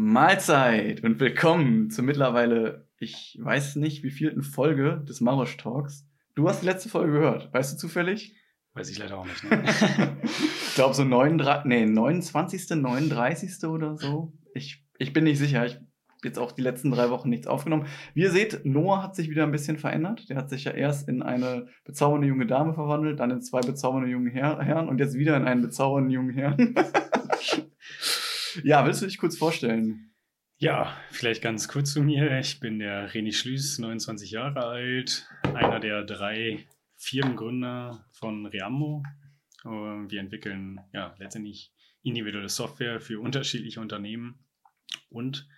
Mahlzeit und willkommen zur mittlerweile, ich weiß nicht, wie vielten Folge des Marosch Talks. Du hast die letzte Folge gehört, weißt du zufällig? Weiß ich leider auch nicht. Ne? ich glaube so 39, nee, 29., 39. oder so. Ich, ich bin nicht sicher. Ich habe jetzt auch die letzten drei Wochen nichts aufgenommen. Wie ihr seht, Noah hat sich wieder ein bisschen verändert. Der hat sich ja erst in eine bezaubernde junge Dame verwandelt, dann in zwei bezaubernde junge Her Herren und jetzt wieder in einen bezaubernden jungen Herrn. ja, willst du dich kurz vorstellen? Ja, vielleicht ganz kurz zu mir. Ich bin der René Schlüß, 29 Jahre alt, einer der drei Firmengründer von Reammo. Wir entwickeln ja letztendlich individuelle Software für unterschiedliche Unternehmen und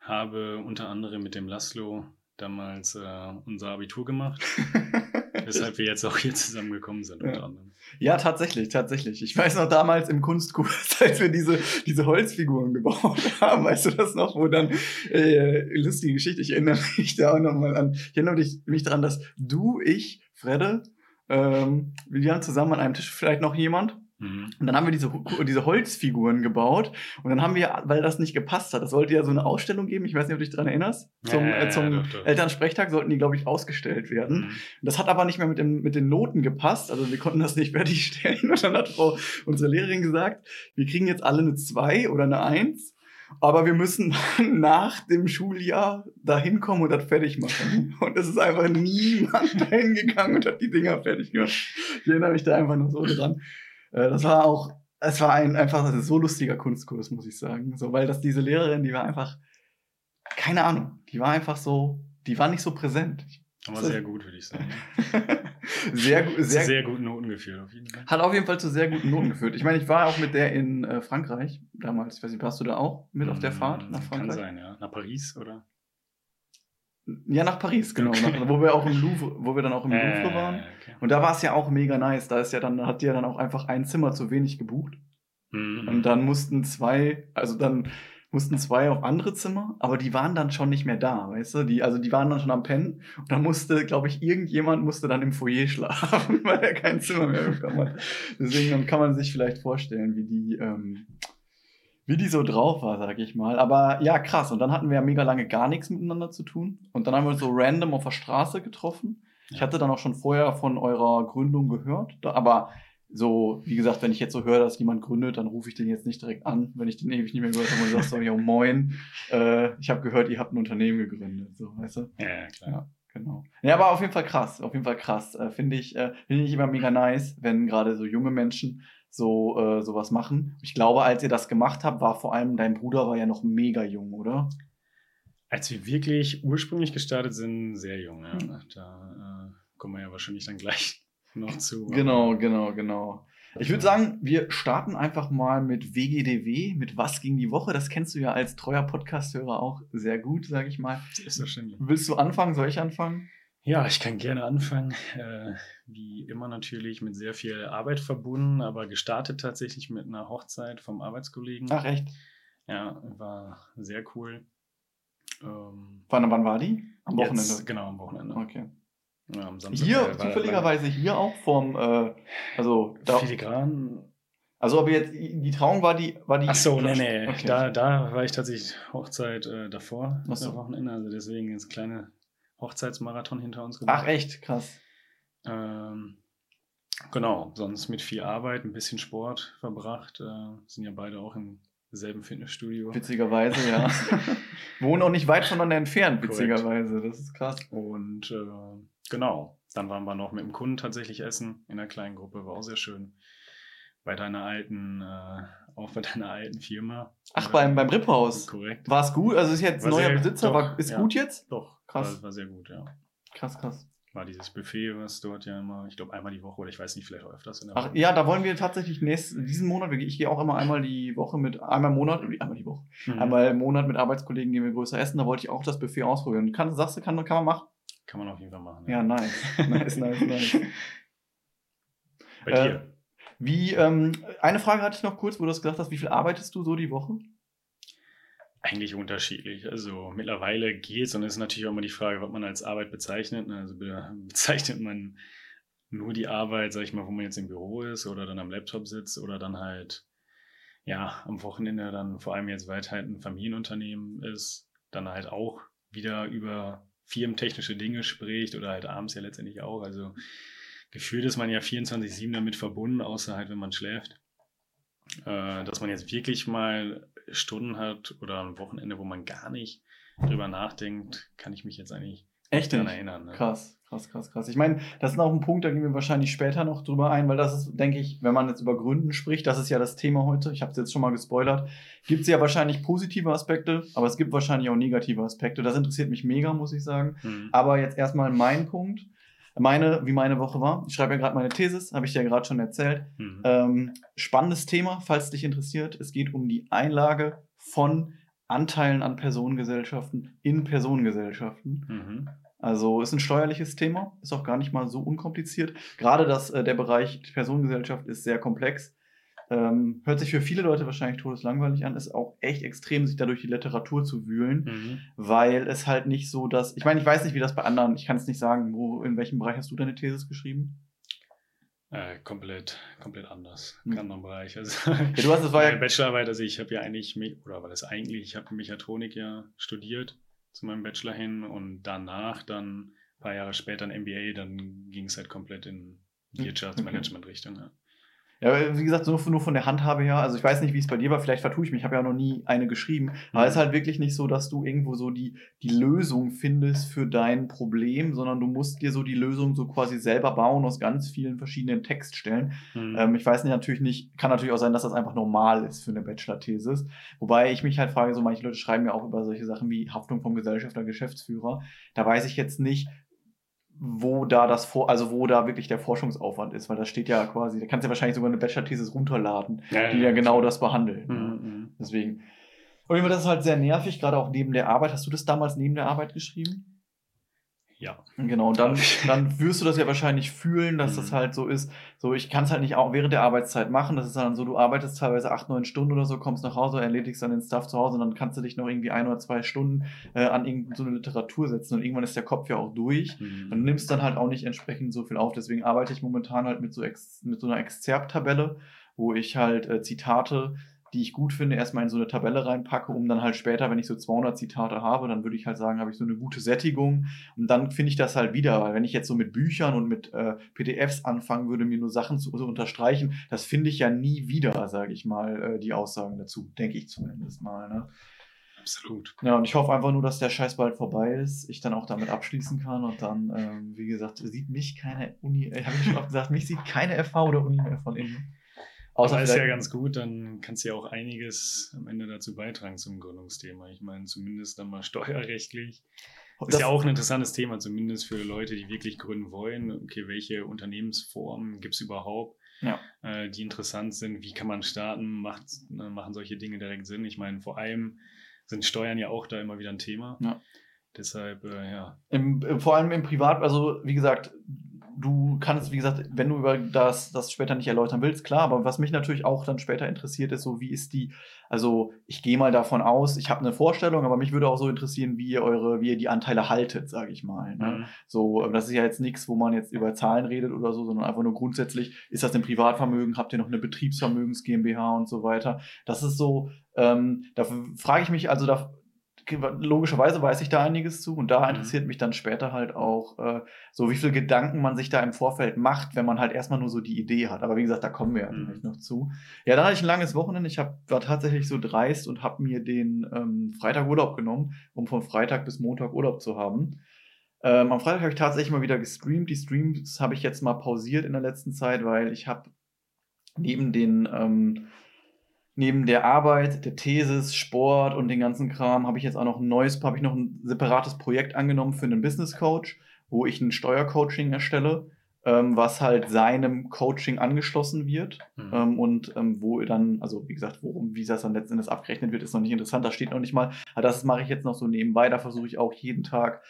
habe unter anderem mit dem Laslo damals äh, unser Abitur gemacht, weshalb wir jetzt auch hier zusammengekommen sind unter Ja. anderem. Ja, tatsächlich, tatsächlich. Ich weiß noch damals im Kunstkurs, als wir diese, diese Holzfiguren gebaut haben, weißt du das noch, wo dann, äh, lustige Geschichte, ich erinnere mich da auch nochmal an, ich erinnere mich, mich daran, dass du, ich, Fredde, ähm, wir waren zusammen an einem Tisch, vielleicht noch jemand, Mhm. und dann haben wir diese, diese Holzfiguren gebaut und dann haben wir, weil das nicht gepasst hat, das sollte ja so eine Ausstellung geben, ich weiß nicht, ob du dich daran erinnerst, zum, Ja, äh, zum ja, doch, doch. Elternsprechtag sollten die, glaube ich, ausgestellt werden. Mhm. Das hat aber nicht mehr mit, dem, mit den Noten gepasst. Also wir konnten das nicht fertigstellen. Und dann hat Frau, unsere Lehrerin gesagt, wir kriegen jetzt alle eine 2 oder eine 1. Aber wir müssen nach dem Schuljahr da hinkommen und das fertig machen. Und es ist einfach niemand dahin gegangen und hat die Dinger fertig gemacht. Ich erinnere mich da einfach noch so dran. Äh, Das war auch, es war ein einfach ist so lustiger Kunstkurs, muss ich sagen. So, weil das diese Lehrerin, die war einfach, keine Ahnung, die war einfach so, die war nicht so präsent. Aber sehr gut, würde ich sagen. sehr, Sehr, sehr, sehr guten Noten geführt, auf jeden Fall. Hat auf jeden Fall zu sehr guten Noten geführt. Ich meine, ich war auch mit der in äh, Frankreich damals. Ich weiß nicht, warst du da auch mit auf der Fahrt nach Mm, Kann Frankreich? sein, ja. Nach Paris, oder? Ja, nach Paris, genau. Okay. Nach, wo wir auch im Louvre, wo wir dann auch im Louvre waren. Äh, okay. Und da war es ja auch mega nice. Da ist ja dann, hat die ja dann auch einfach ein Zimmer zu wenig gebucht. Mhm. Und dann mussten zwei, also dann mussten zwei auf andere Zimmer, aber die waren dann schon nicht mehr da, weißt du? Die, also die waren dann schon am Pennen und dann musste, glaube ich, irgendjemand musste dann im Foyer schlafen, weil er kein Zimmer mehr bekommen hat. Deswegen kann man sich vielleicht vorstellen, wie die, ähm, wie die so drauf war, sag ich mal. Aber ja, krass. Und dann hatten wir ja mega lange gar nichts miteinander zu tun. Und dann haben wir uns so random auf der Straße getroffen. Ich Ja. hatte dann auch schon vorher von eurer Gründung gehört, aber so, wie gesagt, wenn ich jetzt so höre, dass jemand gründet, dann rufe ich den jetzt nicht direkt an, wenn ich den ewig nicht mehr gehört habe und sage so, ja moin, äh, ich habe gehört, ihr habt ein Unternehmen gegründet, so, weißt du? Ja, klar. Ja, genau. Ja, aber auf jeden Fall krass, auf jeden Fall krass. Äh, Finde ich, äh, finde ich immer mega nice, wenn gerade so junge Menschen so äh, sowas machen. Ich glaube, als ihr das gemacht habt, war vor allem dein Bruder war ja noch mega jung, oder? Als wir wirklich ursprünglich gestartet sind, sehr jung, ja. Mhm. Da äh, kommen wir ja wahrscheinlich dann gleich noch zu. Genau, genau, genau. Ich würde sagen, wir starten einfach mal mit WGDW, mit Was ging die Woche. Das kennst du ja als treuer Podcast-Hörer auch sehr gut, sage ich mal. Selbstverständlich. Willst du anfangen? Soll ich anfangen? Ja, ich kann gerne anfangen. Äh, wie immer natürlich mit sehr viel Arbeit verbunden, aber gestartet tatsächlich mit einer Hochzeit vom Arbeitskollegen. Ach, echt? Ja, war sehr cool. Ähm, Wann, wann war die? Am Wochenende. Jetzt, genau, am Wochenende. Okay. Ja, am Samstag Hier, zufälligerweise hier auch vom, äh, also, da, Filigran. also aber jetzt, die Trauung war die, war die. Ach so, nee, nee. Okay. Da, da war ich tatsächlich Hochzeit äh, davor, Ach so. am Wochenende. Also deswegen jetzt kleine Hochzeitsmarathon hinter uns gemacht. Ach, echt? Krass. Ähm, genau, sonst mit viel Arbeit, ein bisschen Sport verbracht. Äh, sind ja beide auch im selben Fitnessstudio. Witzigerweise, ja. Wohnen auch nicht weit voneinander entfernt, witzigerweise. Das ist krass. Und äh, genau, dann waren wir noch mit dem Kunden tatsächlich essen in einer kleinen Gruppe, war auch sehr schön. Bei deiner alten, äh, auch bei deiner alten Firma. Ach, beim, beim Riphaus. Korrekt. War es gut? Also ist jetzt War neuer sehr- Besitzer, doch, war, ist ja. gut jetzt? Doch, Krass. War, war sehr gut, ja. Krass, krass. War dieses Buffet, was dort ja immer, ich glaube, einmal die Woche oder ich weiß nicht, vielleicht auch öfters in der Ach Woche. ja, da wollen wir tatsächlich nächsten, diesen Monat, ich gehe auch immer einmal die Woche mit, einmal im Monat, einmal die Woche, Mhm. einmal im Monat mit Arbeitskollegen gehen wir größer essen, da wollte ich auch das Buffet ausprobieren. Kann, sagst du, kann, kann man machen? Kann man auf jeden Fall machen. Ja, nice. nice, nice, nice. Bei Äh, dir? Wie, ähm, eine Frage hatte ich noch kurz, wo du das gesagt hast, wie viel arbeitest du so die Woche? Eigentlich unterschiedlich. Also mittlerweile geht's und es ist natürlich auch immer die Frage, was man als Arbeit bezeichnet. ne? Also be bezeichnet man nur die Arbeit, sag ich mal, wo man jetzt im Büro ist oder dann am Laptop sitzt oder dann halt ja, am Wochenende dann vor allem jetzt, weil es halt ein Familienunternehmen ist, dann halt auch wieder über firmentechnische Dinge spricht oder halt abends ja letztendlich auch. Also gefühlt ist man ja 24-7 damit verbunden, außer halt, wenn man schläft. Äh, dass man jetzt wirklich mal Stunden hat oder ein Wochenende, wo man gar nicht drüber nachdenkt, kann ich mich jetzt eigentlich Echt daran erinnern. Ne? Krass, krass, krass, krass. Ich meine, das ist auch ein Punkt, da gehen wir wahrscheinlich später noch drüber ein, weil das ist, denke ich, wenn man jetzt über Gründen spricht, das ist ja das Thema heute. Ich habe es jetzt schon mal gespoilert. Gibt es ja wahrscheinlich positive Aspekte, aber es gibt wahrscheinlich auch negative Aspekte. Das interessiert mich mega, muss ich sagen. Mhm. Aber jetzt erstmal mein Punkt. Meine, wie meine Woche war. Ich schreibe ja gerade meine Thesis, habe ich dir gerade schon erzählt. Mhm. Ähm, spannendes Thema, falls dich interessiert. Es geht um die Einlage von Anteilen an Personengesellschaften in Personengesellschaften. Mhm. Also ist ein steuerliches Thema, ist auch gar nicht mal so unkompliziert. Gerade das, äh, der Bereich Personengesellschaft ist sehr komplex. Ähm, hört sich für viele Leute wahrscheinlich todeslangweilig an, ist auch echt extrem, sich da durch die Literatur zu wühlen, mhm. weil es halt nicht so, dass, ich meine, ich weiß nicht, wie das bei anderen, ich kann es nicht sagen, wo, in welchem Bereich hast du deine Thesis geschrieben? Äh, komplett, komplett anders. Mhm. Ganz anderen Bereich. Also, ja, du hast, war ja Bachelorarbeit, also ich habe ja eigentlich, oder war das eigentlich, ich habe Mechatronik ja studiert zu meinem Bachelor hin und danach dann ein paar Jahre später ein MBA, dann ging es halt komplett in hm, Wirtschaftsmanagement-Richtung. Ja. Ja, wie gesagt, nur, nur von der Handhabe her, also ich weiß nicht, wie es bei dir war, vielleicht vertue ich mich, ich habe ja noch nie eine geschrieben, aber es ist mhm. halt wirklich nicht so, dass du irgendwo so die, die Lösung findest für dein Problem, sondern du musst dir so die Lösung so quasi selber bauen aus ganz vielen verschiedenen Textstellen. Mhm. Ähm, ich weiß nicht, natürlich nicht, kann natürlich auch sein, dass das einfach normal ist für eine Bachelor-Thesis, wobei ich mich halt frage, so manche Leute schreiben ja auch über solche Sachen wie Haftung vom Gesellschafter, Geschäftsführer, da weiß ich jetzt nicht, wo da das vor, also wo da wirklich der Forschungsaufwand ist, weil das steht ja quasi, da kannst du ja wahrscheinlich sogar eine Bachelor-Thesis runterladen, ja, die ja, ja genau das behandeln. Mhm, mhm. Deswegen. Und das ist halt sehr nervig, gerade auch neben der Arbeit. Hast du das damals neben der Arbeit geschrieben? Ja. Genau, dann, dann wirst du das ja wahrscheinlich fühlen, dass mhm. das halt so ist. So, ich kann es halt nicht auch während der Arbeitszeit machen. Das ist dann so, du arbeitest teilweise acht, neun Stunden oder so, kommst nach Hause, erledigst dann den Stuff zu Hause und dann kannst du dich noch irgendwie ein oder zwei Stunden äh, an irgendeine so Literatur setzen und irgendwann ist der Kopf ja auch durch mhm. und nimmst dann halt auch nicht entsprechend so viel auf. Deswegen arbeite ich momentan halt mit so, Ex mit so einer Exzerptabelle, wo ich halt äh, Zitate die ich gut finde, erstmal in so eine Tabelle reinpacke, um dann halt später, wenn ich so 200 Zitate habe, dann würde ich halt sagen, habe ich so eine gute Sättigung und dann finde ich das halt wieder, weil wenn ich jetzt so mit Büchern und mit äh, PDFs anfangen würde, mir nur Sachen zu, zu unterstreichen, das finde ich ja nie wieder, sage ich mal, äh, die Aussagen dazu, denke ich zumindest mal. Ne? Absolut. Ja, und ich hoffe einfach nur, dass der Scheiß bald vorbei ist, ich dann auch damit abschließen kann und dann, ähm, wie gesagt, sieht mich keine Uni, äh, habe ich schon oft gesagt, mich sieht keine FV oder Uni mehr von innen. Außer Aber ist ja ganz gut, dann kannst du ja auch einiges am Ende dazu beitragen zum Gründungsthema. Ich meine, zumindest dann mal steuerrechtlich. Das ist ja auch ein interessantes Thema, zumindest für Leute, die wirklich gründen wollen. Okay, welche Unternehmensformen gibt es überhaupt, ja. äh, die interessant sind? Wie kann man starten? Macht, äh, machen solche Dinge direkt Sinn? Ich meine, vor allem sind Steuern ja auch da immer wieder ein Thema. Ja. Deshalb, äh, ja. Im, vor allem im Privat, also wie gesagt, du kannst, wie gesagt, wenn du über das, das später nicht erläutern willst, klar, aber was mich natürlich auch dann später interessiert, ist so, wie ist die, also ich gehe mal davon aus, ich habe eine Vorstellung, aber mich würde auch so interessieren, wie ihr eure, wie ihr die Anteile haltet, sage ich mal. Ne? Mhm. So, das ist ja jetzt nichts, wo man jetzt über Zahlen redet oder so, sondern einfach nur grundsätzlich, ist das ein Privatvermögen, habt ihr noch eine Betriebsvermögens GmbH und so weiter. Das ist so, ähm, da frage ich mich, also da logischerweise weiß ich da einiges zu und da mhm. interessiert mich dann später halt auch äh, so, wie viel Gedanken man sich da im Vorfeld macht, wenn man halt erstmal nur so die Idee hat. Aber wie gesagt, da kommen wir ja mhm. noch zu. Ja, dann hatte ich ein langes Wochenende. Ich hab, war tatsächlich so dreist und habe mir den ähm, Freitag Urlaub genommen, um von Freitag bis Montag Urlaub zu haben. Ähm, am Freitag habe ich tatsächlich mal wieder gestreamt. Die Streams habe ich jetzt mal pausiert in der letzten Zeit, weil ich habe neben den ähm, neben der Arbeit, der Thesis, Sport und den ganzen Kram habe ich jetzt auch noch ein neues, habe ich noch ein separates Projekt angenommen für einen Business Coach, wo ich ein Steuercoaching erstelle, ähm, was halt seinem Coaching angeschlossen wird mhm. ähm, und ähm, wo dann, also wie gesagt, worum, wie das dann letzten Endes abgerechnet wird, ist noch nicht interessant, das steht noch nicht mal. Aber das mache ich jetzt noch so nebenbei, da versuche ich auch jeden Tag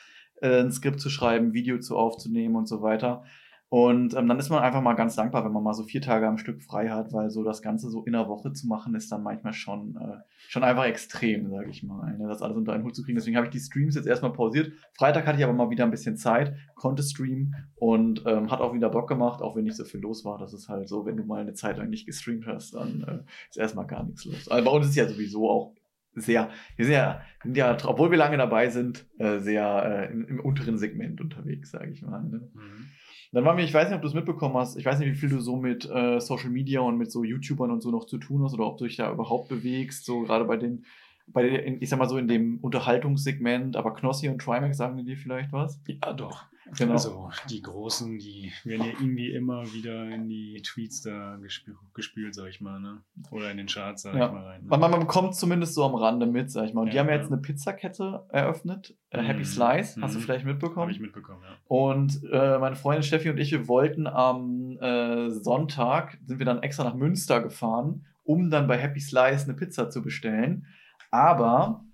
äh, ein Skript zu schreiben, Video zu aufzunehmen und so weiter. Und ähm, dann ist man einfach mal ganz dankbar, wenn man mal so vier Tage am Stück frei hat, weil so das Ganze so in der Woche zu machen, ist dann manchmal schon, äh, schon einfach extrem, sage ich mal, ne? das alles unter einen Hut zu kriegen. Deswegen habe ich die Streams jetzt erstmal pausiert. Freitag hatte ich aber mal wieder ein bisschen Zeit, konnte streamen und ähm, hat auch wieder Bock gemacht, auch wenn nicht so viel los war. Das ist halt so, wenn du mal eine Zeit lang nicht gestreamt hast, dann äh, ist erstmal gar nichts los. Also bei uns ist ja sowieso auch sehr, sind ja, obwohl wir lange dabei sind, äh, sehr äh, im, im, unteren Segment unterwegs, sage ich mal. Ne? Mhm. Dann war mir, ich weiß nicht, ob du es mitbekommen hast, ich weiß nicht, wie viel du so mit äh, Social Media und mit so YouTubern und so noch zu tun hast oder ob du dich da überhaupt bewegst, so gerade bei den, bei den, ich sag mal so in dem Unterhaltungssegment, aber Knossi und Trimax sagen dir vielleicht was? Ja, doch. Genau. Also die Großen, die werden ja irgendwie immer wieder in die Tweets da gespü gespült, sag ich mal, ne? Oder in den Charts, sag ja. ich mal rein. Ne? Man, man bekommt zumindest so am Rande mit, sag ich mal. Und ja, die haben ja jetzt eine Pizzakette eröffnet, äh, Happy mhm. Slice, hast du mhm. vielleicht mitbekommen? Habe ich mitbekommen, ja. Und äh, meine Freundin Steffi und ich, wir wollten am äh, Sonntag, sind wir dann extra nach Münster gefahren, um dann bei Happy Slice eine Pizza zu bestellen. Aber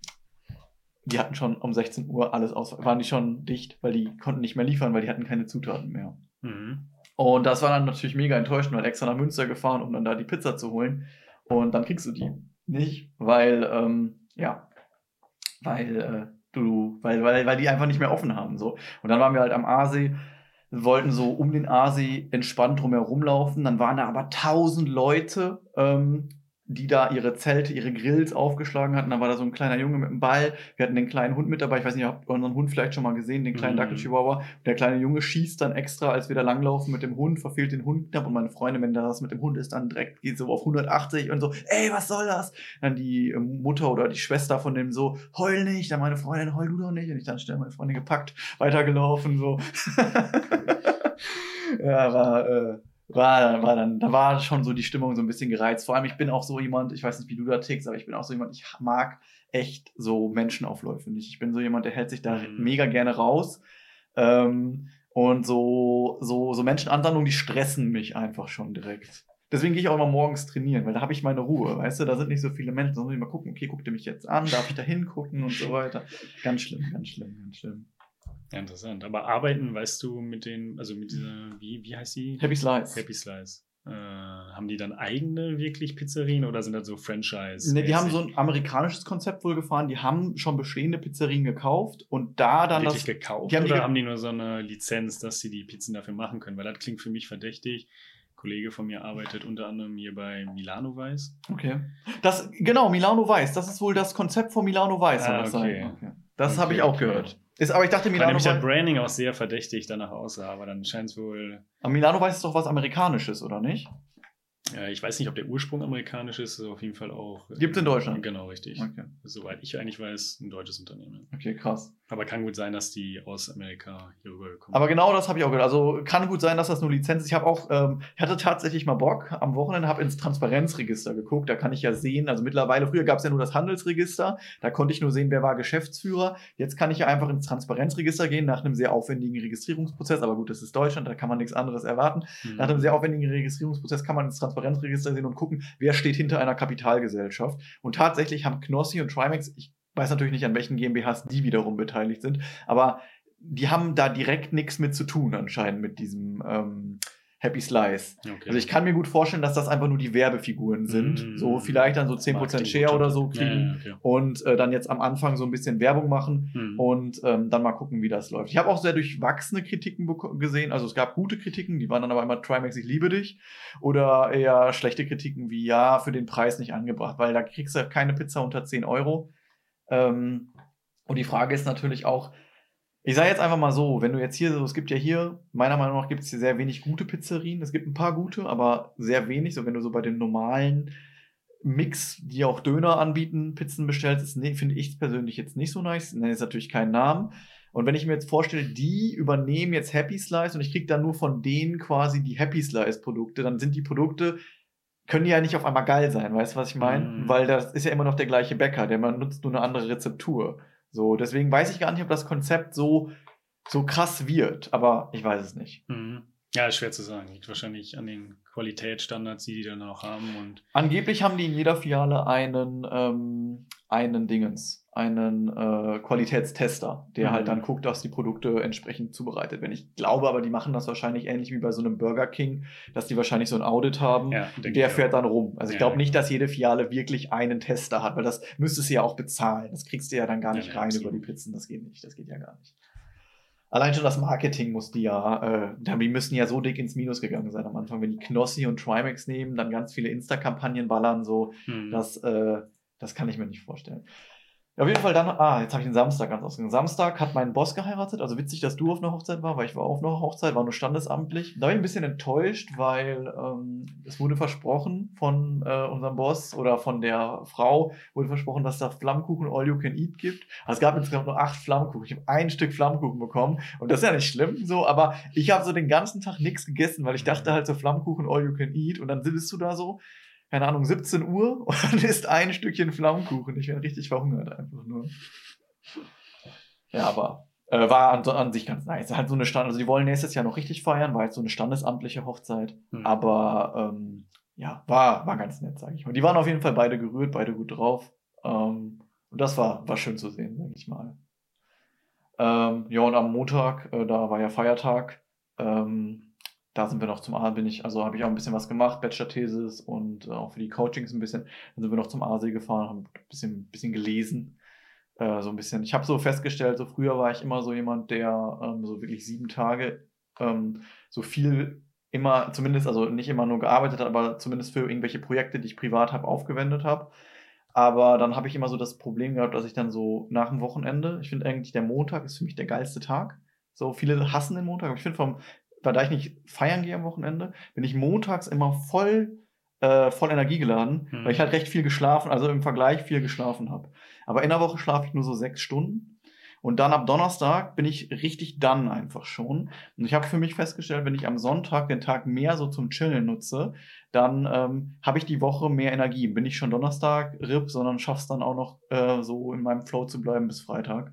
die hatten schon um 16 Uhr alles aus, waren die schon dicht, weil die konnten nicht mehr liefern, weil die hatten keine Zutaten mehr. Mhm. Und das war dann natürlich mega enttäuschend, weil extra nach Münster gefahren, um dann da die Pizza zu holen. Und dann kriegst du die nicht, weil, ähm, ja, weil äh, du, weil, weil, weil die einfach nicht mehr offen haben. So. Und dann waren wir halt am Aasee, wollten so um den Aasee entspannt drumherum laufen. Dann waren da aber tausend Leute ähm, die da ihre Zelte, ihre Grills aufgeschlagen hatten. Da war da so ein kleiner Junge mit einem Ball. Wir hatten den kleinen Hund mit dabei. Ich weiß nicht, habt ihr unseren Hund vielleicht schon mal gesehen, den kleinen mhm. Dackel Chihuahua. Der kleine Junge schießt dann extra, als wir da langlaufen mit dem Hund, verfehlt den Hund knapp. Und meine Freundin, wenn das mit dem Hund ist, dann direkt geht so auf 180 und so, ey, was soll das? Dann die ähm, Mutter oder die Schwester von dem so, heul nicht. Dann meine Freundin, heul du doch nicht. Und ich dann schnell meine Freundin gepackt, weitergelaufen, so. ja, war, äh, war, war dann, da war schon so die Stimmung so ein bisschen gereizt. Vor allem, ich bin auch so jemand, ich weiß nicht, wie du da tickst, aber ich bin auch so jemand, ich mag echt so Menschenaufläufe nicht. Ich bin so jemand, der hält sich da mhm. mega gerne raus. Ähm, und so, so, so Menschenansammlungen, die stressen mich einfach schon direkt. Deswegen gehe ich auch immer morgens trainieren, weil da habe ich meine Ruhe, weißt du, da sind nicht so viele Menschen, da muss ich mal gucken, okay, guckt ihr mich jetzt an, darf ich da hingucken und so weiter. Ganz schlimm, ganz schlimm, ganz schlimm. Ja, interessant. Aber arbeiten, weißt du, mit den, also mit dieser, wie, wie heißt die? Happy Slice. Happy Slice. Äh, haben die dann eigene wirklich Pizzerien oder sind das so Franchise? Ne, die haben so ein amerikanisches Konzept wohl gefahren. Die haben schon bestehende Pizzerien gekauft und da dann wirklich das. gekauft? Die haben oder die haben die nur so eine Lizenz, dass sie die Pizzen dafür machen können? Weil das klingt für mich verdächtig. Ein Kollege von mir arbeitet unter anderem hier bei Milano Weiß. Okay. Das, genau, Milano Weiß. Das ist wohl das Konzept von Milano Weiß. Ah, okay. okay. Das okay, habe ich auch okay. gehört. Ist, aber ich dachte, Milano nämlich das Branding auch sehr verdächtig danach aussah, aber dann scheint es wohl. Aber Milano weiß es doch was Amerikanisches, oder nicht? Äh, ich weiß nicht, ob der Ursprung amerikanisch ist, ist auf jeden Fall auch. Äh, Gibt es in Deutschland? Genau, richtig. Okay. Soweit ich eigentlich weiß, ein deutsches Unternehmen. Okay, krass. Aber kann gut sein, dass die aus Amerika hier rübergekommen Aber genau das habe ich auch gehört. Also kann gut sein, dass das nur Lizenz ist. Ich habe auch, ähm, ich hatte tatsächlich mal Bock am Wochenende, habe ins Transparenzregister geguckt. Da kann ich ja sehen, also mittlerweile, früher gab es ja nur das Handelsregister. Da konnte ich nur sehen, wer war Geschäftsführer. Jetzt kann ich ja einfach ins Transparenzregister gehen nach einem sehr aufwendigen Registrierungsprozess. Aber gut, das ist Deutschland, da kann man nichts anderes erwarten. Mhm. Nach einem sehr aufwendigen Registrierungsprozess kann man ins Transparenzregister sehen und gucken, wer steht hinter einer Kapitalgesellschaft. Und tatsächlich haben Knossi und Trimax, ich weiß natürlich nicht, an welchen GmbHs die wiederum beteiligt sind, aber die haben da direkt nichts mit zu tun anscheinend mit diesem ähm, Happy Slice. Okay. Also ich kann mir gut vorstellen, dass das einfach nur die Werbefiguren sind. Mm, so vielleicht dann so 10% Share oder so kriegen ja, ja, okay. und äh, dann jetzt am Anfang so ein bisschen Werbung machen mm. und ähm, dann mal gucken, wie das läuft. Ich habe auch sehr durchwachsene Kritiken gesehen. Also es gab gute Kritiken, die waren dann aber immer Trimax, ich liebe dich. Oder eher schlechte Kritiken wie, ja, für den Preis nicht angebracht, weil da kriegst du keine Pizza unter 10 Euro. Ähm, und die Frage ist natürlich auch, ich sage jetzt einfach mal so, wenn du jetzt hier so, es gibt ja hier, meiner Meinung nach gibt es hier sehr wenig gute Pizzerien. Es gibt ein paar gute, aber sehr wenig. So wenn du so bei den normalen Mix, die auch Döner anbieten, Pizzen bestellst, nee, finde ich persönlich jetzt nicht so nice. Nenne jetzt natürlich keinen Namen. Und wenn ich mir jetzt vorstelle, die übernehmen jetzt Happy Slice und ich kriege dann nur von denen quasi die Happy Slice Produkte, dann sind die Produkte können die ja nicht auf einmal geil sein, weißt du, was ich meine? Mm. Weil das ist ja immer noch der gleiche Bäcker, der man nutzt nur eine andere Rezeptur. So, deswegen weiß ich gar nicht, ob das Konzept so, so krass wird, aber ich weiß es nicht. Mm. Ja, schwer zu sagen. Liegt wahrscheinlich an den Qualitätsstandards, die die dann auch haben. Und Angeblich haben die in jeder Filiale einen, ähm, einen Dingens, einen äh, Qualitätstester, der Mhm. halt dann guckt, dass die Produkte entsprechend zubereitet werden. Ich glaube aber, die machen das wahrscheinlich ähnlich wie bei so einem Burger King, dass die wahrscheinlich so ein Audit haben. ja, Der fährt auch. dann rum. Also ich Ja, glaube nicht, dass jede Filiale wirklich einen Tester hat, weil das müsstest du ja auch bezahlen. Das kriegst du ja dann gar nicht ja, rein absolut. über die Pizzen. Das geht nicht. Das geht ja gar nicht. Allein schon das Marketing muss die ja, äh, die müssen ja so dick ins Minus gegangen sein am Anfang. Wenn die Knossi und Trimax nehmen, dann ganz viele Insta-Kampagnen ballern, so, Hm. das, äh, das kann ich mir nicht vorstellen. Auf jeden Fall dann, ah, jetzt habe ich den Samstag ganz ausgegangen. Samstag hat mein Boss geheiratet, also witzig, dass du auf einer Hochzeit war, weil ich war auf einer Hochzeit, war nur standesamtlich. Da war ich ein bisschen enttäuscht, weil ähm, es wurde versprochen von äh, unserem Boss oder von der Frau, wurde versprochen, dass da Flammkuchen All You Can Eat gibt. Also es gab insgesamt nur acht Flammkuchen. Ich habe ein Stück Flammkuchen bekommen und das ist ja nicht schlimm, so, aber ich habe so den ganzen Tag nichts gegessen, weil ich dachte halt so Flammkuchen All You Can Eat und dann bist du da so keine Ahnung, 17 Uhr und dann isst ein Stückchen Flammkuchen. Ich bin richtig verhungert einfach nur. Ja, aber äh, war an, an sich ganz nice. Halt so eine Stand, also die wollen nächstes Jahr noch richtig feiern, war jetzt so eine standesamtliche Hochzeit. Hm. Aber ähm, ja, war, war ganz nett, sage ich mal. Die waren auf jeden Fall beide gerührt, beide gut drauf. Ähm, und das war, war schön zu sehen, sage ich mal. Ähm, ja, und am Montag, äh, da war ja Feiertag. Ähm, da sind wir noch zum A, bin ich, also habe ich auch ein bisschen was gemacht, Bachelor-Thesis und äh, auch für die Coachings ein bisschen. Dann sind wir noch zum Aasee gefahren, haben ein bisschen, bisschen gelesen. Äh, so ein bisschen. Ich habe so festgestellt, so früher war ich immer so jemand, der ähm, so wirklich sieben Tage ähm, so viel immer, zumindest, also nicht immer nur gearbeitet hat, aber zumindest für irgendwelche Projekte, die ich privat habe, aufgewendet habe. Aber dann habe ich immer so das Problem gehabt, dass ich dann so nach dem Wochenende, ich finde eigentlich der Montag ist für mich der geilste Tag. So viele hassen den Montag, aber ich finde vom, da ich nicht feiern gehe am Wochenende, bin ich montags immer voll, äh, voll Energie geladen, Mhm. weil ich halt recht viel geschlafen, also im Vergleich viel geschlafen habe. Aber in der Woche schlafe ich nur so sechs Stunden. Und dann ab Donnerstag bin ich richtig dann einfach schon. Und ich habe für mich festgestellt, wenn ich am Sonntag den Tag mehr so zum Chillen nutze, dann ähm, habe ich die Woche mehr Energie. Bin ich schon Donnerstag RIP, sondern schaff's dann auch noch äh, so in meinem Flow zu bleiben bis Freitag.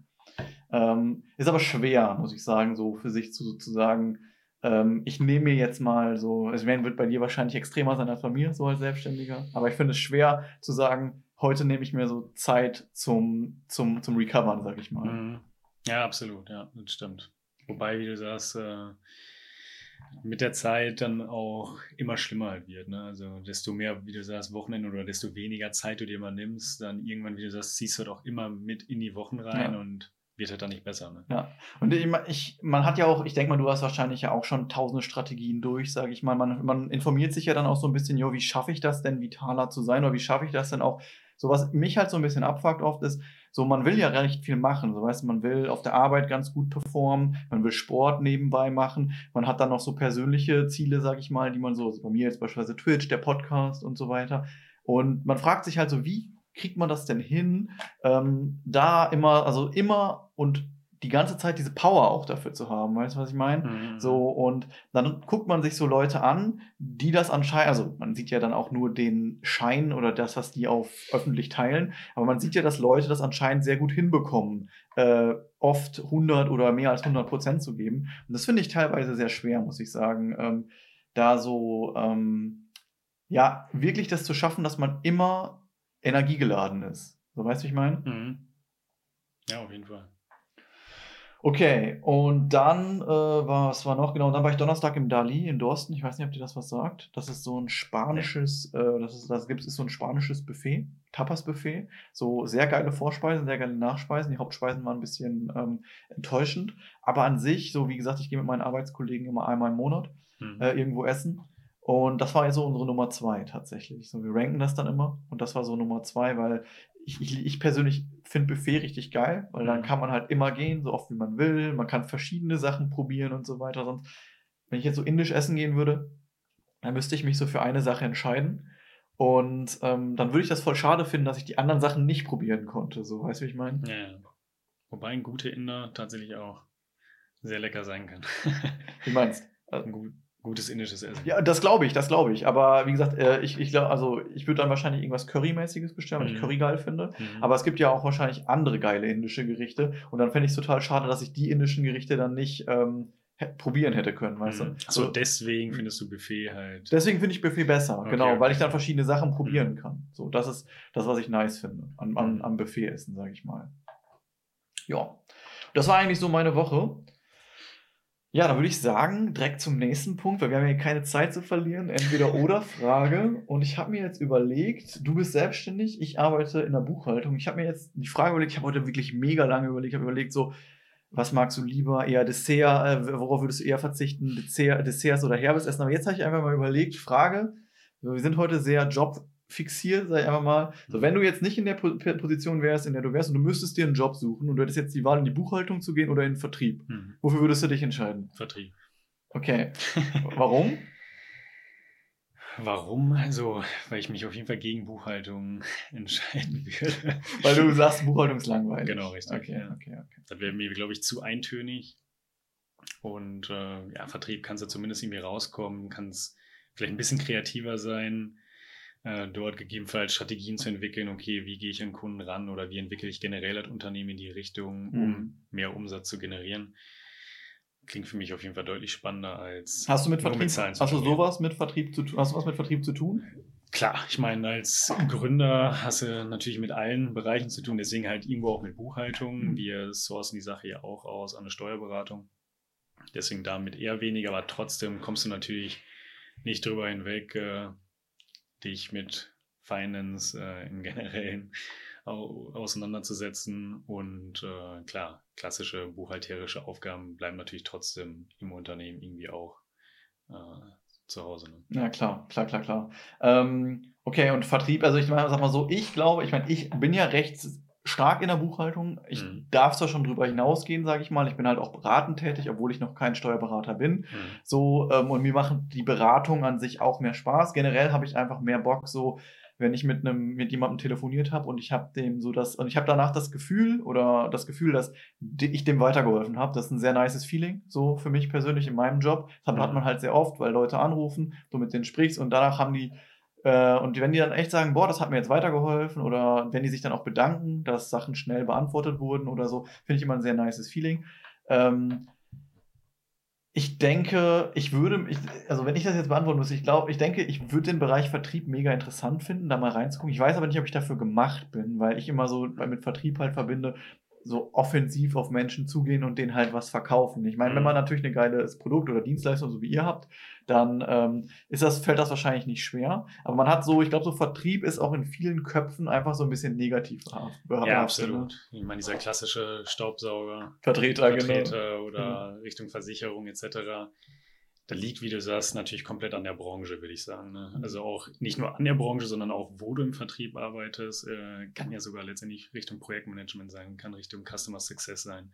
Ähm, ist aber schwer, muss ich sagen, so für sich zu sozusagen, ähm, ich nehme mir jetzt mal so, es werden- wird bei dir wahrscheinlich extremer sein als bei mir, so als Selbstständiger, aber ich finde es schwer zu sagen, heute nehme ich mir so Zeit zum, zum, zum Recovern, sag ich mal. Mhm. Ja, absolut, ja, das stimmt. Wobei, wie du sagst, äh, mit der Zeit dann auch immer schlimmer halt wird. Ne? Also desto mehr, wie du sagst, Wochenende oder desto weniger Zeit du dir mal nimmst, dann irgendwann, wie du sagst, ziehst du halt auch immer mit in die Wochen rein Ja. und wird halt dann nicht besser. Ne? Ja, und ich, ich, man hat ja auch, ich denke mal, du hast wahrscheinlich ja auch schon tausende Strategien durch, sage ich mal. Man, man informiert sich ja dann auch so ein bisschen, jo, wie schaffe ich das denn, vitaler zu sein oder wie schaffe ich das denn auch? So was mich halt so ein bisschen abfuckt oft ist, so man will ja recht viel machen, so weißt man will auf der Arbeit ganz gut performen, man will Sport nebenbei machen, man hat dann noch so persönliche Ziele, sag ich mal, die man so, bei mir jetzt beispielsweise Twitch, der Podcast und so weiter. Und man fragt sich halt so, wie kriegt man das denn hin, ähm, da immer, also immer und die ganze Zeit diese Power auch dafür zu haben, weißt du, was ich meine? Mhm. So, und dann guckt man sich so Leute an, die das anscheinend, also man sieht ja dann auch nur den Schein oder das, was die auf öffentlich teilen, aber man sieht ja, dass Leute das anscheinend sehr gut hinbekommen, äh, oft 100 oder mehr als 100 Prozent zu geben. Und das finde ich teilweise sehr schwer, muss ich sagen, ähm, da so, ähm, ja, wirklich das zu schaffen, dass man immer energiegeladen ist. So, weißt du, wie ich meine? Mhm. Ja, auf jeden Fall. Okay, und dann, äh, was war noch? Genau, dann war ich Donnerstag im Dali in Dorsten. Ich weiß nicht, ob dir das was sagt. Das ist so ein spanisches, äh, das ist, das gibt ist so ein spanisches Buffet, Tapas-Buffet. So sehr geile Vorspeisen, sehr geile Nachspeisen. Die Hauptspeisen waren ein bisschen ähm, enttäuschend. Aber an sich, so wie gesagt, ich gehe mit meinen Arbeitskollegen immer einmal im Monat Mhm. äh, irgendwo essen. Und das war ja so unsere Nummer zwei tatsächlich. So, wir ranken das dann immer. Und das war so Nummer zwei, weil ich, ich, ich persönlich finde Buffet richtig geil, weil dann Mhm. kann man halt immer gehen, so oft wie man will. Man kann verschiedene Sachen probieren und so weiter. Sonst, wenn ich jetzt so indisch essen gehen würde, dann müsste ich mich so für eine Sache entscheiden. Und ähm, dann würde ich das voll schade finden, dass ich die anderen Sachen nicht probieren konnte. So, weißt du, wie ich meine? Ja, ja. Wobei ein guter Inder tatsächlich auch sehr lecker sein kann. Wie meinst ein gut, gutes indisches Essen. Ja, das glaube ich, das glaube ich. Aber wie gesagt, äh, ich, ich glaube, also ich würde dann wahrscheinlich irgendwas Currymäßiges bestellen, weil ich Mhm. Curry geil finde. Mhm. Aber es gibt ja auch wahrscheinlich andere geile indische Gerichte. Und dann fände ich es total schade, dass ich die indischen Gerichte dann nicht ähm, probieren hätte können, weißt mhm. du? So, deswegen findest du Buffet halt. Deswegen finde ich Buffet besser, Okay, genau, okay. weil ich dann verschiedene Sachen probieren Mhm. kann. So, das ist das, was ich nice finde an, an, Mhm. am Buffet-Essen, sage ich mal. Ja, das war eigentlich so meine Woche. Ja, dann würde ich sagen, direkt zum nächsten Punkt, weil wir haben ja keine Zeit zu verlieren. Entweder oder Frage. Und ich habe mir jetzt überlegt, du bist selbstständig, ich arbeite in der Buchhaltung. Ich habe mir jetzt die Frage überlegt, ich habe heute wirklich mega lange überlegt, ich habe überlegt, so, was magst du lieber? Eher Dessert, äh, worauf würdest du eher verzichten? Dessert, Desserts oder herbes Essen? Aber jetzt habe ich einfach mal überlegt, Frage, wir sind heute sehr jobfixiert, sag ich einfach mal. So, wenn du jetzt nicht in der Po- Position wärst, in der du wärst und du müsstest dir einen Job suchen und du hättest jetzt die Wahl, in die Buchhaltung zu gehen oder in den Vertrieb, Mhm. wofür würdest du dich entscheiden? Vertrieb. Okay. Warum? Warum? Also, weil ich mich auf jeden Fall gegen Buchhaltung entscheiden würde. Weil du sagst, Buchhaltung ist langweilig. Genau, richtig, Okay, ja. okay, okay. Das wäre mir, glaube ich, zu eintönig. Und äh, ja, Vertrieb kannst du zumindest irgendwie rauskommen, kannst vielleicht ein bisschen kreativer sein, äh, dort gegebenenfalls Strategien zu entwickeln, okay, wie gehe ich an Kunden ran oder wie entwickle ich generell das Unternehmen in die Richtung, um Mhm. mehr Umsatz zu generieren. Klingt für mich auf jeden Fall deutlich spannender als Hast du mit Vertrieb, zu hast du sowas mit Vertrieb zu tun? Hast du was mit Vertrieb zu tun? Klar, ich meine, als Gründer hast du natürlich mit allen Bereichen zu tun, deswegen halt irgendwo auch mit Buchhaltung. Mhm. Wir sourcen die Sache ja auch aus an eine Steuerberatung. Deswegen damit eher weniger, aber trotzdem kommst du natürlich nicht drüber hinweg, äh, dich mit Finance äh, im Generellen au auseinanderzusetzen. Und äh, klar, klassische buchhalterische Aufgaben bleiben natürlich trotzdem im Unternehmen irgendwie auch äh, zu Hause. Ne? Ja, klar, klar, klar, klar. Ähm, okay, und Vertrieb, also ich meine, sag mal so, ich glaube, ich meine, ich bin ja recht stark in der Buchhaltung. Ich Mhm. darf zwar schon drüber hinausgehen, sage ich mal. Ich bin halt auch beratend tätig, obwohl ich noch kein Steuerberater bin. Mhm. So, ähm, und mir machen die Beratungen an sich auch mehr Spaß. Generell habe ich einfach mehr Bock, so, wenn ich mit einem, mit jemandem telefoniert habe und ich habe dem so das, und ich habe danach das Gefühl oder das Gefühl, dass ich dem weitergeholfen habe. Das ist ein sehr nices Feeling, so für mich persönlich in meinem Job. Das hat, Mhm. hat man halt sehr oft, weil Leute anrufen, du mit denen sprichst und danach haben die, äh, und wenn die dann echt sagen, boah, das hat mir jetzt weitergeholfen oder wenn die sich dann auch bedanken, dass Sachen schnell beantwortet wurden oder so, finde ich immer ein sehr nices Feeling. Ähm, ich denke, ich würde, ich, also wenn ich das jetzt beantworten muss, ich glaube, ich denke, ich würde den Bereich Vertrieb mega interessant finden, da mal reinzugucken. Ich weiß aber nicht, ob ich dafür gemacht bin, weil ich immer so mit Vertrieb halt verbinde, so offensiv auf Menschen zugehen und denen halt was verkaufen. Ich meine, wenn Mhm. man natürlich ein geiles Produkt oder Dienstleistung, so wie ihr habt, dann ähm, ist das, fällt das wahrscheinlich nicht schwer. Aber man hat so, ich glaube, so Vertrieb ist auch in vielen Köpfen einfach so ein bisschen negativ behaftet, Ja, ne? absolut. Ich meine, dieser klassische Staubsauger, Vertreter, genau. Vertreter oder Richtung Versicherung etc. Da liegt, wie du sagst, natürlich komplett an der Branche, würde ich sagen. Ne? Mhm. Also auch nicht nur an der Branche, sondern auch, wo du im Vertrieb arbeitest. Äh, kann ja sogar letztendlich Richtung Projektmanagement sein, kann Richtung Customer Success sein.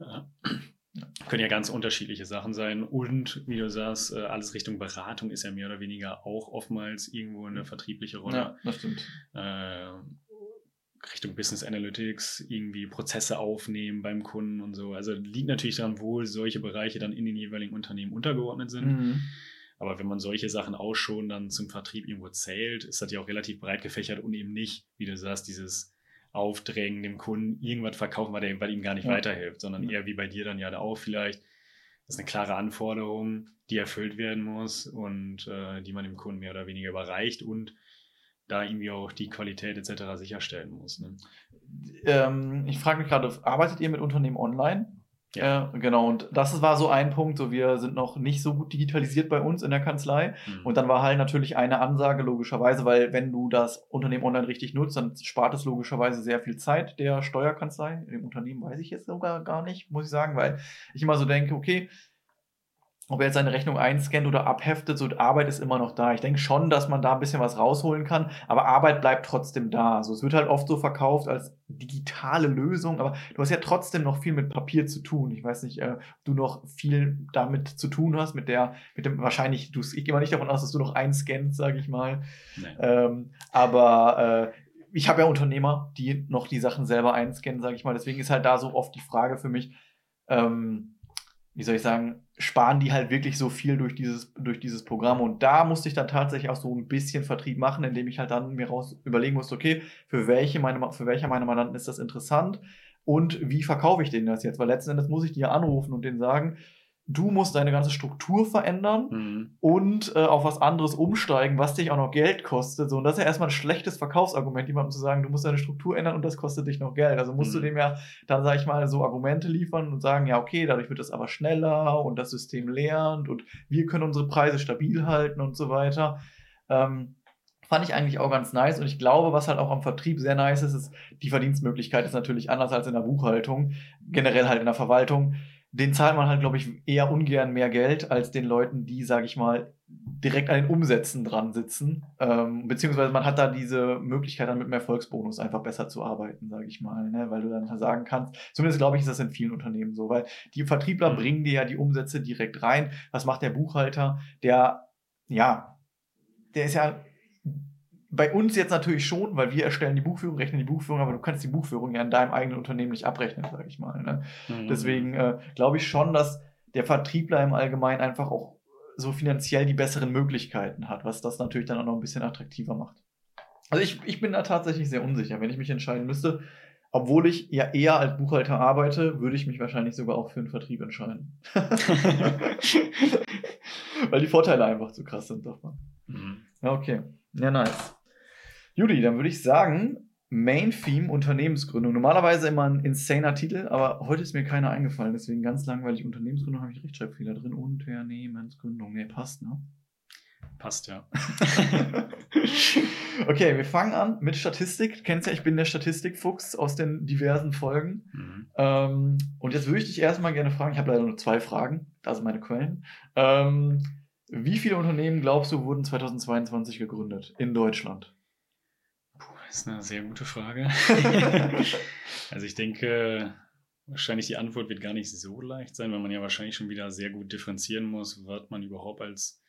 Äh, können ja ganz unterschiedliche Sachen sein. Und wie du sagst, äh, alles Richtung Beratung ist ja mehr oder weniger auch oftmals irgendwo eine vertriebliche Rolle Ja, das stimmt. Richtung Business Analytics irgendwie Prozesse aufnehmen beim Kunden und so. Also liegt natürlich daran, wo solche Bereiche dann in den jeweiligen Unternehmen untergeordnet sind. Mhm. Aber wenn man solche Sachen auch schon dann zum Vertrieb irgendwo zählt, ist das ja auch relativ breit gefächert und eben nicht, wie du sagst, dieses Aufdrängen dem Kunden irgendwas verkaufen, weil, der, weil ihm gar nicht Ja. weiterhilft, sondern eher wie bei dir dann ja auch vielleicht. Das ist eine klare Anforderung, die erfüllt werden muss und äh, die man dem Kunden mehr oder weniger überreicht und da irgendwie auch die Qualität etc. sicherstellen muss. Ne? Ähm, ich frage mich gerade, arbeitet ihr mit Unternehmen online? Ja. Äh, genau, und das war so ein Punkt, so wir sind noch nicht so gut digitalisiert bei uns in der Kanzlei. Mhm. Und dann war halt natürlich eine Ansage, logischerweise, weil wenn du das Unternehmen online richtig nutzt, dann spart es logischerweise sehr viel Zeit der Steuerkanzlei. Im Unternehmen weiß ich jetzt sogar gar nicht, muss ich sagen, weil ich immer so denke, okay, ob er jetzt seine Rechnung einscannt oder abheftet, so Arbeit ist immer noch da. Ich denke schon, dass man da ein bisschen was rausholen kann, aber Arbeit bleibt trotzdem da. Also es wird halt oft so verkauft als digitale Lösung, aber du hast ja trotzdem noch viel mit Papier zu tun. Ich weiß nicht, äh, ob du noch viel damit zu tun hast, mit der, mit dem, wahrscheinlich, du, ich gehe mal nicht davon aus, dass du noch einscannst, sage ich mal. Ähm, aber äh, ich habe ja Unternehmer, die noch die Sachen selber einscannen, sage ich mal. Deswegen ist halt da so oft die Frage für mich, ähm, wie soll ich sagen, sparen die halt wirklich so viel durch dieses, durch dieses Programm. Und da musste ich dann tatsächlich auch so ein bisschen Vertrieb machen, indem ich halt dann mir raus überlegen musste, okay, für welche meine, für welche meiner Mandanten ist das interessant und wie verkaufe ich denen das jetzt? Weil letzten Endes muss ich die ja anrufen und denen sagen, du musst deine ganze Struktur verändern Mhm. und äh, auf was anderes umsteigen, was dich auch noch Geld kostet. So, und das ist ja erstmal ein schlechtes Verkaufsargument, jemandem zu sagen, du musst deine Struktur ändern und das kostet dich noch Geld. Also musst du Mhm. dem ja dann, sag ich mal, so Argumente liefern und sagen, ja, okay, dadurch wird es aber schneller und das System lernt und wir können unsere Preise stabil halten und so weiter. Ähm, fand ich eigentlich auch ganz nice und ich glaube, was halt auch am Vertrieb sehr nice ist, ist, die Verdienstmöglichkeit ist natürlich anders als in der Buchhaltung, generell halt in der Verwaltung den zahlt man halt, glaube ich, eher ungern mehr Geld als den Leuten, die, sage ich mal, direkt an den Umsätzen dran sitzen. Ähm, beziehungsweise man hat da diese Möglichkeit, dann mit dem Erfolgsbonus einfach besser zu arbeiten, sage ich mal, ne? weil du dann sagen kannst, zumindest glaube ich, ist das in vielen Unternehmen so, weil die Vertriebler Mhm. bringen dir ja die Umsätze direkt rein. Was macht der Buchhalter? Der, ja, der ist ja bei uns jetzt natürlich schon, weil wir erstellen die Buchführung, rechnen die Buchführung, aber du kannst die Buchführung ja in deinem eigenen Unternehmen nicht abrechnen, sage ich mal. Ne? Mhm. Deswegen äh, glaube ich schon, dass der Vertriebler im Allgemeinen einfach auch so finanziell die besseren Möglichkeiten hat, was das natürlich dann auch noch ein bisschen attraktiver macht. Also ich, ich bin da tatsächlich sehr unsicher, wenn ich mich entscheiden müsste. Obwohl ich ja eher als Buchhalter arbeite, würde ich mich wahrscheinlich sogar auch für den Vertrieb entscheiden. Weil die Vorteile einfach zu krass sind davon. Mhm. Ja, okay. Ja, nice. Judy, dann würde ich sagen, Main Theme Unternehmensgründung. Normalerweise immer ein insaner Titel, aber heute ist mir keiner eingefallen, deswegen ganz langweilig. Unternehmensgründung habe ich Rechtschreibfehler drin. Unternehmensgründung. Nee, passt, ne? Passt ja. okay, wir fangen an mit Statistik. Du kennst ja, ich bin der Statistikfuchs aus den diversen Folgen. Mhm. Ähm, und jetzt würde ich dich erstmal gerne fragen, ich habe leider nur zwei Fragen, da sind meine Quellen. Ähm, wie viele Unternehmen, glaubst du, wurden 2022 gegründet in Deutschland? Das ist eine sehr gute Frage. also ich denke, wahrscheinlich die Antwort wird gar nicht so leicht sein, weil man ja wahrscheinlich schon wieder sehr gut differenzieren muss, was man überhaupt als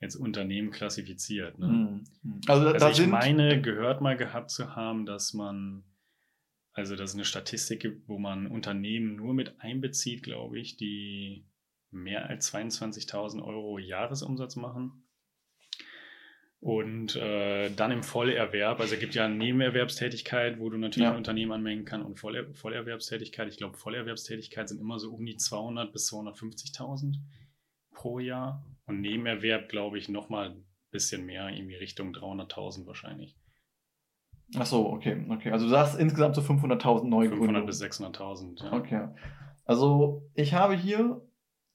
jetzt Unternehmen klassifiziert. Ne? Hm. Also, Also ich meine, gehört mal gehabt zu haben, dass man, also dass es eine Statistik gibt, wo man Unternehmen nur mit einbezieht, glaube ich, die mehr als 22.000 Euro Jahresumsatz machen. Und äh, dann im Vollerwerb, also es gibt ja eine Nebenerwerbstätigkeit, wo du natürlich Ja. ein Unternehmen anmelden kannst und Voller Vollerwerbstätigkeit. Ich glaube, Vollerwerbstätigkeit sind immer so um die 200 bis 250.000 pro Jahr. Und Nebenerwerb, glaube ich, nochmal ein bisschen mehr, irgendwie Richtung 300.000 wahrscheinlich. Ach so, okay, okay. Also du sagst insgesamt so 500.000 neue 500 Gründungen. bis 600.000. Ja. Okay. Also ich habe hier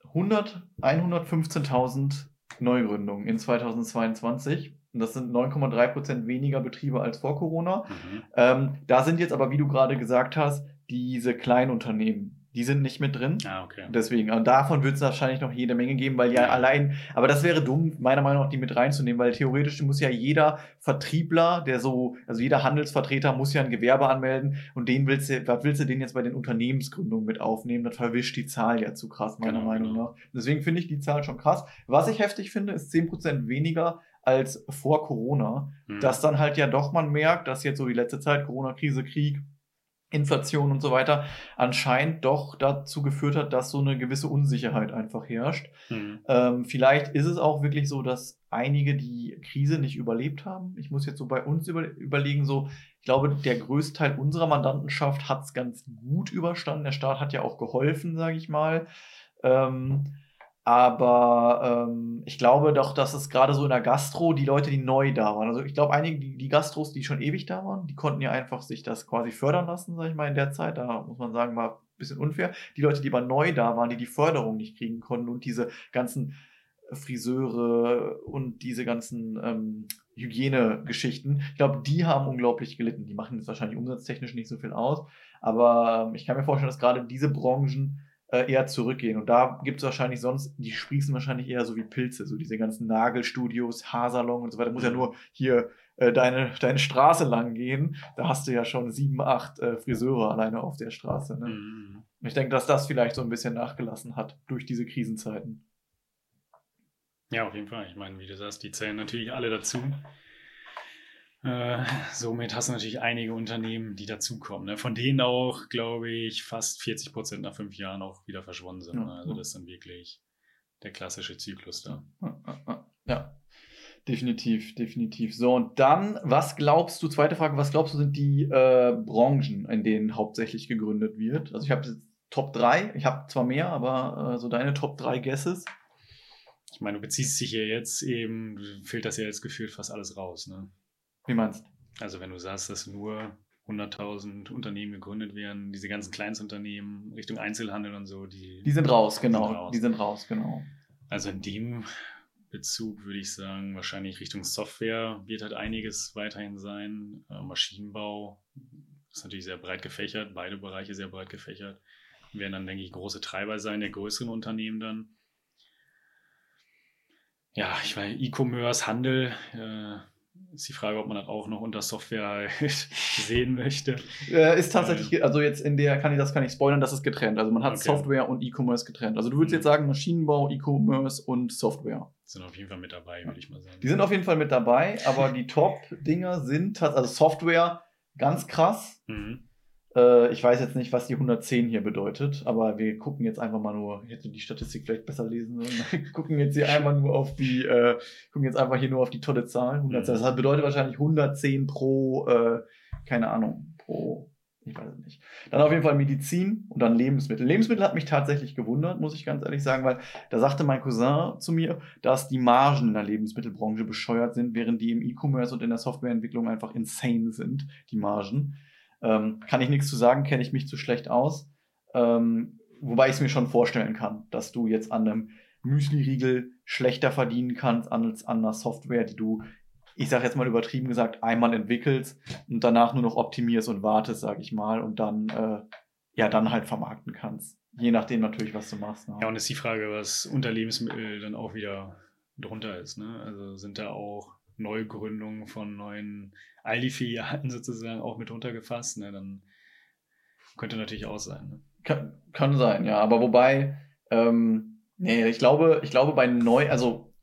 100, 115.000 Neugründungen in 2022. Und das sind 9,3% weniger Betriebe als vor Corona. Mhm. Ähm, da sind jetzt aber, wie du gerade gesagt hast, diese Kleinunternehmen. Die sind nicht mit drin. Ah, okay. Deswegen, und davon wird es wahrscheinlich noch jede Menge geben, weil ja, Ja. allein, aber das wäre dumm, meiner Meinung nach, die mit reinzunehmen, weil theoretisch muss ja jeder Vertriebler, der so, also jeder Handelsvertreter muss ja ein Gewerbe anmelden und den willst du, was willst du den jetzt bei den Unternehmensgründungen mit aufnehmen? Das verwischt die Zahl ja zu krass, meiner Genau, Meinung genau. nach. Deswegen finde ich die Zahl schon krass. Was ich heftig finde, ist 10% weniger als vor Corona Mhm. dass dann halt ja doch man merkt, dass jetzt so die letzte Zeit, Corona-Krise, Krieg, Inflation und so weiter, anscheinend doch dazu geführt hat, dass so eine gewisse Unsicherheit einfach herrscht. Mhm. Ähm, vielleicht ist es auch wirklich so, dass einige die Krise nicht überlebt haben. Ich muss jetzt so bei uns über, überlegen, so, ich glaube, der größte Teil unserer Mandantenschaft hat es ganz gut überstanden. Der Staat hat ja auch geholfen, sage ich mal. Ähm, aber ähm, ich glaube doch, dass es gerade so in der Gastro die Leute, die neu da waren, also ich glaube, einige, die, die Gastros, die schon ewig da waren, die konnten ja einfach sich das quasi fördern lassen, sag ich mal, in der Zeit. Da muss man sagen, war ein bisschen unfair. Die Leute, die aber neu da waren, die die Förderung nicht kriegen konnten und diese ganzen Friseure und diese ganzen ähm, Hygienegeschichten, ich glaube, die haben unglaublich gelitten. Die machen jetzt wahrscheinlich umsatztechnisch nicht so viel aus, aber ähm, ich kann mir vorstellen, dass gerade diese Branchen äh, eher zurückgehen. Und da gibt es wahrscheinlich sonst, die sprießen wahrscheinlich eher so wie Pilze, so diese ganzen Nagelstudios, Haarsalon und so weiter. Muss ja nur hier äh, deine, deine Straße lang gehen. Da hast du ja schon sieben, acht äh, Friseure alleine auf der Straße. Ne? Mhm. Ich denke, dass das vielleicht so ein bisschen nachgelassen hat durch diese Krisenzeiten. Ja, auf jeden Fall. Ich meine, wie du sagst, die zählen natürlich alle dazu. Äh, somit hast du natürlich einige Unternehmen, die dazukommen. Ne? Von denen auch, glaube ich, fast 40 Prozent nach fünf Jahren auch wieder verschwunden sind. Ja, ne? Also das ist dann wirklich der klassische Zyklus da. Ja, definitiv, definitiv. So, und dann, was glaubst du, zweite Frage, was glaubst du, sind die äh, Branchen, in denen hauptsächlich gegründet wird? Also ich habe jetzt Top 3. Ich habe zwar mehr, aber äh, so deine Top 3 Guesses. Ich meine, du beziehst dich ja jetzt eben, du filterst ja jetzt gefühlt fast alles raus, ne? Wie meinst du? Also wenn du sagst, dass nur 100.000 Unternehmen gegründet werden, diese ganzen Kleinstunternehmen Richtung Einzelhandel und so, die, Die sind raus, genau. Sind raus. Die sind raus, genau. Also in dem Bezug würde ich sagen, wahrscheinlich Richtung Software wird halt einiges weiterhin sein. Äh, Maschinenbau ist natürlich sehr breit gefächert, beide Bereiche sehr breit gefächert. Werden dann, denke ich, große Treiber sein der größeren Unternehmen dann. Ja, ich meine, E-Commerce, Handel, äh, ist die Frage, ob man das auch noch unter Software sehen möchte. Äh, ist tatsächlich, ge- also jetzt in der, kann ich das kann ich spoilern, das ist getrennt. Also man hat Okay. Software und E-Commerce getrennt. Also du würdest Mhm. jetzt sagen Maschinenbau, E-Commerce und Software. Sind auf jeden Fall mit dabei, würde ich mal sagen. Die sind auf jeden Fall mit dabei, aber die Top-Dinger sind, also Software, ganz krass. Mhm. Äh, ich weiß jetzt nicht, was die 110 hier bedeutet, aber wir gucken jetzt einfach mal nur, ich hätte die Statistik vielleicht besser lesen sollen. Wir gucken jetzt hier einfach nur auf die, äh, gucken jetzt einfach hier nur auf die tolle Zahl. 110. Mhm. Das bedeutet wahrscheinlich 110 pro, äh, keine Ahnung, pro, ich weiß es nicht. Dann auf jeden Fall Medizin und dann Lebensmittel. Lebensmittel hat mich tatsächlich gewundert, muss ich ganz ehrlich sagen, weil da sagte mein Cousin zu mir, dass die Margen in der Lebensmittelbranche bescheuert sind, während die im E-Commerce und in der Softwareentwicklung einfach insane sind, die Margen. Ähm, kann ich nichts zu sagen, kenne ich mich zu schlecht aus. Ähm, wobei ich es mir schon vorstellen kann, dass du jetzt an einem Müsli-Riegel schlechter verdienen kannst als an einer Software, die du, ich sage jetzt mal übertrieben gesagt, einmal entwickelst und danach nur noch optimierst und wartest, sage ich mal, und dann, äh, ja, dann halt vermarkten kannst. Je nachdem natürlich, was du machst. Ne? Ja, und ist die Frage, was unter Lebensmittel dann auch wieder drunter ist. Ne? Also sind da auch Neugründungen von neuen Aldi-Filialen sozusagen auch mit runtergefasst? Ne? Dann könnte natürlich auch sein. Ne? Kann, kann sein, ja. Aber wobei, ähm, nee, ich glaube, ich glaube bei neu, also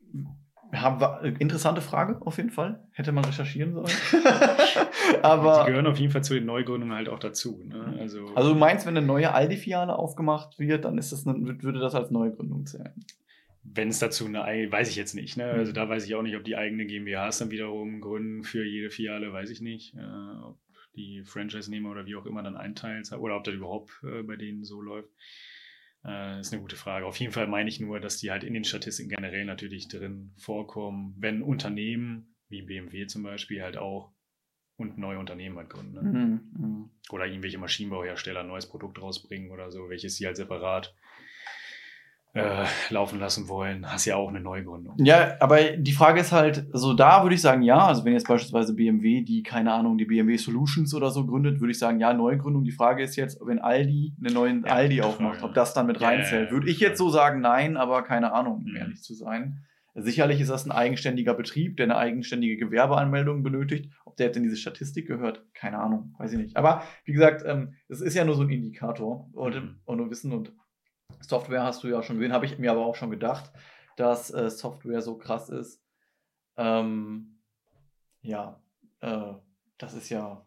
haben wir, interessante Frage auf jeden Fall. Hätte man recherchieren sollen. die Aber gehören auf jeden Fall zu den Neugründungen halt auch dazu. Ne? Also, also du meinst, wenn eine neue Aldi-Filiale aufgemacht wird, dann ist das eine, würde das als Neugründung zählen. Wenn es dazu eine, ei- weiß ich jetzt nicht. Ne? Also da weiß ich auch nicht, ob die eigene GmbHs dann wiederum gründen für jede Filiale, weiß ich nicht. Äh, ob die Franchise-Nehmer oder wie auch immer dann einteilt oder ob das überhaupt äh, bei denen so läuft. Äh, ist eine gute Frage. Auf jeden Fall meine ich nur, dass die halt in den Statistiken generell natürlich drin vorkommen, wenn Unternehmen wie BMW zum Beispiel halt auch und neue Unternehmen halt gründen. Ne? Mhm. Mhm. Oder irgendwelche Maschinenbauhersteller ein neues Produkt rausbringen oder so, welches sie halt separat äh, laufen lassen wollen, hast ja auch eine Neugründung. Ja, aber die Frage ist halt, also da würde ich sagen, ja, also wenn jetzt beispielsweise BMW, die, keine Ahnung, die BMW Solutions oder so gründet, würde ich sagen, ja, Neugründung. Die Frage ist jetzt, wenn Aldi einen neuen Ja, Aldi aufmacht, ob das dann mit reinzählt. Würde ich jetzt so sagen, nein, aber keine Ahnung, um Mhm. ehrlich zu sein. Sicherlich ist das ein eigenständiger Betrieb, der eine eigenständige Gewerbeanmeldung benötigt. Ob der jetzt in diese Statistik gehört, keine Ahnung, weiß ich nicht. Aber wie gesagt, ähm, es ist ja nur so ein Indikator und, Mhm. und nur Wissen und Software hast du ja schon gesehen, habe ich mir aber auch schon gedacht, dass äh, Software so krass ist. Ähm, ja, äh, das ist ja,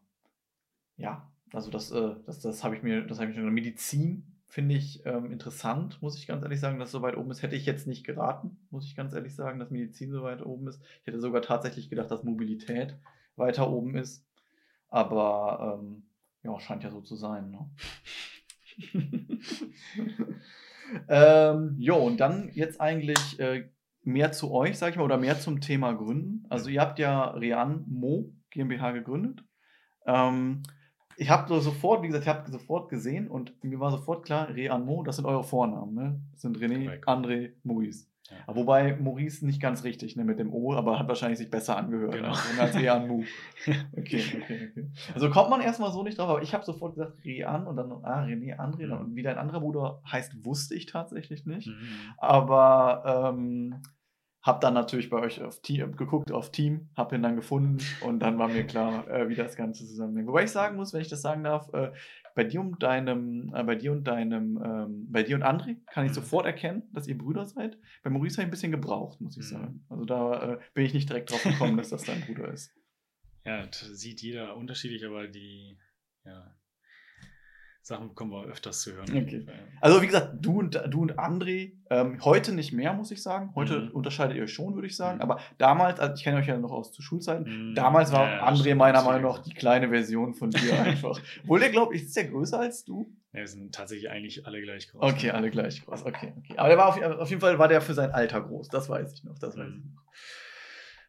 ja, also das, äh, das, das habe ich mir, das habe ich mir Medizin finde ich ähm, interessant, muss ich ganz ehrlich sagen, dass so weit oben ist. Hätte ich jetzt nicht geraten, muss ich ganz ehrlich sagen, dass Medizin so weit oben ist. Ich hätte sogar tatsächlich gedacht, dass Mobilität weiter oben ist. Aber ähm, ja, scheint ja so zu sein. Ne? ähm, jo, und dann jetzt eigentlich äh, mehr zu euch, sag ich mal, oder mehr zum Thema Gründen. Also ihr habt ja Rean Mo GmbH gegründet. Ähm, ich habe so sofort, wie gesagt, ich habe sofort gesehen und mir war sofort klar, Rean Mo, das sind eure Vornamen, ne? Das sind René. André, Maurice. Ja. Wobei Maurice nicht ganz richtig, ne, mit dem O, aber hat wahrscheinlich sich besser angehört Genau. als, als Rean Mo. Okay, okay, okay. Also kommt man erstmal so nicht drauf, aber ich habe sofort gesagt, Rean und dann, ah, René, André. Mhm. Und wie dein anderer Bruder heißt, wusste ich tatsächlich nicht. Mhm. Aber ähm, habe dann natürlich bei euch auf Team, geguckt auf Team, habe ihn dann gefunden und dann war mir klar, äh, wie das Ganze zusammenhängt. Wobei ich sagen muss, wenn ich das sagen darf, äh, bei dir und deinem, äh, bei dir und deinem, ähm, bei dir und André kann ich Mhm. sofort erkennen, dass ihr Brüder seid. Bei Maurice habe ich ein bisschen gebraucht, muss ich Mhm. sagen. Also da äh, bin ich nicht direkt drauf gekommen, dass das dein Bruder ist. Ja, das sieht jeder unterschiedlich, aber die ja, Sachen bekommen wir öfters zu hören. Okay. Also wie gesagt, du und, du und André, ähm, heute nicht mehr, muss ich sagen. Heute Mhm. unterscheidet ihr euch schon, würde ich sagen. Mhm. Aber damals, also ich kenne euch ja noch aus zu Schulzeiten, Mhm. damals war Ja, André meiner Meinung nach die kleine Version von dir einfach. Obwohl der, glaube ich, ist der größer als du? Ja, wir sind tatsächlich eigentlich alle gleich groß. Okay, alle gleich groß. Okay, okay. Aber der war auf, auf jeden Fall war der für sein Alter groß. Das weiß ich noch. Das weiß ich Mhm. noch.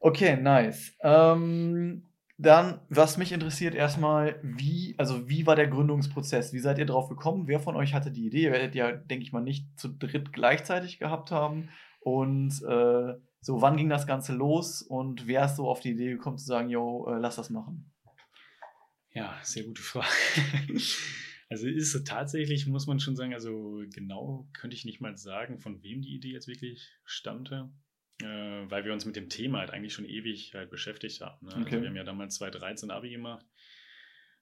Okay, nice. Ähm, dann, was mich interessiert erstmal, wie, also wie war der Gründungsprozess? Wie seid ihr drauf gekommen? Wer von euch hatte die Idee? Ihr werdet ja, denke ich mal, nicht zu dritt gleichzeitig gehabt haben. Und äh, so, wann ging das Ganze los? Und wer ist so auf die Idee gekommen zu sagen, yo, äh, lass das machen? Ja, sehr gute Frage. Also ist tatsächlich, muss man schon sagen, also genau könnte ich nicht mal sagen, von wem die Idee jetzt wirklich stammte, weil wir uns mit dem Thema halt eigentlich schon ewig halt beschäftigt haben. Ne? Okay. Also wir haben ja damals 2013 Abi gemacht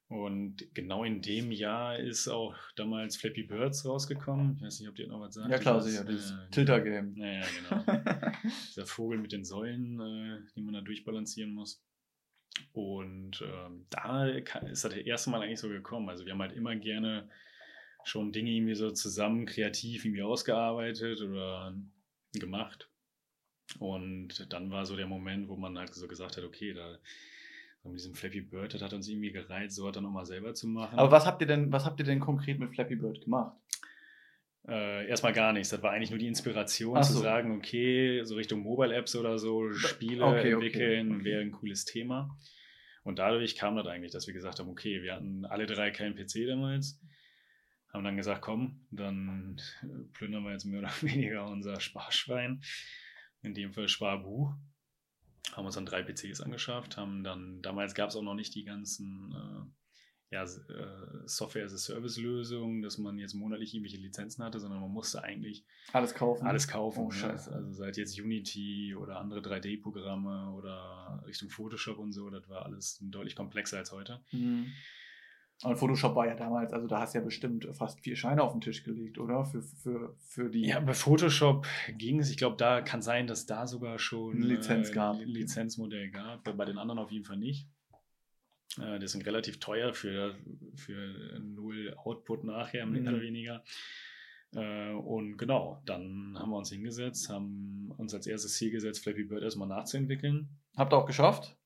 und genau in dem Jahr ist auch damals Flappy Birds rausgekommen. Ich weiß nicht, ob ihr noch was sagt. Ja, klar, sicher, dieses äh, Tilter-Game. Naja, genau. dieser Vogel mit den Säulen, äh, die man da durchbalancieren muss. Und ähm, da ist das erste Mal eigentlich so gekommen. Also wir haben halt immer gerne schon Dinge irgendwie so zusammen kreativ irgendwie ausgearbeitet oder gemacht. Und dann war so der Moment, wo man halt so gesagt hat, okay, da so mit diesem Flappy Bird, das hat uns irgendwie gereizt, so hat dann nochmal selber zu machen. Aber was habt ihr denn, was habt ihr denn konkret mit Flappy Bird gemacht? Äh, erstmal gar nichts. Das war eigentlich nur die Inspiration Ach zu so. sagen, okay, so Richtung Mobile Apps oder so, Spiele okay, okay, entwickeln okay. wäre ein cooles Thema. Und dadurch kam das eigentlich, dass wir gesagt haben, okay, wir hatten alle drei keinen PC damals, haben dann gesagt, komm, dann plündern wir jetzt mehr oder weniger unser Sparschwein, in dem Fall Sparbuch. Haben uns dann drei PCs angeschafft, haben dann, damals gab es auch noch nicht die ganzen äh, ja, äh, Software-as-a-Service-Lösungen, dass man jetzt monatlich irgendwelche Lizenzen hatte, sondern man musste eigentlich Alles kaufen? alles kaufen. Oh, scheiße. Also seit jetzt Unity oder andere 3D-Programme oder Richtung Photoshop und so, das war alles deutlich komplexer als heute. Mhm. Und Photoshop war ja damals, also da hast du ja bestimmt fast vier Scheine auf den Tisch gelegt, oder? Für, für, für die. Ja, bei Photoshop ging es. Ich glaube, da kann sein, dass da sogar schon Eine Lizenz äh, gab. ein Lizenzmodell gab. Bei den anderen auf jeden Fall nicht. Äh, die sind relativ teuer für, für null Output nachher, mehr Mhm. oder weniger. Äh, und genau, dann haben wir uns hingesetzt, haben uns als erstes Ziel gesetzt, Flappy Bird erstmal nachzuentwickeln. Habt ihr auch geschafft?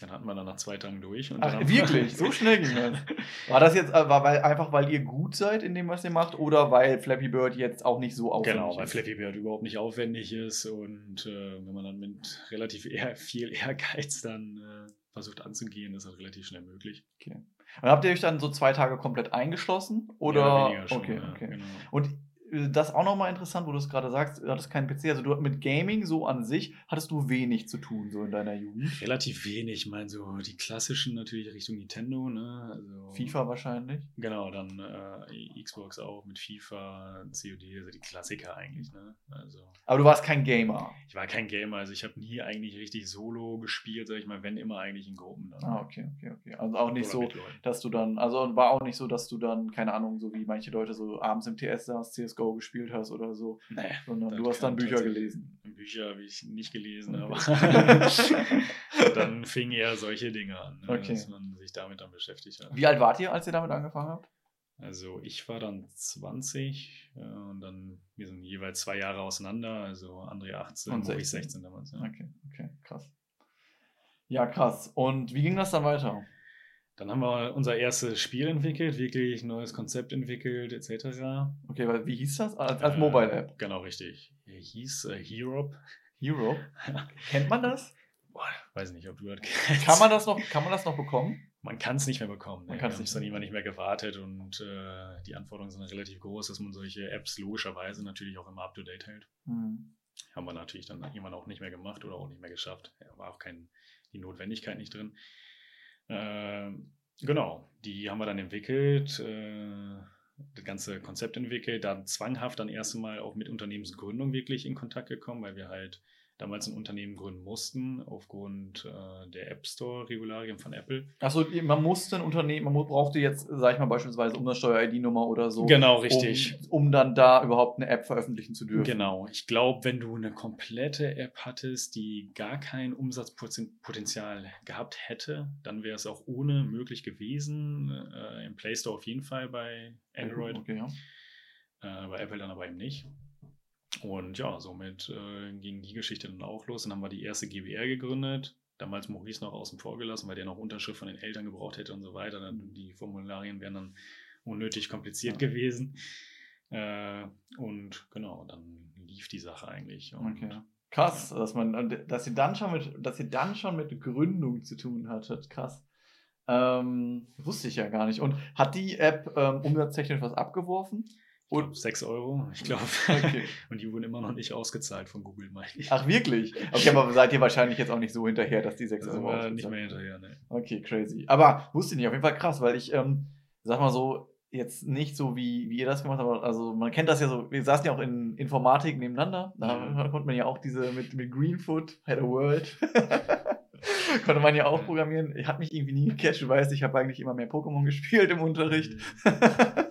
Dann hatten wir dann nach zwei Tagen durch. Und Ach, wirklich? So schnell ging das? War das jetzt äh, war, weil, einfach, weil ihr gut seid in dem, was ihr macht, oder weil Flappy Bird jetzt auch nicht so aufwendig Genau, weil ist? Flappy Bird überhaupt nicht aufwendig ist und äh, wenn man dann mit relativ eher viel Ehrgeiz dann äh, versucht anzugehen, ist das relativ schnell möglich. Okay. Und habt ihr euch dann so zwei Tage komplett eingeschlossen? Oder? Weniger schon, okay, ja, okay. Genau. Und das auch nochmal interessant, wo du es gerade sagst, du hattest keinen PC. Also du mit Gaming so an sich hattest du wenig zu tun, so in deiner Jugend. Relativ wenig, ich meine so die klassischen natürlich Richtung Nintendo, ne? Also, FIFA wahrscheinlich. Genau, dann äh, Xbox auch mit FIFA, COD, also die Klassiker eigentlich, ne? Also Aber du warst kein Gamer. ich war kein Gamer, also ich habe nie eigentlich richtig Solo gespielt, sag ich mal, wenn immer eigentlich in Gruppen. Dann. Ah, okay, okay, okay. Also auch nicht so, dass du dann, also war auch nicht so, dass du dann, keine Ahnung, so wie manche Leute so abends im TS saß, CSGO gespielt hast oder so, Nee, sondern du hast dann Bücher gelesen. Bücher habe ich nicht gelesen, Okay. aber dann fingen eher solche Dinge an, ne, Okay. dass man sich damit dann beschäftigt hat. Wie alt wart ihr, als ihr damit angefangen habt? Also ich war dann 20 äh, und dann, wir sind jeweils zwei Jahre auseinander, also André 18 Und und ich 16. 16 damals. Ja. Okay, okay, krass. Ja, krass. Und wie ging das dann weiter? Dann haben wir unser erstes Spiel entwickelt, wirklich neues Konzept entwickelt, etc. Okay, weil wie hieß das? Als, als Äh, Mobile App. Genau, richtig. Hieß äh, Hero. Hero. Kennt man das? Boah, weiß nicht, ob du das kennst. Kann man das noch, kann man das noch bekommen? Man kann es nicht mehr bekommen. Man Ne? Wir haben nicht es dann nicht mehr gewartet und äh, die Anforderungen sind relativ groß, dass man solche Apps logischerweise natürlich auch immer up-to-date hält. Hm. Haben wir natürlich dann irgendwann auch nicht mehr gemacht oder auch nicht mehr geschafft. Ja, war auch kein, die Notwendigkeit nicht drin. Ähm, genau, die haben wir dann entwickelt, äh, das ganze Konzept entwickelt, dann zwanghaft dann erst einmal auch mit Unternehmensgründung wirklich in Kontakt gekommen, weil wir halt damals ein Unternehmen gründen mussten, aufgrund äh, der App Store-Regularien von Apple. Achso, man musste ein Unternehmen, man brauchte jetzt, sag ich mal, beispielsweise Umsatzsteuer-ID-Nummer oder so. Genau, richtig. Um, um, dann da überhaupt eine App veröffentlichen zu dürfen. Genau. Ich glaube, wenn du eine komplette App hattest, die gar kein Umsatzpotenzial gehabt hätte, dann wäre es auch ohne möglich gewesen. Äh, Im Play Store auf jeden Fall bei Android. Okay, ja. Äh, bei Apple dann aber eben nicht. Und ja, somit äh, ging die Geschichte dann auch los. Dann haben wir die erste GBR gegründet. Damals Maurice noch außen vor gelassen, weil der noch Unterschrift von den Eltern gebraucht hätte und so weiter. Dann, die Formularien wären dann unnötig kompliziert ja. gewesen. Äh, und genau, dann lief die Sache eigentlich. Und, okay. Krass, ja. dass man, dass ihr dann schon mit, dass ihr dann schon mit Gründung zu tun hattet. Krass. Ähm, wusste ich ja gar nicht. Und hat die App ähm, umsatztechnisch was abgeworfen? Und 6 Euro, ich glaube. Okay. und die wurden immer noch nicht ausgezahlt von Google, meine ich. Ach, wirklich? Okay, aber seid ihr wahrscheinlich jetzt auch nicht so hinterher, dass die 6 Euro. War nicht mehr hinterher, ne. Okay, crazy. Aber wusste ich nicht, auf jeden Fall krass, weil ich, ähm, sag mal so, jetzt nicht so wie, wie ihr das gemacht habt, also man kennt das ja so, wir saßen ja auch in Informatik nebeneinander, da mhm. konnte man ja auch diese mit, mit Greenfoot, Hello World. konnte man ja auch programmieren. Hat mich irgendwie nie gecatcht, du weißt, ich habe eigentlich immer mehr Pokémon gespielt im Unterricht.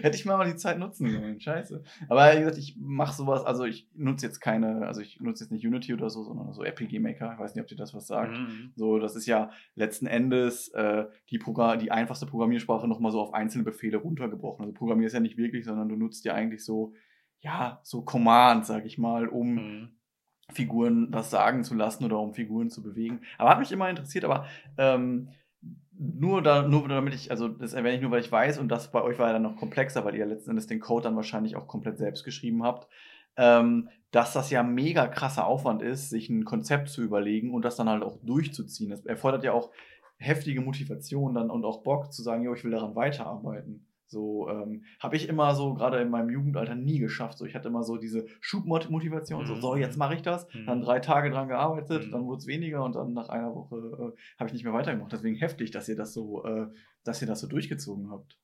Hätte ich mal die Zeit nutzen sollen. Scheiße. Aber wie gesagt, ich mache sowas, also ich nutze jetzt keine, also ich nutze jetzt nicht Unity oder so, sondern so RPG Maker. Ich weiß nicht, ob dir das was sagt. Mhm. So, das ist ja letzten Endes äh, die, die einfachste Programmiersprache nochmal so auf einzelne Befehle runtergebrochen. Also programmierst ja nicht wirklich, sondern du nutzt ja eigentlich so, ja, so Commands, sag ich mal, um mhm. Figuren was sagen zu lassen oder um Figuren zu bewegen. Aber hat mich immer interessiert, aber ähm, nur, da, nur damit ich, also das erwähne ich nur, weil ich weiß, und das bei euch war ja dann noch komplexer, weil ihr letzten Endes den Code dann wahrscheinlich auch komplett selbst geschrieben habt, ähm, dass das ja mega krasser Aufwand ist, sich ein Konzept zu überlegen und das dann halt auch durchzuziehen. Das erfordert ja auch heftige Motivation dann und auch Bock zu sagen, jo, ich will daran weiterarbeiten. So ähm, habe ich immer so gerade in meinem Jugendalter nie geschafft. So ich hatte immer so diese Schubmotivation, mhm. so so jetzt mache ich das. Mhm. Dann drei Tage dran gearbeitet, mhm. dann wurde es weniger und dann nach einer Woche äh, habe ich nicht mehr weitergemacht. Deswegen heftig, dass ihr das so, äh, dass ihr das so durchgezogen habt.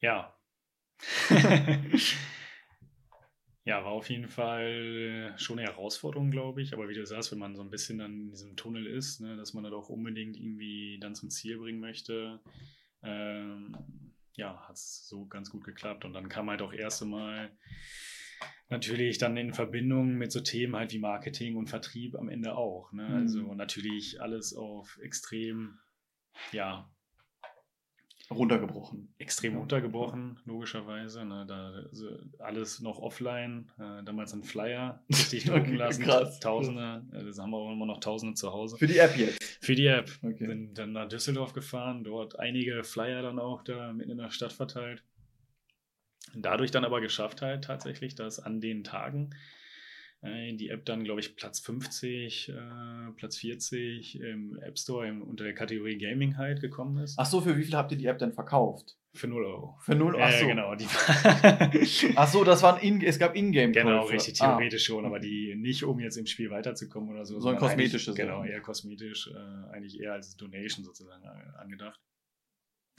Ja. ja, war auf jeden Fall schon eine Herausforderung, glaube ich. Aber wie du sagst, wenn man so ein bisschen dann in diesem Tunnel ist, ne, dass man das auch unbedingt irgendwie dann zum Ziel bringen möchte ähm, ja, hat es so ganz gut geklappt. Und dann kam halt auch erst einmal natürlich dann in Verbindung mit so Themen halt wie Marketing und Vertrieb am Ende auch. Ne? Also mhm. Also natürlich alles auf extrem, ja, runtergebrochen. Extrem runtergebrochen, logischerweise. Ne? Da alles noch offline. Äh, damals ein Flyer richtig drucken okay, lassen. Krass. Tausende. Äh, das haben wir auch immer noch Tausende zu Hause. Für die App jetzt? Für die App. Okay. Sind dann nach Düsseldorf gefahren, dort einige Flyer dann auch da mitten in der Stadt verteilt. Dadurch dann aber geschafft halt tatsächlich, dass an den Tagen die App dann, glaube ich, Platz 50, äh, Platz 40 im App Store im, unter der Kategorie Gaming halt gekommen ist. Ach so, für wie viel habt ihr die App denn verkauft? Für 0 Euro. Für 0 Euro? Ach so. Äh, genau. Die Ach so, das waren in, es gab Ingame Genau, richtig, ah. theoretisch ah. schon, aber die nicht, um jetzt im Spiel weiterzukommen oder so. Sondern kosmetische Genau, eher kosmetisch, äh, eigentlich eher als Donation sozusagen äh, angedacht.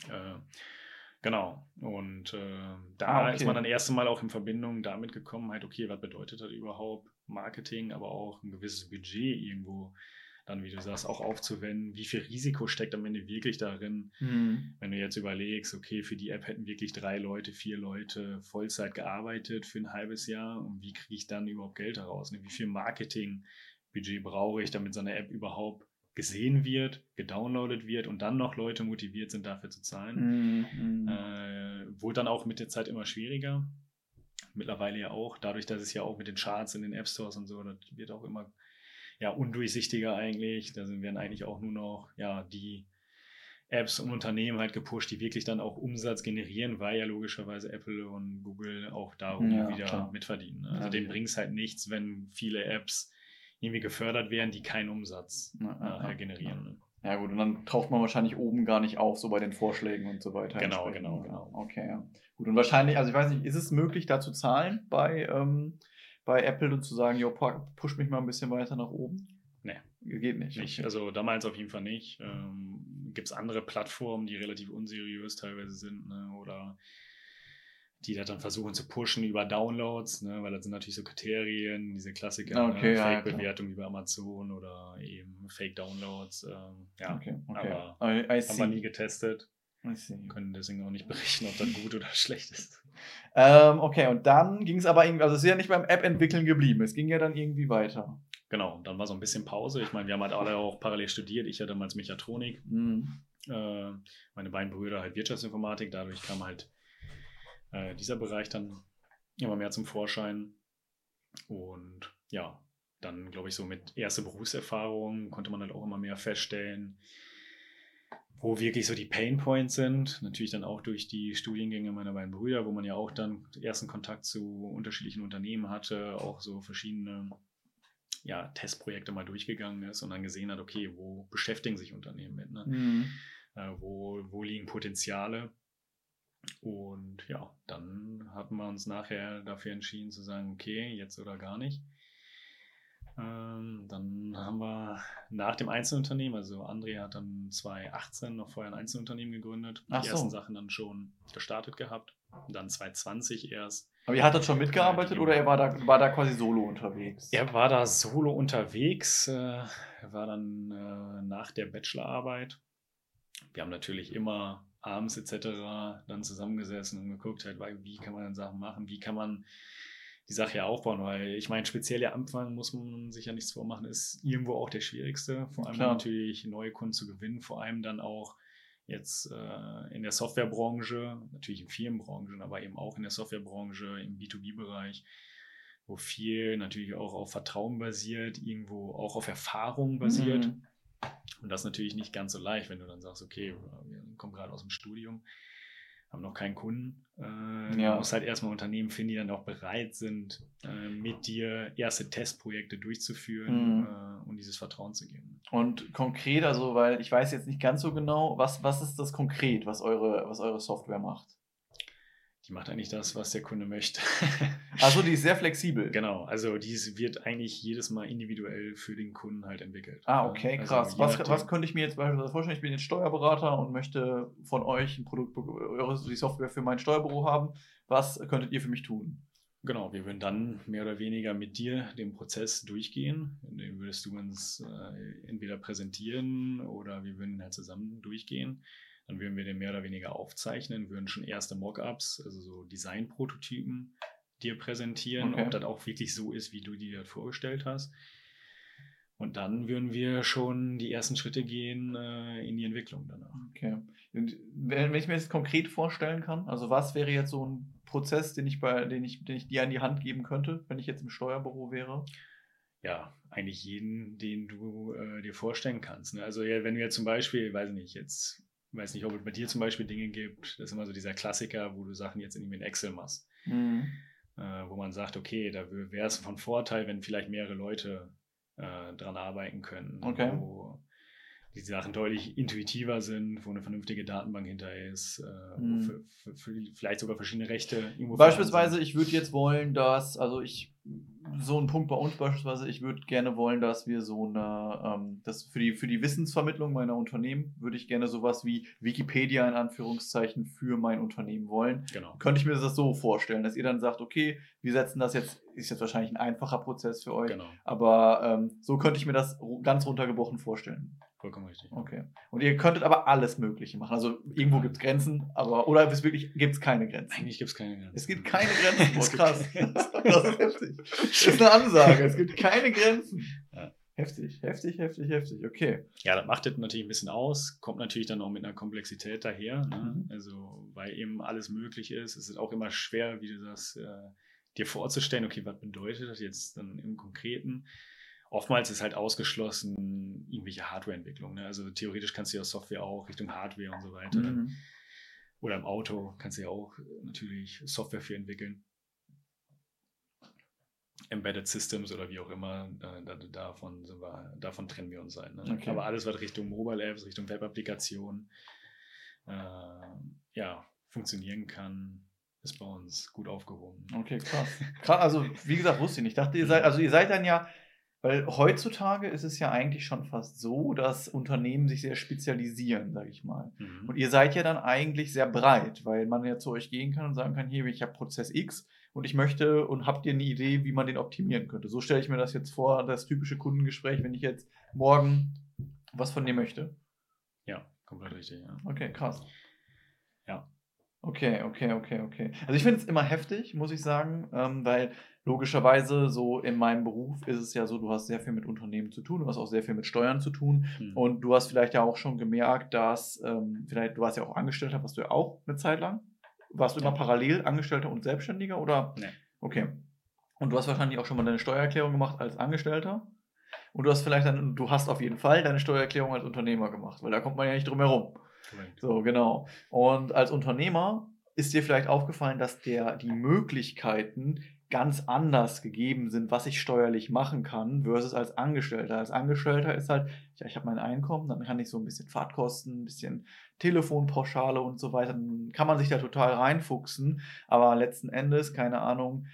Äh, Genau. Und äh, da ah, okay. ist man dann erst einmal auch in Verbindung damit gekommen, halt, okay, was bedeutet das überhaupt Marketing, aber auch ein gewisses Budget irgendwo dann, wie du sagst, auch aufzuwenden. Wie viel Risiko steckt am Ende wirklich darin, mhm. wenn du jetzt überlegst, okay, für die App hätten wirklich drei Leute, vier Leute Vollzeit gearbeitet für ein halbes Jahr und wie kriege ich dann überhaupt Geld heraus? Wie viel Marketingbudget brauche ich, damit so eine App überhaupt gesehen wird, gedownloadet wird und dann noch Leute motiviert sind, dafür zu zahlen. Mhm. Äh, wurde dann auch mit der Zeit immer schwieriger. Mittlerweile ja auch, dadurch, dass es ja auch mit den Charts in den App Stores und so, das wird auch immer ja, undurchsichtiger eigentlich. Da werden eigentlich auch nur noch ja, die Apps und Unternehmen halt gepusht, die wirklich dann auch Umsatz generieren, weil ja logischerweise Apple und Google auch darum ja, wieder klar. mitverdienen. Ne? Also ja, denen bringt es halt nichts, wenn viele Apps irgendwie gefördert werden, die keinen Umsatz äh, generieren. Ne? Ja gut, und dann taucht man wahrscheinlich oben gar nicht auf, so bei den Vorschlägen und so weiter. Genau, genau, genau. Okay, ja. Gut, und wahrscheinlich, also ich weiß nicht, ist es möglich, da zu zahlen bei, ähm, bei Apple und zu sagen, jo, push mich mal ein bisschen weiter nach oben? Nee. Geht nicht. nicht. Also damals auf jeden Fall nicht. Ähm, Gibt es andere Plattformen, die relativ unseriös teilweise sind, ne? oder die das dann versuchen zu pushen über Downloads, ne, weil das sind natürlich so Kriterien, diese Klassiker, Ah, okay, ne, ja, ja, Fake-Bewertung über Amazon oder eben Fake-Downloads. Ähm, ja, Okay, okay. aber haben wir nie getestet. Können deswegen auch nicht berichten, ob das gut oder schlecht ist. Ähm, okay, und dann ging es aber irgendwie, also es ist ja nicht beim App-Entwickeln geblieben. Es ging ja dann irgendwie weiter. Genau, dann war so ein bisschen Pause. Ich meine, wir haben halt alle auch parallel studiert. Ich ja damals Mechatronik, Mhm. äh, meine beiden Brüder halt Wirtschaftsinformatik. Dadurch kam halt äh, dieser Bereich dann immer mehr zum Vorschein. Und ja, dann glaube ich so mit erster Berufserfahrung konnte man halt auch immer mehr feststellen, wo wirklich so die Pain Points sind. Natürlich dann auch durch die Studiengänge meiner beiden Brüder, wo man ja auch dann ersten Kontakt zu unterschiedlichen Unternehmen hatte, auch so verschiedene ja, Testprojekte mal durchgegangen ist und dann gesehen hat, okay, wo beschäftigen sich Unternehmen mit? Ne? Mhm. Äh, wo, wo liegen Potenziale? Und ja, dann hatten wir uns nachher dafür entschieden zu sagen, okay, jetzt oder gar nicht. Ähm, dann haben wir nach dem Einzelunternehmen, also André hat dann 2018 noch vorher ein Einzelunternehmen gegründet, Ach die so. ersten Sachen dann schon gestartet gehabt. Und dann 2020 erst. Aber ihr hattet schon mitgearbeitet oder er war da, war da quasi solo unterwegs? Er war da solo unterwegs, äh, er war dann äh, nach der Bachelorarbeit. Wir haben natürlich immer abends etc. dann zusammengesessen und geguckt, halt, wie kann man dann Sachen machen, wie kann man die Sache ja aufbauen, weil ich meine, speziell der Anfang muss man sich ja nichts vormachen, ist irgendwo auch der schwierigste. Vor allem Klar. natürlich neue Kunden zu gewinnen, vor allem dann auch jetzt äh, in der Softwarebranche, natürlich in vielen Branchen, aber eben auch in der Softwarebranche, im B2B-Bereich, wo viel natürlich auch auf Vertrauen basiert, irgendwo auch auf Erfahrung basiert. Mhm. Und das ist natürlich nicht ganz so leicht, wenn du dann sagst, okay, wir kommen gerade aus dem Studium, haben noch keinen Kunden. Äh, Ja. Du musst halt erstmal Unternehmen finden, die dann auch bereit sind, äh, mit dir erste Testprojekte durchzuführen Mhm. äh, und dieses Vertrauen zu geben. Und konkret, also, weil ich weiß jetzt nicht ganz so genau, was, was ist das konkret, was eure, was eure Software macht? Die macht eigentlich das, was der Kunde möchte. Also die ist sehr flexibel. genau, also dies wird eigentlich jedes Mal individuell für den Kunden halt entwickelt. Ah, okay, Also krass. was, was könnte ich mir jetzt beispielsweise vorstellen? Ich bin jetzt Steuerberater und möchte von euch ein Produkt, eure, die Software für mein Steuerbüro haben. Was könntet ihr für mich tun? Genau, wir würden dann mehr oder weniger mit dir den Prozess durchgehen. Den würdest du uns äh, entweder präsentieren oder wir würden ihn halt zusammen durchgehen. Dann würden wir den mehr oder weniger aufzeichnen, würden schon erste Mockups, also so Designprototypen dir präsentieren, Okay. ob das auch wirklich so ist, wie du dir das vorgestellt hast. Und dann würden wir schon die ersten Schritte gehen äh, in die Entwicklung danach. Okay. Und wenn, ich mir das konkret vorstellen kann, also was wäre jetzt so ein Prozess, den ich bei, den ich, den ich dir an die Hand geben könnte, wenn ich jetzt im Steuerbüro wäre? ja, eigentlich jeden, den du äh, dir vorstellen kannst. Ne? Also ja, wenn jetzt zum Beispiel, weiß nicht, jetzt weiß nicht, ob es bei dir zum Beispiel Dinge gibt, das ist immer so dieser Klassiker, wo du Sachen jetzt irgendwie in Excel machst, Mhm. äh, wo man sagt, okay, da wäre es von Vorteil, wenn vielleicht mehrere Leute äh, dran arbeiten können, Okay. wo die Sachen deutlich intuitiver sind, wo eine vernünftige Datenbank hinter ist, äh, Mhm. für, für, für vielleicht sogar verschiedene Rechte irgendwo Beispielsweise, ich würde jetzt wollen, dass, also ich, so ein Punkt bei uns beispielsweise, ich würde gerne wollen, dass wir so eine, ähm, das für die, für die Wissensvermittlung meiner Unternehmen, würde ich gerne sowas wie Wikipedia in Anführungszeichen für mein Unternehmen wollen. Genau. Könnte ich mir das so vorstellen, dass ihr dann sagt, okay, wir setzen das jetzt, ist jetzt wahrscheinlich ein einfacher Prozess für euch, Genau, aber ähm, so könnte ich mir das ganz runtergebrochen vorstellen. Vollkommen richtig. Okay. Und ihr könntet aber alles Mögliche machen. Also irgendwo gibt es Grenzen, aber oder ist wirklich gibt es keine Grenzen? Eigentlich gibt es keine Grenzen. Es gibt keine Grenzen. Es gibt krass. Das ist heftig. Das ist eine Ansage. Es gibt keine Grenzen. Ja. Heftig, heftig, heftig, heftig. Okay. Ja, das macht das natürlich ein bisschen aus, kommt natürlich dann auch mit einer Komplexität daher. Ne? Mhm. Also, weil eben alles möglich ist. Es ist auch immer schwer, wie du das äh, dir vorzustellen, okay, was bedeutet das jetzt dann im Konkreten? Oftmals ist halt ausgeschlossen irgendwelche Hardwareentwicklung. Ne? Also theoretisch kannst du ja Software auch Richtung Hardware und so weiter. Mhm. Oder im Auto kannst du ja auch äh, natürlich Software für entwickeln. Embedded Systems oder wie auch immer, äh, da, davon, wir, davon trennen wir uns halt. Ne? Okay. Aber alles, was Richtung Mobile Apps, Richtung Web-Applikationen äh, ja, funktionieren kann, ist bei uns gut aufgehoben. Okay, krass. krass. Also, wie gesagt, wusste ich nicht. Ich dachte, ihr seid, also ihr seid dann ja, Weil heutzutage ist es ja eigentlich schon fast so, dass Unternehmen sich sehr spezialisieren, sage ich mal. Mhm. Und ihr seid ja dann eigentlich sehr breit, weil man ja zu euch gehen kann und sagen kann, hier, ich habe Prozess X und ich möchte und habt ihr eine Idee, wie man den optimieren könnte. So stelle ich mir das jetzt vor, das typische Kundengespräch, wenn ich jetzt morgen was von dir möchte. Ja, komplett richtig, ja. Okay, krass. Ja. Okay, okay, okay, okay. Also ich finde es immer heftig, muss ich sagen, ähm, weil logischerweise so in meinem Beruf ist es ja so, du hast sehr viel mit Unternehmen zu tun, du hast auch sehr viel mit Steuern zu tun Hm. und du hast vielleicht ja auch schon gemerkt, dass ähm, vielleicht, du warst ja auch Angestellter, warst du ja auch eine Zeit lang. Warst du immer Ja. parallel Angestellter und Selbstständiger oder? Nee. Okay. Und du hast wahrscheinlich auch schon mal deine Steuererklärung gemacht als Angestellter. Und du hast vielleicht dann, du hast auf jeden Fall deine Steuererklärung als Unternehmer gemacht, weil da kommt man ja nicht drum herum. So, genau. Und als Unternehmer ist dir vielleicht aufgefallen, dass der, die Möglichkeiten ganz anders gegeben sind, was ich steuerlich machen kann, versus als Angestellter. Als Angestellter ist halt, ja, ich habe mein Einkommen, dann kann ich so ein bisschen Fahrtkosten, ein bisschen Telefonpauschale und so weiter, dann kann man sich da total reinfuchsen, aber letzten Endes, keine Ahnung,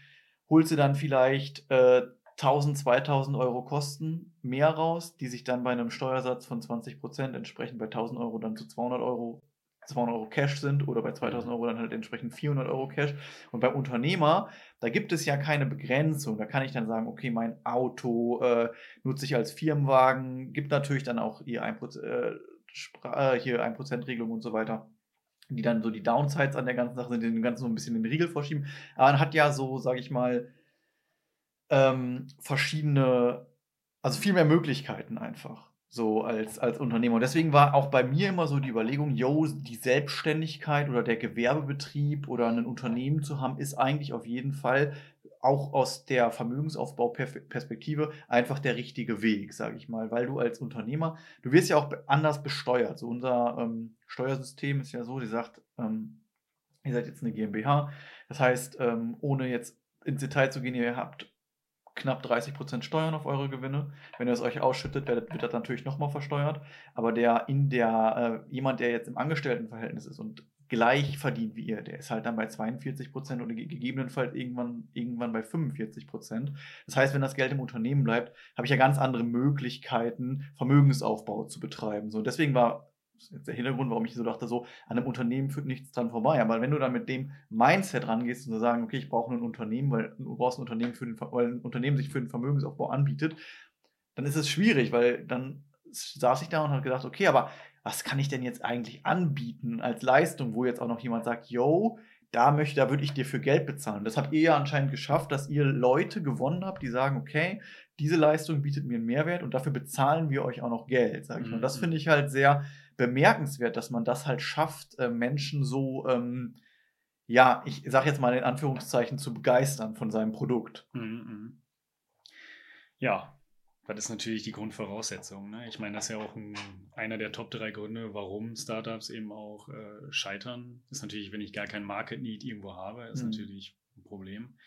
holst du dann vielleicht äh, 1000, 2000 Euro Kosten mehr raus, die sich dann bei einem Steuersatz von 20 Prozent entsprechend bei 1000 Euro dann zu 200 Euro 200 Euro Cash sind oder bei 2000 Euro dann halt entsprechend 400 Euro Cash. Und beim Unternehmer, da gibt es ja keine Begrenzung. Da kann ich dann sagen, okay, mein Auto äh, nutze ich als Firmenwagen, gibt natürlich dann auch hier 1%, äh, äh, hier 1%-Regelung und so weiter die dann so die Downsides an der ganzen Sache sind, dem Ganzen so ein bisschen den Riegel vorschieben. Aber man hat ja so, sage ich mal, ähm, verschiedene, also viel mehr Möglichkeiten einfach so als, als Unternehmer. Und deswegen war auch bei mir immer so die Überlegung, yo, die Selbstständigkeit oder der Gewerbebetrieb oder ein Unternehmen zu haben, ist eigentlich auf jeden Fall auch aus der Vermögensaufbauperspektive einfach der richtige Weg, sage ich mal, weil du als Unternehmer, du wirst ja auch anders besteuert. So unser ähm, Steuersystem ist ja so, die sagt, ähm, ihr seid jetzt eine GmbH, das heißt, ähm, ohne jetzt ins Detail zu gehen, ihr habt knapp 30% Steuern auf eure Gewinne. Wenn ihr es euch ausschüttet, wird, wird das natürlich nochmal versteuert. Aber der in der, äh, jemand, der jetzt im Angestelltenverhältnis ist und gleich verdient wie ihr, der ist halt dann bei 42% oder ge- gegebenenfalls irgendwann, irgendwann bei 45%. Das heißt, wenn das Geld im Unternehmen bleibt, habe ich ja ganz andere Möglichkeiten, Vermögensaufbau zu betreiben. So, deswegen war das ist jetzt der Hintergrund, warum ich so dachte, so an einem Unternehmen führt nichts dran vorbei. Aber wenn du dann mit dem Mindset rangehst und sagen, okay, ich brauche ein Unternehmen, weil du brauchst ein Unternehmen, für den, weil ein Unternehmen sich für den Vermögensaufbau anbietet, dann ist es schwierig, weil dann saß ich da und habe gedacht, okay, aber was kann ich denn jetzt eigentlich anbieten als Leistung, wo jetzt auch noch jemand sagt, yo, da möchte, da würde ich dir für Geld bezahlen. Das habt ihr ja anscheinend geschafft, dass ihr Leute gewonnen habt, die sagen, okay, diese Leistung bietet mir einen Mehrwert und dafür bezahlen wir euch auch noch Geld, sage ich mal. Und Das Mhm. finde ich halt sehr bemerkenswert, dass man das halt schafft, äh, Menschen so, ähm, ja, ich sage jetzt mal in Anführungszeichen, zu begeistern von seinem Produkt. Mhm, mhm. Ja, das ist natürlich die Grundvoraussetzung. Ne? Ich meine, das ist ja auch ein, einer der Top drei Gründe, warum Startups eben auch äh, scheitern. Ist natürlich, wenn ich gar kein Market Need irgendwo habe, ist Mhm. natürlich ein Problem.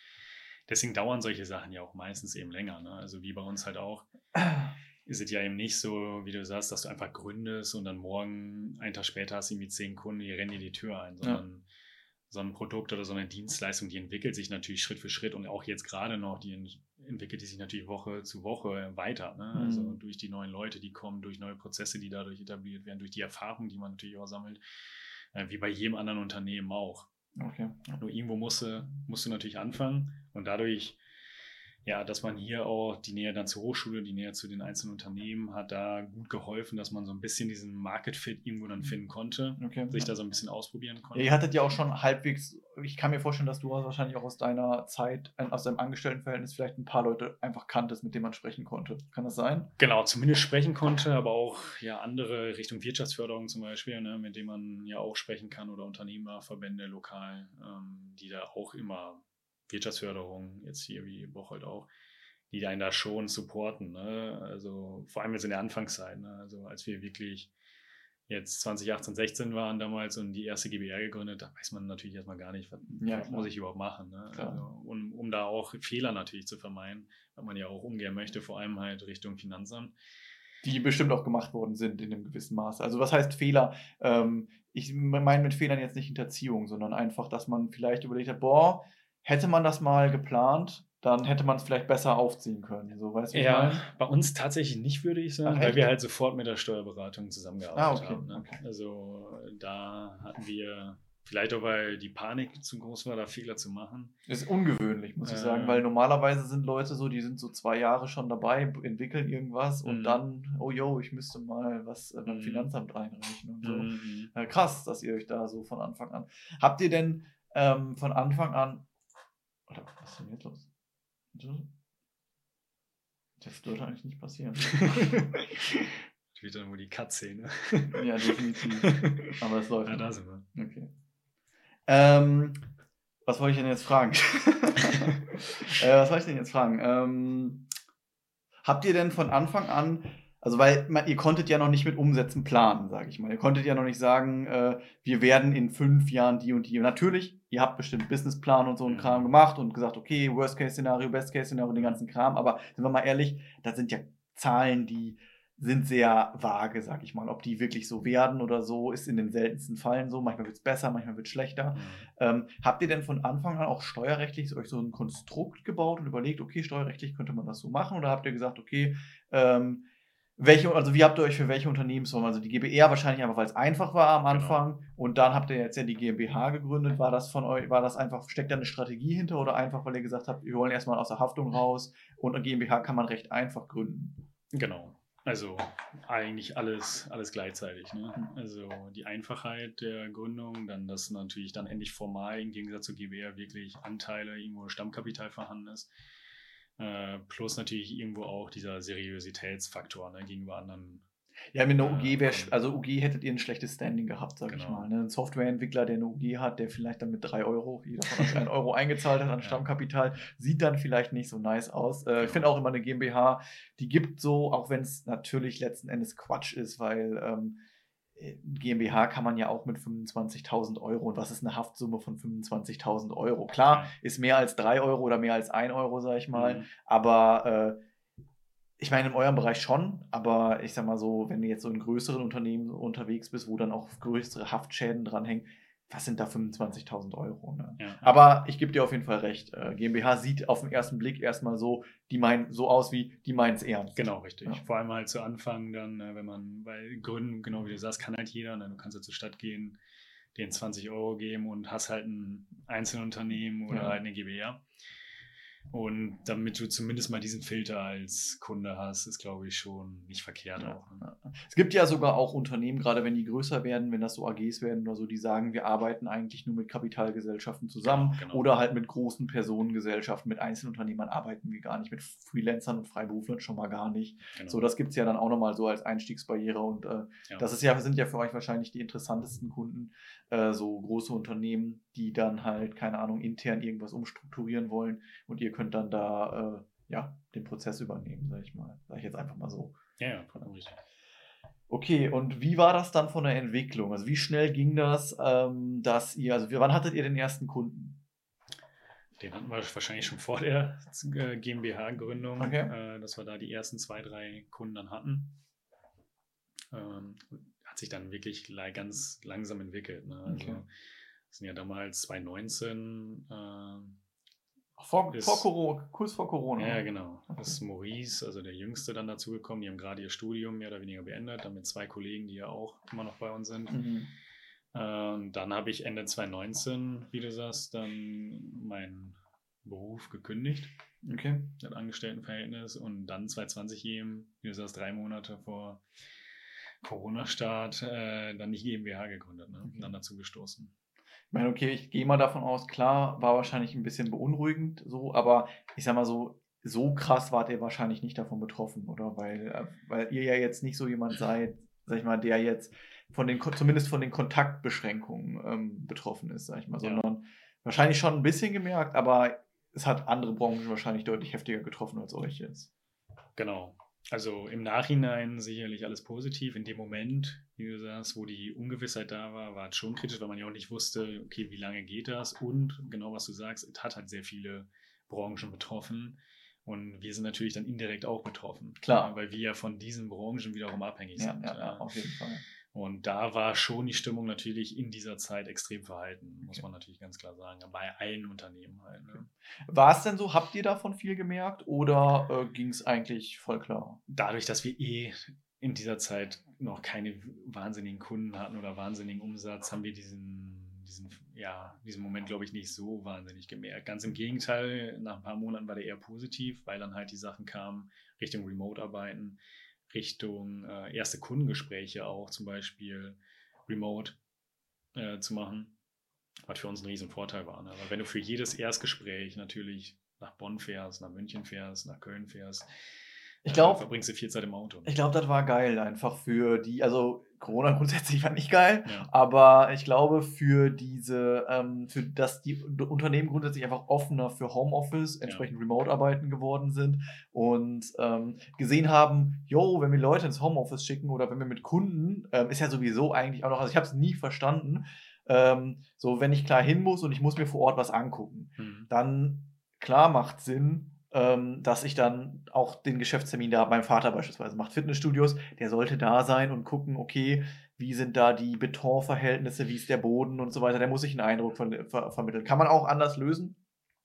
Deswegen dauern solche Sachen ja auch meistens eben länger. Ne? Also wie bei uns halt auch. Ist es ja eben nicht so, wie du sagst, dass du einfach gründest und dann morgen, einen Tag später hast du irgendwie zehn Kunden, die rennen dir die Tür ein, sondern so ein Produkt oder so eine Dienstleistung, die entwickelt sich natürlich Schritt für Schritt und auch jetzt gerade noch, die ent- entwickelt die sich natürlich Woche zu Woche weiter. Ne? Also Mhm. durch die neuen Leute, die kommen, durch neue Prozesse, die dadurch etabliert werden, durch die Erfahrung, die man natürlich auch sammelt, äh, wie bei jedem anderen Unternehmen auch. Okay. Nur irgendwo musst du, musst du natürlich anfangen und dadurch, ja, dass man hier auch die Nähe dann zur Hochschule, die Nähe zu den einzelnen Unternehmen hat da gut geholfen, dass man so ein bisschen diesen Market Fit irgendwo dann finden konnte, okay. sich da so ein bisschen ausprobieren konnte. Ihr hattet ja auch schon halbwegs, ich kann mir vorstellen, dass du wahrscheinlich auch aus deiner Zeit, äh, aus deinem Angestelltenverhältnis vielleicht ein paar Leute einfach kanntest, mit denen man sprechen konnte. Kann das sein? Genau, zumindest sprechen konnte, aber auch ja andere Richtung Wirtschaftsförderung zum Beispiel, ne, mit denen man ja auch sprechen kann oder Unternehmerverbände lokal, ähm, die da auch immer Wirtschaftsförderung, jetzt hier wie Bocholt auch, die einen da schon supporten. Ne? Also vor allem jetzt in der Anfangszeit, ne? also als wir wirklich jetzt 2018, 16 waren damals und die erste GBR gegründet, da weiß man natürlich erstmal gar nicht, was, Ja, muss ich überhaupt machen. Ne? Also, um, um da auch Fehler natürlich zu vermeiden, was man ja auch umgehen möchte, vor allem halt Richtung Finanzamt. Die bestimmt auch gemacht worden sind in einem gewissen Maße. Also was heißt Fehler? Ähm, ich meine mit Fehlern jetzt nicht Hinterziehung, sondern einfach, dass man vielleicht überlegt hat, boah, hätte man das mal geplant, dann hätte man es vielleicht besser aufziehen können. So, weißt du, ja, bei uns tatsächlich nicht, würde ich sagen, Ach, weil wir halt sofort mit der Steuerberatung zusammengearbeitet Ah, okay, haben. Ne? okay. Also da hatten wir, vielleicht auch weil die Panik zu groß war, da Fehler zu machen. Ist ungewöhnlich, muss ich Äh. sagen, weil normalerweise sind Leute so, die sind so zwei Jahre schon dabei, entwickeln irgendwas und Mhm. dann, oh yo, ich müsste mal was beim Mhm. Finanzamt reinreichen und so. Mhm. Krass, dass ihr euch da so von Anfang an. Habt ihr denn ähm, von Anfang an. Oder was ist denn jetzt los? Das dürfte eigentlich nicht passieren. Wieder nur die Cut-Szene. ja, definitiv. Aber es läuft. Ja, da sind wir. Okay. Ähm, was wollte ich denn jetzt fragen? äh, was wollte ich denn jetzt fragen? Ähm, habt ihr denn von Anfang an, also weil man, ihr konntet ja noch nicht mit Umsätzen planen, sage ich mal. Ihr konntet ja noch nicht sagen, äh, wir werden in fünf Jahren die und die. Und natürlich, ihr habt bestimmt Businessplan und so einen Mhm. Kram gemacht und gesagt, okay, Worst-Case-Szenario, Best-Case-Szenario, den ganzen Kram. Aber sind wir mal ehrlich, das sind ja Zahlen, die sind sehr vage, sag ich mal. Ob die wirklich so werden oder so, ist in den seltensten Fällen so. Manchmal wird es besser, manchmal wird es schlechter. Mhm. Ähm, habt ihr denn von Anfang an auch steuerrechtlich euch so ein Konstrukt gebaut und überlegt, okay, steuerrechtlich könnte man das so machen? Oder habt ihr gesagt, okay, ähm, welche, also wie habt ihr euch für welche Unternehmensform, also die GbR wahrscheinlich einfach, weil es einfach war am Genau. Anfang und dann habt ihr jetzt ja die GmbH gegründet. War das von euch, war das einfach, steckt da eine Strategie hinter oder einfach, weil ihr gesagt habt, wir wollen erstmal aus der Haftung raus und eine GmbH kann man recht einfach gründen? Genau. Also eigentlich alles, alles gleichzeitig. Ne? Mhm. Also die Einfachheit der Gründung, dann dass natürlich dann endlich formal im Gegensatz zur GBR wirklich Anteile irgendwo Stammkapital vorhanden ist. Äh, plus natürlich irgendwo auch dieser Seriositätsfaktor ne, gegenüber anderen. Ja, mit einer Äh, UG wäre, ähm, also UG hättet ihr ein schlechtes Standing gehabt, sag ich Genau. mal. Ne? Ein Softwareentwickler, der eine UG hat, der vielleicht dann mit 3 Euro, jeder von euch 1 Euro eingezahlt hat an. Stammkapital, sieht dann vielleicht nicht so nice aus. Äh, Ich Genau. finde auch immer eine GmbH, die gibt so, auch wenn es natürlich letzten Endes Quatsch ist, weil ähm, äh, GmbH kann man ja auch mit 25.000 Euro. Und was ist eine Haftsumme von 25.000 Euro? Klar, ist mehr als 3 Euro oder mehr als 1 Euro, sag ich mal. Mhm. Aber äh, ich meine, in eurem Bereich schon, aber ich sag mal so, wenn du jetzt so in größeren Unternehmen unterwegs bist, wo dann auch größere Haftschäden dranhängen, was sind da 25.000 Euro? Ne? Ja. Aber ich gebe dir auf jeden Fall recht. Äh, GmbH sieht auf den ersten Blick erstmal so, die meinen so aus wie, die meinen es ernst. Genau, richtig. Ja. Vor allem halt zu Anfang dann, äh, wenn man, weil Gründen, genau wie du sagst, kann halt jeder. Ne? Du kannst ja zur Stadt gehen, denen 20 Euro geben und hast halt ein Einzelunternehmen oder Ja. halt eine GbR. Und damit du zumindest mal diesen Filter als Kunde hast, ist, glaube ich, schon nicht verkehrt Ja. auch. Ne? Es gibt ja sogar auch Unternehmen, gerade wenn die größer werden, wenn das so AGs werden oder so, die sagen, wir arbeiten eigentlich nur mit Kapitalgesellschaften zusammen Genau, genau. oder halt mit großen Personengesellschaften, mit Einzelunternehmern arbeiten wir gar nicht, mit Freelancern und Freiberuflern schon mal gar nicht. Genau. So, das gibt es ja dann auch nochmal so als Einstiegsbarriere und äh, Ja. das ist ja, sind ja für euch wahrscheinlich die interessantesten Kunden, äh, so große Unternehmen, die dann halt, keine Ahnung, intern irgendwas umstrukturieren wollen und ihr könnt dann da äh, ja den Prozess übernehmen, sag ich mal. Sag ich jetzt einfach mal so. ja, ja, vollkommen richtig. Okay, und wie war das dann von der Entwicklung? Also wie schnell ging das, ähm, dass ihr, also wann hattet ihr den ersten Kunden? Den hatten wir wahrscheinlich schon vor der äh, GmbH-Gründung, Okay. äh, dass wir da die ersten zwei, drei Kunden dann hatten. Ähm, hat sich dann wirklich ganz langsam entwickelt. Ne? Also, Okay. Das sind ja damals 2019. Äh, Vor, Ist- vor Corona, kurz vor Corona. ja, genau. Okay. Ist Maurice, also der Jüngste, dann dazugekommen. Die haben gerade ihr Studium mehr oder weniger beendet, dann mit zwei Kollegen, die ja auch immer noch bei uns sind. Mhm. Ähm, dann habe ich Ende 2019, wie du sagst, dann meinen Beruf gekündigt. Okay. das Angestelltenverhältnis und dann 2020 eben, wie du sagst, drei Monate vor Corona-Start, äh, dann die GmbH gegründet, ne? Okay. dann dazu gestoßen. Ich meine, okay, ich gehe mal davon aus, klar, war wahrscheinlich ein bisschen beunruhigend so, aber ich sag mal so, so krass wart ihr wahrscheinlich nicht davon betroffen, oder? Weil, äh, weil ihr ja jetzt nicht so jemand seid, sag ich mal, der jetzt von den, zumindest von den Kontaktbeschränkungen ähm, betroffen ist, sag ich mal, Ja. sondern wahrscheinlich schon ein bisschen gemerkt, aber es hat andere Branchen wahrscheinlich deutlich heftiger getroffen als euch jetzt. Genau. Also im Nachhinein sicherlich alles positiv. In dem Moment, wie du sagst, wo die Ungewissheit da war, war es schon kritisch, weil man ja auch nicht wusste, okay, wie lange geht das? Und genau was du sagst, es hat halt sehr viele Branchen betroffen. Und wir sind natürlich dann indirekt auch betroffen. Klar. Weil wir ja von diesen Branchen wiederum abhängig Ja, sind. ja, ja, auf jeden Fall. Und da war schon die Stimmung natürlich in dieser Zeit extrem verhalten, muss man natürlich ganz klar sagen. Bei allen Unternehmen halt. Ne? War es denn so, habt ihr davon viel gemerkt oder äh, ging es eigentlich voll klar? Dadurch, dass wir eh in dieser Zeit noch keine wahnsinnigen Kunden hatten oder wahnsinnigen Umsatz, haben wir diesen, diesen, ja, diesen Moment, glaube ich, nicht so wahnsinnig gemerkt. Ganz im Gegenteil, nach ein paar Monaten war der eher positiv, weil dann halt die Sachen kamen Richtung Remote-Arbeiten Richtung äh, erste Kundengespräche auch zum Beispiel remote äh, zu machen, was für uns ein riesen Vorteil war. Ne? Aber wenn du für jedes Erstgespräch natürlich nach Bonn fährst, nach München fährst, nach Köln fährst, ich glaube, verbringst du viel Zeit im Auto. Ich glaube, das war geil einfach für die, also Corona grundsätzlich war nicht geil, Ja. aber ich glaube für diese, ähm, für dass die Unternehmen grundsätzlich einfach offener für Homeoffice, entsprechend Remote-Arbeiten geworden sind und ähm, gesehen haben, yo, wenn wir Leute ins Homeoffice schicken oder wenn wir mit Kunden, ähm, ist ja sowieso eigentlich auch noch, also ich habe es nie verstanden, ähm, so wenn ich klar hin muss und ich muss mir vor Ort was angucken, Mhm. dann klar macht Sinn, ähm, dass ich dann auch den Geschäftstermin da, mein Vater beispielsweise macht Fitnessstudios, der sollte da sein und gucken, okay, wie sind da die Betonverhältnisse, wie ist der Boden und so weiter, der muss sich einen Eindruck von, ver vermitteln. Kann man auch anders lösen,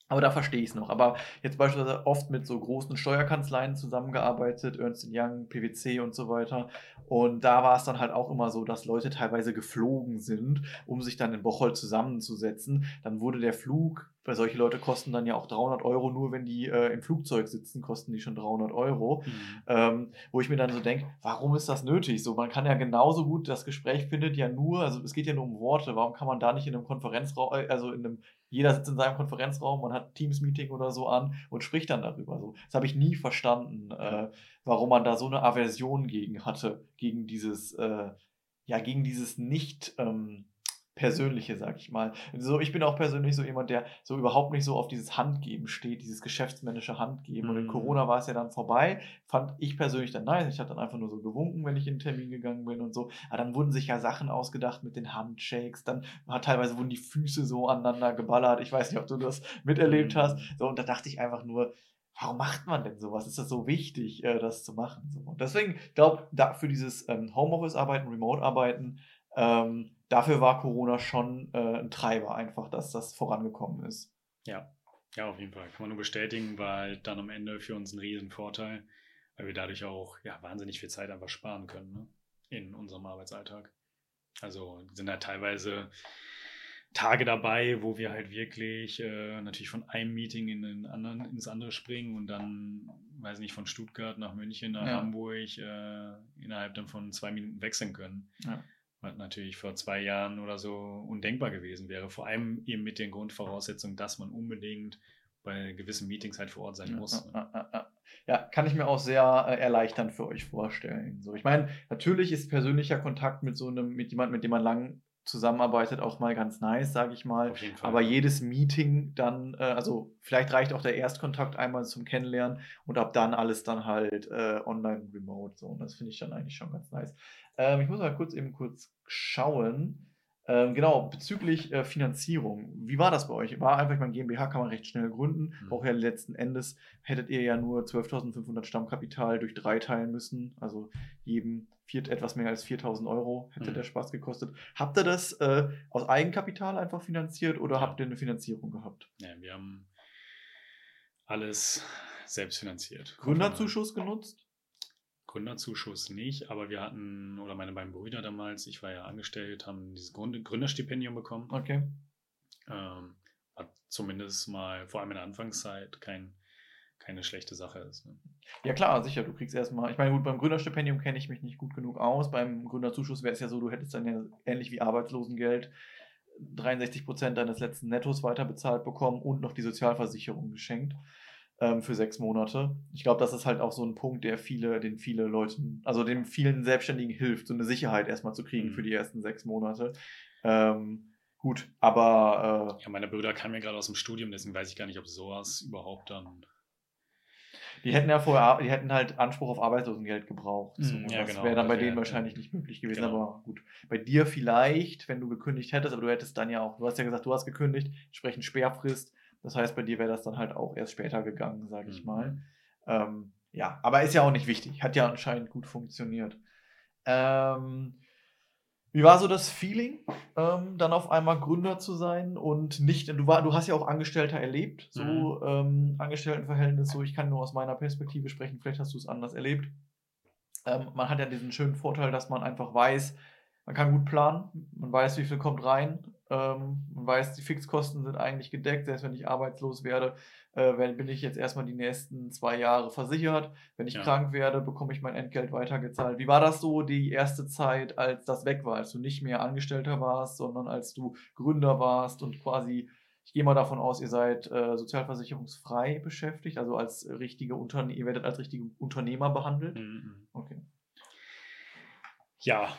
aber da verstehe ich es noch. Aber jetzt beispielsweise oft mit so großen Steuerkanzleien zusammengearbeitet, Ernst Young, PwC und so weiter. Und da war es dann halt auch immer so, dass Leute teilweise geflogen sind, um sich dann in Bocholt zusammenzusetzen. Dann wurde der Flug, weil solche Leute kosten dann ja auch 300 Euro, nur wenn die äh, im Flugzeug sitzen, kosten die schon 300 Euro. Mhm. Ähm, wo ich mir dann so denke, warum ist das nötig? So, man kann ja genauso gut, das Gespräch findet ja nur, also es geht ja nur um Worte, warum kann man da nicht in einem Konferenzraum, äh, also in einem, jeder sitzt in seinem Konferenzraum, man hat Teams-Meeting oder so an und spricht dann darüber. So. Das habe ich nie verstanden, äh, warum man da so eine Aversion gegen hatte, gegen dieses, äh, ja, gegen dieses nicht ähm, persönliche, sag ich mal. So, ich bin auch persönlich so jemand, der so überhaupt nicht so auf dieses Handgeben steht, dieses geschäftsmännische Handgeben. Und in Mhm. Corona war es ja dann vorbei. Fand ich persönlich dann nice. Ich habe dann einfach nur so gewunken, wenn ich in den Termin gegangen bin und so. Aber dann wurden sich ja Sachen ausgedacht mit den Handshakes. Dann hat teilweise wurden die Füße so aneinander geballert. Ich weiß nicht, ob du das miterlebt Mhm. hast. So, und da dachte ich einfach nur, warum macht man denn sowas? Ist das so wichtig, äh, das zu machen? So. Und deswegen glaube ich, für dieses ähm, Homeoffice-Arbeiten, Remote-Arbeiten, ähm, dafür war Corona schon äh, ein Treiber einfach, dass das vorangekommen ist. Ja. ja, auf jeden Fall. Kann man nur bestätigen, war halt dann am Ende für uns ein riesen Vorteil, weil wir dadurch auch ja, wahnsinnig viel Zeit einfach sparen können ne? in unserem Arbeitsalltag. Also sind halt teilweise Tage dabei, wo wir halt wirklich äh, natürlich von einem Meeting in den anderen, ins andere springen und dann, weiß nicht, von Stuttgart nach München, nach Ja. Hamburg äh, innerhalb dann von zwei Minuten wechseln können. Ja. Was natürlich vor zwei Jahren oder so undenkbar gewesen wäre. Vor allem eben mit den Grundvoraussetzungen, dass man unbedingt bei gewissen Meetings halt vor Ort sein muss. ne? Ja, ja, ja. ja, kann ich mir auch sehr äh, erleichternd für euch vorstellen. So, ich meine, natürlich ist persönlicher Kontakt mit so einem, mit jemandem, mit dem man lang zusammenarbeitet, auch mal ganz nice, sage ich mal. Aber jedes Meeting dann, äh, also vielleicht reicht auch der Erstkontakt einmal zum Kennenlernen und ab dann alles dann halt äh, online remote. So, und das finde ich dann eigentlich schon ganz nice. Ähm, ich muss mal kurz eben kurz schauen. Ähm, genau, bezüglich äh, Finanzierung. Wie war das bei euch? War einfach, ich meine, GmbH kann man recht schnell gründen. Mhm. Braucht ja letzten Endes, hättet ihr ja nur 12.500 Stammkapital durch drei teilen müssen. Also jedem vier, etwas mehr als 4.000 Euro hätte Mhm. der Spaß gekostet. Habt ihr das äh, aus Eigenkapital einfach finanziert oder Ja. habt ihr eine Finanzierung gehabt? Ja, wir haben alles selbst finanziert. Gründerzuschuss genutzt? Gründerzuschuss nicht, aber wir hatten, oder meine beiden Brüder damals, ich war ja angestellt, haben dieses Gründerstipendium bekommen. Okay. Ähm, was zumindest mal, vor allem in der Anfangszeit, kein, keine schlechte Sache ist. Ne? Ja klar, sicher, du kriegst erstmal, ich meine, gut, beim Gründerstipendium kenne ich mich nicht gut genug aus. Beim Gründerzuschuss wäre es ja so, du hättest dann ja ähnlich wie Arbeitslosengeld 63 Prozent deines letzten Nettos weiterbezahlt bekommen und noch die Sozialversicherung geschenkt ähm, für sechs Monate. Ich glaube, das ist halt auch so ein Punkt, der viele, den viele Leuten, also dem vielen Selbstständigen hilft, so eine Sicherheit erstmal zu kriegen Mhm. für die ersten sechs Monate. Ähm, gut, aber äh, Ja, meine Brüder kamen ja gerade aus dem Studium, deswegen weiß ich gar nicht, ob sowas überhaupt dann. Die hätten ja vorher, die hätten halt Anspruch auf Arbeitslosengeld gebraucht. So. Mhm, ja, das genau, wäre dann bei wär- denen wahrscheinlich nicht möglich gewesen. Genau. Aber gut, bei dir vielleicht, wenn du gekündigt hättest, aber du hättest dann ja auch, du hast ja gesagt, du hast gekündigt, entsprechend Sperrfrist. Das heißt, bei dir wäre das dann halt auch erst später gegangen, sage ich Mhm. mal. Ähm, ja, aber ist ja auch nicht wichtig. Hat ja anscheinend gut funktioniert. Ähm, Wie war so das Feeling, ähm, dann auf einmal Gründer zu sein und nicht, du, war, du hast ja auch Angestellter erlebt, so Mhm. ähm, Angestelltenverhältnis, so ich kann nur aus meiner Perspektive sprechen, vielleicht hast du es anders erlebt. Ähm, man hat ja diesen schönen Vorteil, dass man einfach weiß, man kann gut planen, man weiß, wie viel kommt rein, ähm, man weiß, die Fixkosten sind eigentlich gedeckt, selbst wenn ich arbeitslos werde, äh, wenn, bin ich jetzt erstmal die nächsten zwei Jahre versichert. Wenn ich Ja. krank werde, bekomme ich mein Entgelt weitergezahlt. Wie war das so die erste Zeit, als das weg war, als du nicht mehr Angestellter warst, sondern als du Gründer warst und quasi, ich gehe mal davon aus, ihr seid äh, sozialversicherungsfrei beschäftigt, also als richtige Unterne ihr werdet als richtige Unternehmer behandelt? Mhm. Okay. Ja,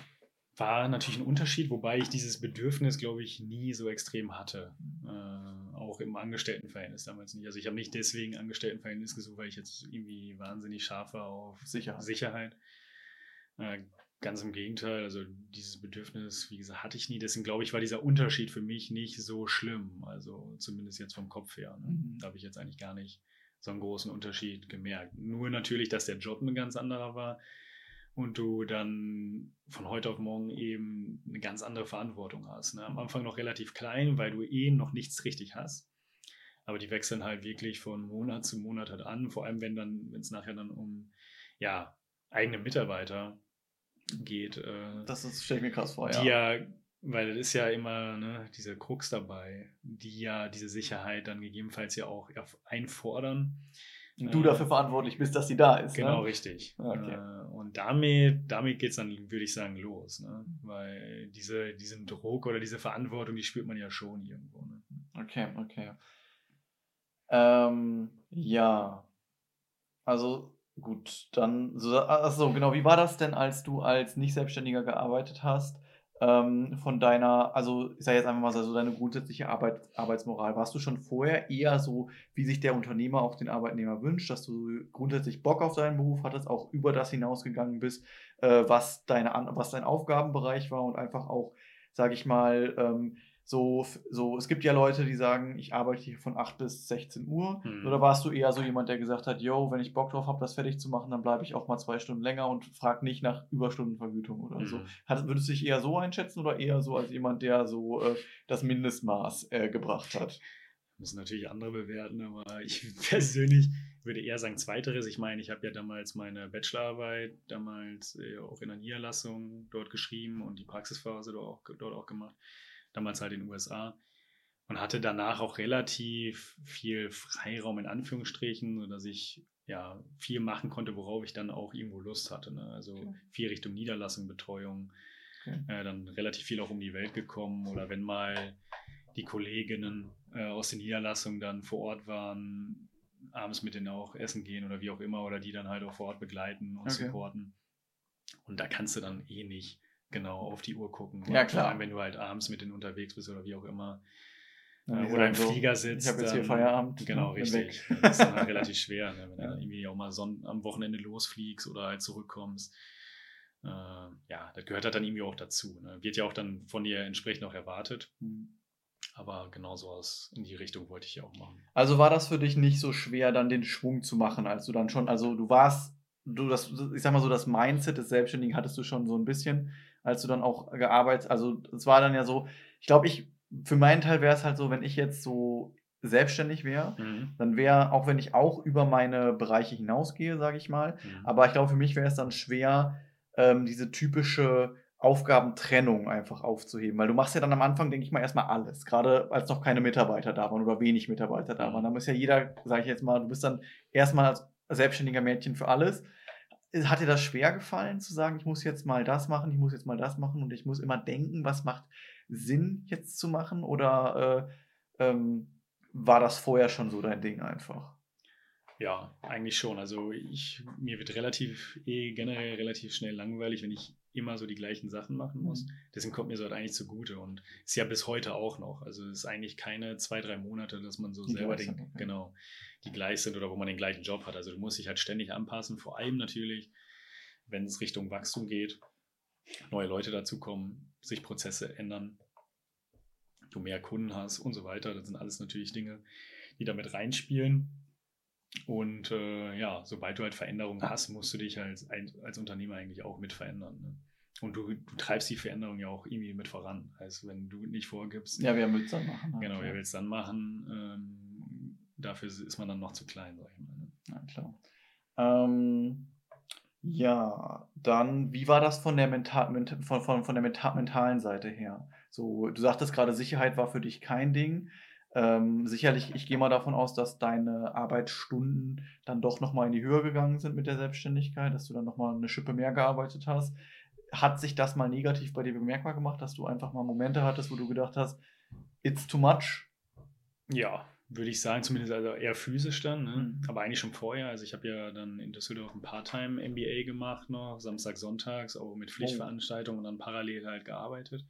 war natürlich ein Unterschied, wobei ich dieses Bedürfnis, glaube ich, nie so extrem hatte. Äh, auch im Angestelltenverhältnis damals nicht. Also ich habe nicht deswegen Angestelltenverhältnis gesucht, weil ich jetzt irgendwie wahnsinnig scharf war auf Sicherheit. Sicherheit. Äh, ganz im Gegenteil, also dieses Bedürfnis, wie gesagt, hatte ich nie. Deswegen glaube ich, war dieser Unterschied für mich nicht so schlimm. Also zumindest jetzt vom Kopf her. Ne? Mhm. Da habe ich jetzt eigentlich gar nicht so einen großen Unterschied gemerkt. Nur natürlich, dass der Job ein ganz anderer war und du dann von heute auf morgen eben eine ganz andere Verantwortung hast. Ne? Am Anfang noch relativ klein, weil du eh noch nichts richtig hast. Aber die wechseln halt wirklich von Monat zu Monat halt an, vor allem wenn dann, wenn es nachher dann um ja, eigene Mitarbeiter geht. Äh, Das ist, stelle ich mir krass vor, die ja, weil das ist ja immer ne, diese Krux dabei, die ja diese Sicherheit dann gegebenenfalls ja auch einfordern. Und du Äh, dafür verantwortlich bist, dass sie da ist. Genau, ne? richtig. Okay. Äh, und damit, damit geht es dann, würde ich sagen, los. Ne? Weil diese, diesen Druck oder diese Verantwortung, die spürt man ja schon irgendwo. Ne? Okay, okay. Ähm, ja. Also gut, dann so, achso, genau, wie war das denn, als du als Nicht-Selbstständiger gearbeitet hast? Ähm, von deiner, also ich sage jetzt einfach mal so, deine grundsätzliche Arbeit, Arbeitsmoral. Warst du schon vorher eher so, wie sich der Unternehmer auch den Arbeitnehmer wünscht, dass du grundsätzlich Bock auf deinen Beruf hattest, auch über das hinausgegangen bist, äh, was, deine, was dein Aufgabenbereich war und einfach auch, sage ich mal, ähm, so, so, es gibt ja Leute, die sagen, ich arbeite hier von 8 bis 16 Uhr. Mhm. Oder warst du eher so jemand, der gesagt hat, yo, wenn ich Bock drauf habe, das fertig zu machen, dann bleibe ich auch mal zwei Stunden länger und frag nicht nach Überstundenvergütung oder so. Mhm. Hat, würdest du dich eher so einschätzen oder eher so als jemand, der so äh, das Mindestmaß äh, gebracht hat? müssen natürlich andere bewerten, aber ich persönlich würde eher sagen zweiteres. Ich meine, ich habe ja damals meine Bachelorarbeit damals äh, auch in der Niederlassung dort geschrieben und die Praxisphase dort auch, dort auch gemacht. Damals halt in den USA und hatte danach auch relativ viel Freiraum in Anführungsstrichen, sodass ich ja viel machen konnte, worauf ich dann auch irgendwo Lust hatte. Ne? Also Okay. viel Richtung Niederlassung, Betreuung, Okay. äh, dann relativ viel auch um die Welt gekommen oder wenn mal die Kolleginnen äh, aus den Niederlassungen dann vor Ort waren, abends mit denen auch essen gehen oder wie auch immer oder die dann halt auch vor Ort begleiten und Okay. supporten. Und da kannst du dann eh nicht genau auf die Uhr gucken. Ja, klar. Vor allem, wenn du halt abends mit denen unterwegs bist oder wie auch immer. Ja, äh, oder im so, Flieger sitzt. Ich habe jetzt hier dann- Feierabend. Genau, ne, richtig. weg. Das ist dann halt relativ schwer, ne? wenn Ja. du dann irgendwie auch mal son am Wochenende losfliegst oder halt zurückkommst. Äh, ja, das gehört halt dann irgendwie auch dazu. Ne? Wird ja auch dann von dir entsprechend auch erwartet. Hm. Aber genauso aus in die Richtung wollte ich ja auch machen. Also war das für dich nicht so schwer, dann den Schwung zu machen, als du dann schon, also du warst, du das, ich sag mal so, das Mindset des Selbstständigen hattest du schon so ein bisschen, als du dann auch gearbeitet, also es war dann ja so, ich glaube, ich, für meinen Teil wäre es halt so, wenn ich jetzt so selbstständig wäre, dann wäre, auch wenn ich auch über meine Bereiche hinausgehe, sage ich mal, Mhm. aber ich glaube, für mich wäre es dann schwer, ähm, diese typische Aufgabentrennung einfach aufzuheben. Weil du machst ja dann am Anfang, denke ich mal, erstmal alles. Gerade als noch keine Mitarbeiter da waren oder wenig Mitarbeiter da Mhm. waren. Da muss ja jeder, sage ich jetzt mal, du bist dann erstmal als selbstständiger Mädchen für alles. Hat dir das schwer gefallen, zu sagen, ich muss jetzt mal das machen, ich muss jetzt mal das machen und ich muss immer denken, was macht Sinn jetzt zu machen? Oder äh, ähm, war das vorher schon so dein Ding einfach? Ja, eigentlich schon. Also ich, mir wird relativ, eh generell relativ schnell langweilig, wenn ich immer so die gleichen Sachen machen muss. Deswegen kommt mir so halt eigentlich zugute und ist ja bis heute auch noch. Also es ist eigentlich keine zwei, drei Monate, dass man so Die selber den, sind, genau, die gleich sind oder wo man den gleichen Job hat. Also du musst dich halt ständig anpassen, vor allem natürlich, wenn es Richtung Wachstum geht, neue Leute dazukommen, sich Prozesse ändern, du mehr Kunden hast und so weiter. Das sind alles natürlich Dinge, die damit reinspielen. Und äh, ja, sobald du halt Veränderungen hast, musst du dich als, als Unternehmer eigentlich auch mit verändern. Ne? Und du, du treibst die Veränderung ja auch irgendwie mit voran. Also wenn du nicht vorgibst, Ja, wer will es dann machen? genau, wer ja. will es dann machen, ähm, dafür ist man dann noch zu klein, sag ich mal. Ne? Ja, klar. Ähm, ja, dann, wie war das von der, mental, ment- von, von, von der menta mentalen Seite her? So, du sagtest gerade, Sicherheit war für dich kein Ding. Ähm, sicherlich, ich gehe mal davon aus, dass deine Arbeitsstunden dann doch nochmal in die Höhe gegangen sind mit der Selbstständigkeit, dass du dann nochmal eine Schippe mehr gearbeitet hast. Hat sich das mal negativ bei dir bemerkbar gemacht, dass du einfach mal Momente hattest, wo du gedacht hast, it's too much? Ja, würde ich sagen, zumindest also eher physisch dann, ne? Mhm. aber eigentlich schon vorher. Also ich habe ja dann in Düsseldorf ein Part-Time-MBA gemacht noch, Samstag, Sonntags, auch mit Pflichtveranstaltungen und dann parallel halt gearbeitet.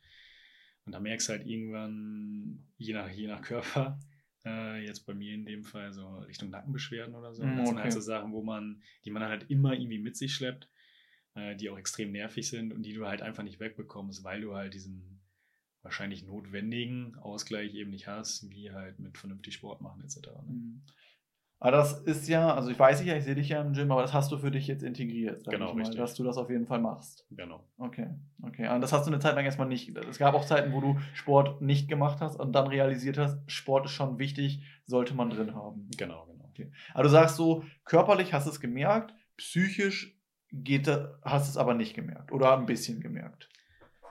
Und da merkst du halt irgendwann, je nach, je nach Körper, äh, jetzt bei mir in dem Fall so Richtung Nackenbeschwerden oder so. Mhm, Das sind okay. halt so Sachen, wo man, die man halt immer irgendwie mit sich schleppt, äh, die auch extrem nervig sind und die du halt einfach nicht wegbekommst, weil du halt diesen wahrscheinlich notwendigen Ausgleich eben nicht hast, wie halt mit vernünftig Sport machen etc. Ne? Mhm. Aber das ist ja, also ich weiß ja, ich sehe dich ja im Gym, aber das hast du für dich jetzt integriert, sag Genau, ich mal, richtig. dass du das auf jeden Fall machst. Genau. Okay, okay. Und das hast du eine Zeit lang erstmal nicht. Es gab auch Zeiten, wo du Sport nicht gemacht hast und dann realisiert hast, Sport ist schon wichtig, sollte man drin haben. Genau, genau. Aber du sagst so, körperlich hast du es gemerkt, psychisch geht, hast du es aber nicht gemerkt oder ein bisschen gemerkt.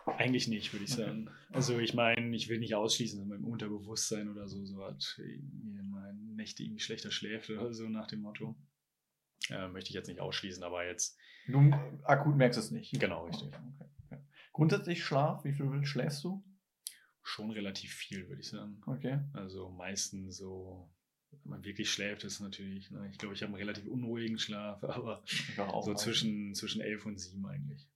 Eigentlich nicht, würde ich Okay. sagen. Also ich meine, ich will nicht ausschließen, dass mein Unterbewusstsein oder so, so hat irgendwie mal Nächte irgendwie schlechter schläft oder so nach dem Motto. Äh, möchte ich jetzt nicht ausschließen, aber jetzt, Du akut merkst es nicht. genau, richtig. Okay, okay, okay. Grundsätzlich Schlaf, wie viel schläfst du? Schon relativ viel, würde ich sagen. Okay. Also meistens so, wenn man wirklich schläft, ist natürlich, ne, ich glaube, ich habe einen relativ unruhigen Schlaf, aber so zwischen, zwischen 11 und 7 eigentlich.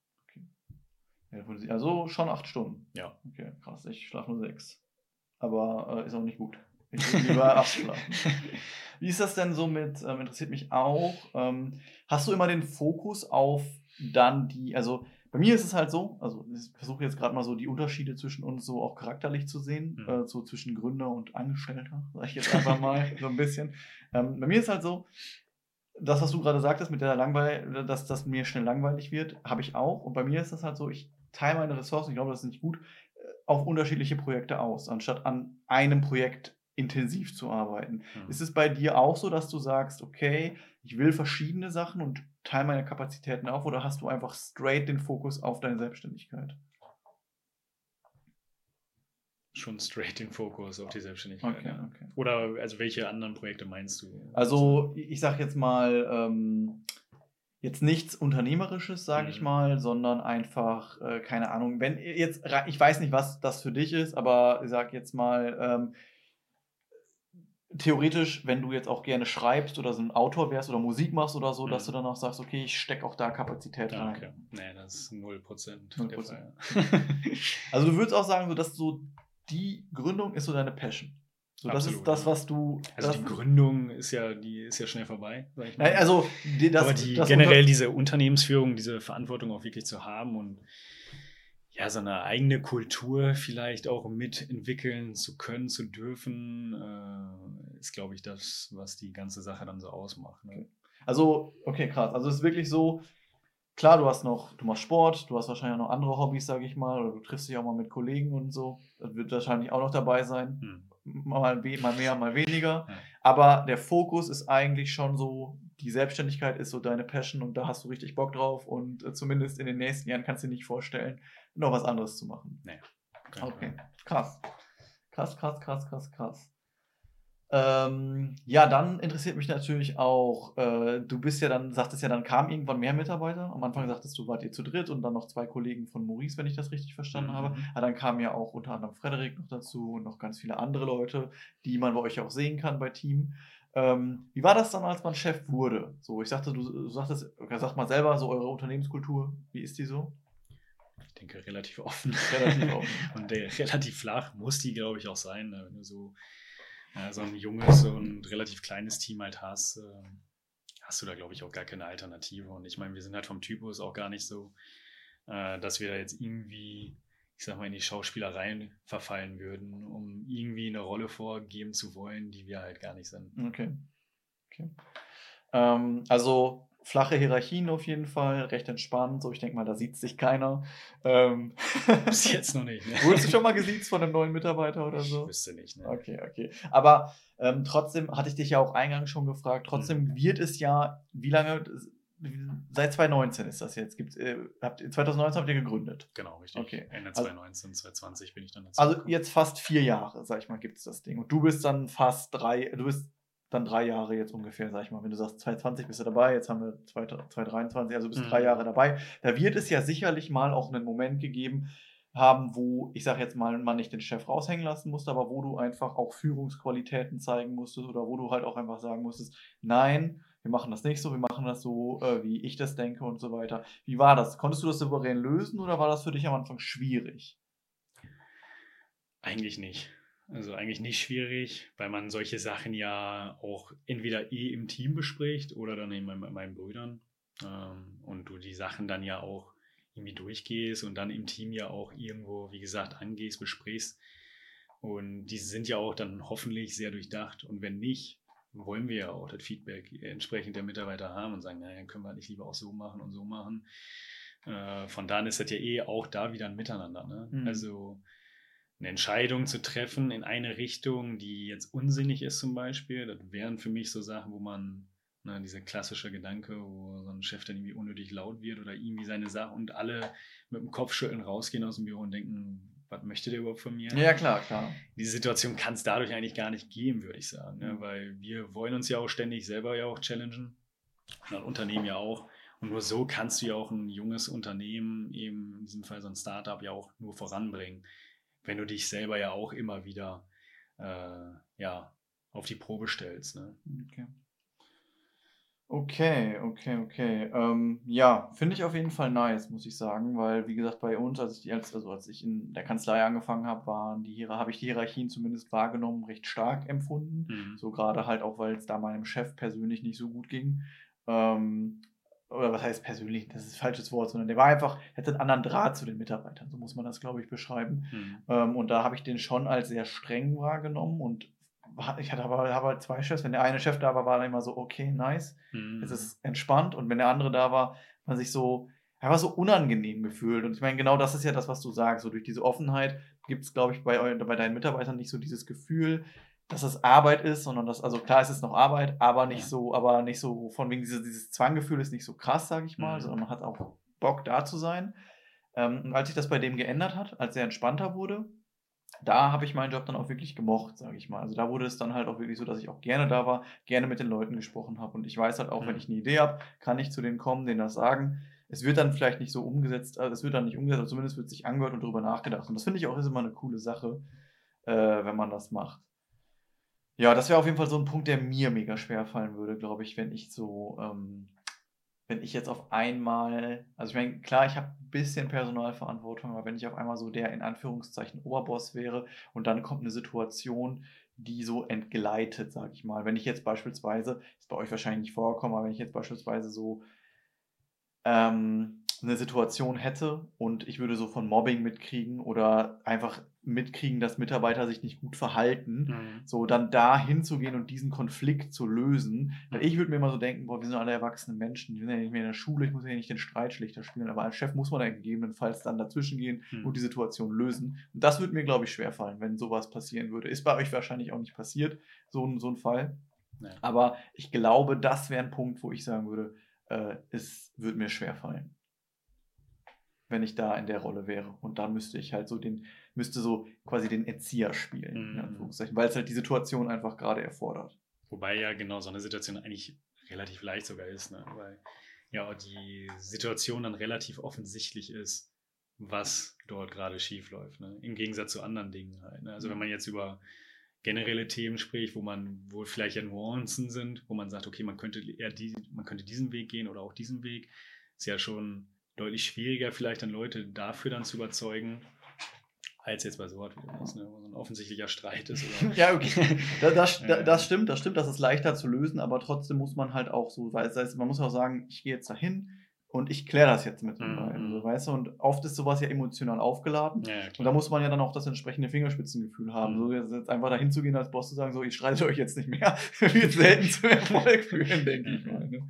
Also schon acht Stunden. Ja. Okay, krass. Ich schlafe nur sechs. Aber äh, ist auch nicht gut. Ich lieber acht schlafen. Wie ist das denn so mit, ähm, interessiert mich auch, ähm, hast du immer den Fokus auf dann die, also bei mir ist es halt so, also ich versuche jetzt gerade mal so die Unterschiede zwischen uns so auch charakterlich zu sehen, Mhm. äh, so zwischen Gründer und Angestellter, sage ich jetzt einfach mal so ein bisschen. Ähm, bei mir ist halt so, das, was du gerade sagtest, mit der Langweil, dass das mir schnell langweilig wird, habe ich auch. Und bei mir ist das halt so, ich teile meine Ressourcen, ich glaube, das ist nicht gut, äh, auf unterschiedliche Projekte aus, anstatt an einem Projekt intensiv zu arbeiten. Mhm. Ist es bei dir auch so, dass du sagst, okay, ich will verschiedene Sachen und teile meine Kapazitäten auf oder hast du einfach straight den Fokus auf deine Selbstständigkeit? Schon straight den Fokus auf die Selbstständigkeit. Okay, okay. Oder also welche anderen Projekte meinst du? Also ich sage jetzt mal, ähm, jetzt nichts Unternehmerisches, sage ich Mhm. mal, sondern einfach, äh, keine Ahnung, wenn jetzt, ich weiß nicht, was das für dich ist, aber ich sage jetzt mal, ähm, theoretisch, wenn du jetzt auch gerne schreibst oder so ein Autor wärst oder Musik machst oder so, dass Mhm. du dann auch sagst, okay, ich stecke auch da Kapazität Ja, rein. okay. Nee, das ist 0%. 0%. Der Fall. Also du würdest auch sagen, so dass so die Gründung ist so deine Passion. So, das ist das, was du. Also die Gründung ist ja, die ist ja schnell vorbei. Sag ich mal. Nein, also die, das, Aber die generell diese Unternehmensführung, diese Verantwortung auch wirklich zu haben und ja, so eine eigene Kultur vielleicht auch mitentwickeln zu können, zu dürfen, äh, ist, glaube ich, das, was die ganze Sache dann so ausmacht. Ne? Also, okay, krass. Also es ist wirklich so, klar, du hast noch, du machst Sport, du hast wahrscheinlich auch noch andere Hobbys, sage ich mal, oder du triffst dich auch mal mit Kollegen und so. Das wird wahrscheinlich auch noch dabei sein. Hm. Mal, mal mehr, mal weniger. Ja. Aber der Fokus ist eigentlich schon so, die Selbstständigkeit ist so deine Passion und da hast du richtig Bock drauf und äh, zumindest in den nächsten Jahren kannst du dir nicht vorstellen, noch was anderes zu machen. Kein Okay, krass. Krass, krass, krass, krass, krass. Ähm, ja, dann interessiert mich natürlich auch, äh, du bist ja dann, sagtest ja, dann kamen irgendwann mehr Mitarbeiter. Am Anfang sagtest du, wart ihr zu dritt und dann noch zwei Kollegen von Maurice, wenn ich das richtig verstanden Mhm. habe. Aber dann kam ja auch unter anderem Frederik noch dazu und noch ganz viele andere Leute, die man bei euch auch sehen kann bei Team. Ähm, wie war das dann, als man Chef wurde? So, ich sagte, du, du sagtest, sag mal selber, so eure Unternehmenskultur, wie ist die so? Ich denke, relativ offen. Relativ offen. Und der, relativ flach muss die, glaube ich, auch sein. ne? Wenn du so, ja, so ein junges und relativ kleines Team halt hast, äh, hast du da, glaube ich, auch gar keine Alternative. Und ich meine, wir sind halt vom Typus auch gar nicht so, äh, dass wir da jetzt irgendwie, ich sag mal, in die Schauspielereien verfallen würden, um irgendwie eine Rolle vorgeben zu wollen, die wir halt gar nicht sind. Okay. okay. Ähm, also flache Hierarchien auf jeden Fall, recht entspannt. So, ich denke mal, da sieht sich keiner. Ähm, Bis jetzt noch nicht. Ne? Wurdest du schon mal gesiezt von einem neuen Mitarbeiter oder so? Ich wüsste nicht. Ne? Okay, okay. Aber ähm, trotzdem hatte ich dich ja auch eingangs schon gefragt. Trotzdem Mhm. wird es ja, wie lange? Seit 2019 ist das jetzt. Gibt's, äh, habt, 2019 habt ihr gegründet. Genau, richtig. Okay. Ende Also- 2019, 2020 bin ich dann dazu. Also gekommen. jetzt fast vier Jahre, sag ich mal, gibt es das Ding. Und du bist dann fast drei, du bist dann drei Jahre jetzt ungefähr, sag ich mal. Wenn du sagst 2020 bist du dabei, jetzt haben wir 2023, also bist Mhm. drei Jahre dabei. Da wird es ja sicherlich mal auch einen Moment gegeben haben, wo, ich sag jetzt mal, man nicht den Chef raushängen lassen musste, aber wo du einfach auch Führungsqualitäten zeigen musstest oder wo du halt auch einfach sagen musstest, nein, wir machen das nicht so, wir machen das so, äh, wie ich das denke und so weiter. Wie war das? Konntest du das souverän lösen oder war das für dich am Anfang schwierig? Eigentlich nicht. Also eigentlich nicht schwierig, weil man solche Sachen ja auch entweder eh im Team bespricht oder dann eben mit meinen Brüdern. Ähm, und du die Sachen dann ja auch irgendwie durchgehst und dann im Team ja auch irgendwo, wie gesagt, angehst, besprichst. Und die sind ja auch dann hoffentlich sehr durchdacht. Und wenn nicht, wollen wir ja auch das Feedback entsprechend der Mitarbeiter haben und sagen, naja, können wir nicht lieber auch so machen und so machen. Äh, von daher ist das ja eh auch da wieder ein Miteinander. Ne? Mhm. Also eine Entscheidung zu treffen in eine Richtung, die jetzt unsinnig ist zum Beispiel, das wären für mich so Sachen, wo man, ne, dieser klassische Gedanke, wo so ein Chef dann irgendwie unnötig laut wird oder irgendwie seine Sache und alle mit dem Kopfschütteln rausgehen aus dem Büro und denken, was möchte der überhaupt von mir? Ja, klar, klar. diese Situation kann es dadurch eigentlich gar nicht geben, würde ich sagen. Ne? Mhm. Weil wir wollen uns ja auch ständig selber ja auch challengen. Und ein Unternehmen ja auch. Und nur so kannst du ja auch ein junges Unternehmen, eben in diesem Fall so ein Startup, ja auch nur voranbringen. Wenn du dich selber ja auch immer wieder äh, ja, auf die Probe stellst. Ne? Okay. Okay, okay, okay. Ähm, ja, finde ich auf jeden Fall nice, muss ich sagen, weil wie gesagt, bei uns, als ich, als, also als ich in der Kanzlei angefangen habe, waren die habe ich die Hierarchien zumindest wahrgenommen, recht stark empfunden. Mhm. So gerade halt auch, weil es da meinem Chef persönlich nicht so gut ging. Ähm, oder was heißt persönlich? Das ist ein falsches Wort, sondern der war einfach, er hatte einen anderen Draht zu den Mitarbeitern, so muss man das, glaube ich, beschreiben. Mhm. Ähm, und da habe ich den schon als sehr streng wahrgenommen und ich hatte aber, habe halt zwei Chefs. Wenn der eine Chef da war, war er immer so, okay, nice, Mhm. es ist entspannt. Und wenn der andere da war, man sich so, er war so unangenehm gefühlt. Und ich meine, genau das ist ja das, was du sagst. So durch diese Offenheit gibt es, glaube ich, bei, bei deinen Mitarbeitern nicht so dieses Gefühl, dass das Arbeit ist, sondern dass, also klar, es ist noch Arbeit, aber nicht Ja. so, aber nicht so, von wegen dieses, dieses Zwanggefühl ist nicht so krass, sage ich mal, Mhm. sondern man hat auch Bock da zu sein. Ähm, und als sich das bei dem geändert hat, als er entspannter wurde, da habe ich meinen Job dann auch wirklich gemocht, sage ich mal. Also da wurde es dann halt auch wirklich so, dass ich auch gerne da war, gerne mit den Leuten gesprochen habe. Und ich weiß halt auch, wenn Mhm. ich eine Idee habe, kann ich zu denen kommen, denen das sagen. Es wird dann vielleicht nicht so umgesetzt, also es wird dann nicht umgesetzt, aber zumindest wird sich angehört und darüber nachgedacht. Und das finde ich auch ist immer eine coole Sache, äh, wenn man das macht. Ja, das wäre auf jeden Fall so ein Punkt, der mir mega schwer fallen würde, glaube ich, wenn ich so, ähm, wenn ich jetzt auf einmal, also ich meine, klar, ich habe ein bisschen Personalverantwortung, aber wenn ich auf einmal so der in Anführungszeichen Oberboss wäre und dann kommt eine Situation, die so entgleitet, sage ich mal. Wenn ich jetzt beispielsweise, ist bei euch wahrscheinlich nicht vorgekommen, aber wenn ich jetzt beispielsweise so ähm, eine Situation hätte und ich würde so von Mobbing mitkriegen oder einfach mitkriegen, dass Mitarbeiter sich nicht gut verhalten, Mhm. so dann da hinzugehen und diesen Konflikt zu lösen. Weil ich würde mir immer so denken, boah, wir sind alle erwachsene Menschen, wir sind ja nicht mehr in der Schule, ich muss ja nicht den Streitschlichter spielen, aber als Chef muss man ja gegebenenfalls dann dazwischen gehen Mhm. und die Situation lösen. Und das würde mir, glaube ich, schwerfallen, wenn sowas passieren würde. Ist bei euch wahrscheinlich auch nicht passiert, so ein, so ein Fall. Ja. Aber ich glaube, das wäre ein Punkt, wo ich sagen würde, äh, es würde mir schwerfallen. Wenn ich da in der Rolle wäre. Und dann müsste ich halt so den, müsste so quasi den Erzieher spielen, in Mhm. Anführungszeichen, weil es halt die Situation einfach gerade erfordert. Wobei ja genau so eine Situation eigentlich relativ leicht sogar ist, ne? weil ja auch die Situation dann relativ offensichtlich ist, was dort gerade schief läuft. Ne? Im Gegensatz zu anderen Dingen halt. Ne? Also wenn man jetzt über generelle Themen spricht, wo man, wo vielleicht ja Nuancen sind, wo man sagt, okay, man könnte eher die, man könnte diesen Weg gehen oder auch diesen Weg, ist ja schon deutlich schwieriger, vielleicht dann Leute dafür dann zu überzeugen, als jetzt bei sowas wie das, ne? wo so ein offensichtlicher Streit ist. Ja, okay. Das, das, das stimmt, das stimmt, das ist leichter zu lösen, aber trotzdem muss man halt auch so, weil das heißt, man muss auch sagen, ich gehe jetzt dahin und ich kläre das jetzt mit den Mhm. beiden, so, weißt du? Und oft ist sowas ja emotional aufgeladen. Ja, Und da muss man ja dann auch das entsprechende Fingerspitzengefühl haben. Mhm. So jetzt einfach dahin zu gehen als Boss zu sagen, so, ich streite euch jetzt nicht mehr, wird selten zum Erfolg führen, denke ich mal. Ne?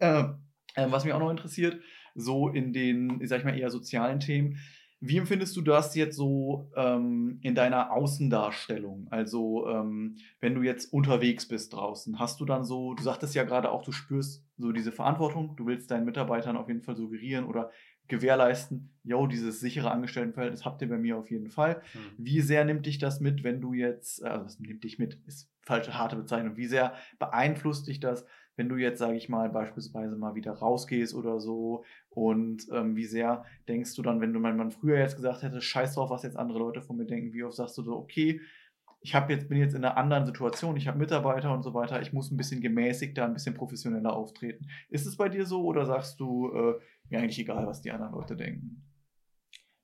Ähm, ähm, was mich auch noch interessiert, so in den, ich sag ich mal, eher sozialen Themen, wie empfindest du das jetzt so ähm, in deiner Außendarstellung? Also, ähm, wenn du jetzt unterwegs bist draußen, hast du dann so, du sagtest ja gerade auch, du spürst so diese Verantwortung, du willst deinen Mitarbeitern auf jeden Fall suggerieren oder gewährleisten, yo, dieses sichere Angestelltenverhältnis habt ihr bei mir auf jeden Fall. Mhm. Wie sehr nimmt dich das mit, wenn du jetzt, äh, also was nimmt dich mit, ist falsche, harte Bezeichnung, wie sehr beeinflusst dich das, wenn du jetzt, sage ich mal, beispielsweise mal wieder rausgehst oder so und ähm, wie sehr denkst du dann, wenn du wenn man früher jetzt gesagt hätte, scheiß drauf, was jetzt andere Leute von mir denken, wie oft sagst du so, okay, ich habe jetzt, bin jetzt in einer anderen Situation, ich habe Mitarbeiter und so weiter, ich muss ein bisschen gemäßigter, ein bisschen professioneller auftreten. Ist es bei dir so oder sagst du, äh, mir eigentlich egal, was die anderen Leute denken?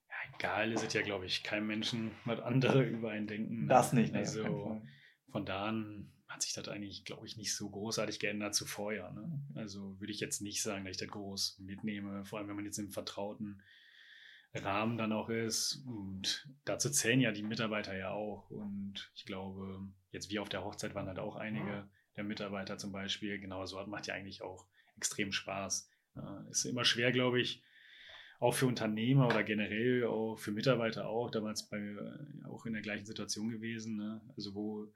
Ja, egal ist es ja, glaube ich, keinem Menschen, was andere über einen denken. Das nicht, ne, Also von da an hat sich das eigentlich, glaube ich, nicht so großartig geändert zu vorher. Ne? Also würde ich jetzt nicht sagen, dass ich das groß mitnehme, vor allem wenn man jetzt im vertrauten Rahmen dann auch ist. Und dazu zählen ja die Mitarbeiter ja auch. Und ich glaube, jetzt wie auf der Hochzeit waren halt auch einige der Mitarbeiter zum Beispiel. Genau so macht ja eigentlich auch extrem Spaß. Ist immer schwer, glaube ich, auch für Unternehmer oder generell auch für Mitarbeiter auch, damals bei, äh, auch in der gleichen Situation gewesen. Ne? Also wo,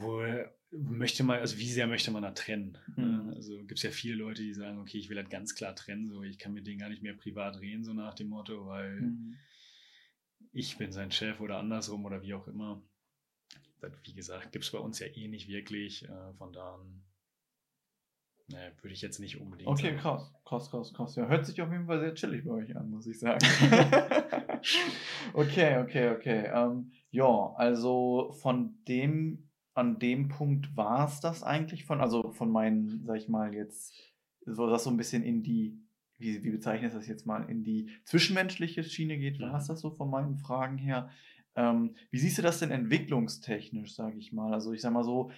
wo möchte man, also wie sehr möchte man da trennen? Mhm. Ne? Also gibt es ja viele Leute, die sagen, okay, ich will halt ganz klar trennen, so ich kann mit denen gar nicht mehr privat reden, so nach dem Motto, weil Mhm. ich bin sein Chef oder andersrum oder wie auch immer. Das, wie gesagt, gibt es bei uns ja eh nicht wirklich. Äh, von da an naja, würde ich jetzt nicht unbedingt Okay, sagen. krass, krass, krass, krass. Ja, hört sich auf jeden Fall sehr chillig bei euch an, muss ich sagen. okay, okay, okay. Ähm, ja, also von dem, an dem Punkt war es das eigentlich von, also von meinen, sag ich mal, jetzt, so das so ein bisschen in die, wie, wie bezeichne ich das jetzt mal, in die zwischenmenschliche Schiene geht, war Mhm. es das so von meinen Fragen her? Ähm, wie siehst du das denn entwicklungstechnisch, sage ich mal? Also ich sag mal so,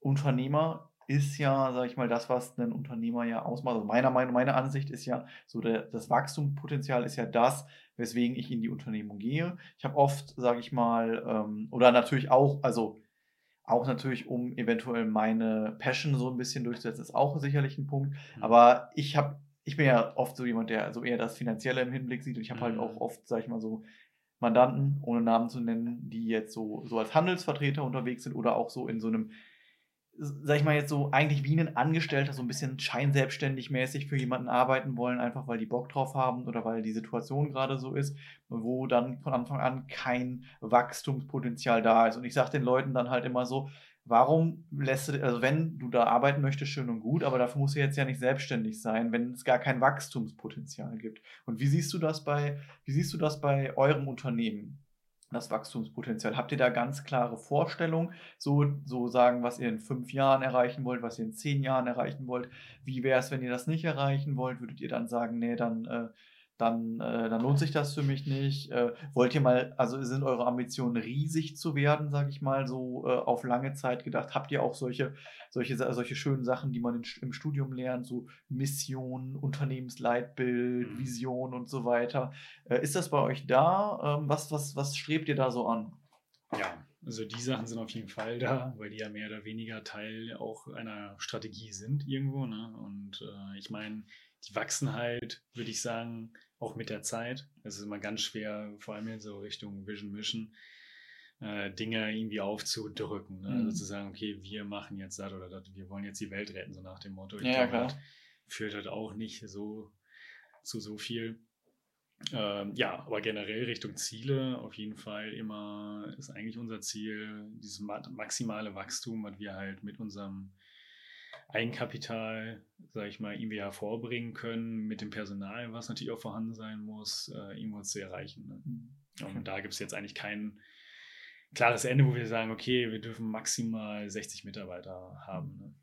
Unternehmer ist ja, sage ich mal, das, was ein Unternehmer ja ausmacht. Also meiner Meinung, meine Ansicht ist ja, so der, das Wachstumspotenzial ist ja das, weswegen ich in die Unternehmung gehe. Ich habe oft, sage ich mal, ähm, oder natürlich auch, also auch natürlich, um eventuell meine Passion so ein bisschen durchzusetzen, ist auch sicherlich ein Punkt. Mhm. Aber ich habe, ich bin ja oft so jemand, der so eher das Finanzielle im Hinblick sieht und ich habe halt Mhm. auch oft, sag ich mal so, Mandanten, ohne Namen zu nennen, die jetzt so, so als Handelsvertreter unterwegs sind oder auch so in so einem, sag ich mal jetzt so, eigentlich wie ein Angestellter, so ein bisschen scheinselbstständig mäßig für jemanden arbeiten wollen, einfach weil die Bock drauf haben oder weil die Situation gerade so ist, wo dann von Anfang an kein Wachstumspotenzial da ist. Und ich sage den Leuten dann halt immer so, warum lässt du, also wenn du da arbeiten möchtest, schön und gut, aber dafür musst du jetzt ja nicht selbstständig sein, wenn es gar kein Wachstumspotenzial gibt. Und wie siehst du das bei, wie siehst du das bei eurem Unternehmen? Das Wachstumspotenzial. Habt ihr da ganz klare Vorstellungen? So, so sagen, was ihr in fünf Jahren erreichen wollt, was ihr in zehn Jahren erreichen wollt. Wie wäre es, wenn ihr das nicht erreichen wollt? Würdet ihr dann sagen, nee, dann, äh, dann, äh, dann lohnt sich das für mich nicht? Äh, wollt ihr mal, also sind eure Ambitionen riesig zu werden, sage ich mal, so äh, auf lange Zeit gedacht? Habt ihr auch solche, solche, solche schönen Sachen, die man in, im Studium lernt, so Mission, Unternehmensleitbild, Mhm. Vision und so weiter? Äh, ist das bei euch da? Ähm, was, was, was strebt ihr da so an? Ja, also die Sachen sind auf jeden Fall da, weil die ja mehr oder weniger Teil auch einer Strategie sind irgendwo. Ne? Und äh, ich meine, die wachsen halt, würde ich sagen, auch mit der Zeit. Es ist immer ganz schwer, vor allem in so Richtung Vision Mission, äh, Dinge irgendwie aufzudrücken. Ne? Mhm. Also zu sagen, okay, wir machen jetzt das oder das, wir wollen jetzt die Welt retten, so nach dem Motto. Ich Ja, glaube, klar. das führt halt auch nicht so zu so viel. Ähm, ja, aber generell Richtung Ziele auf jeden Fall immer ist eigentlich unser Ziel, dieses ma maximale Wachstum, was wir halt mit unserem Eigenkapital, sage ich mal, irgendwie hervorbringen können, mit dem Personal, was natürlich auch vorhanden sein muss, äh, irgendwo zu erreichen. Ne? Okay. Und da gibt es jetzt eigentlich kein klares Ende, wo wir sagen, okay, wir dürfen maximal 60 Mitarbeiter haben. Ne?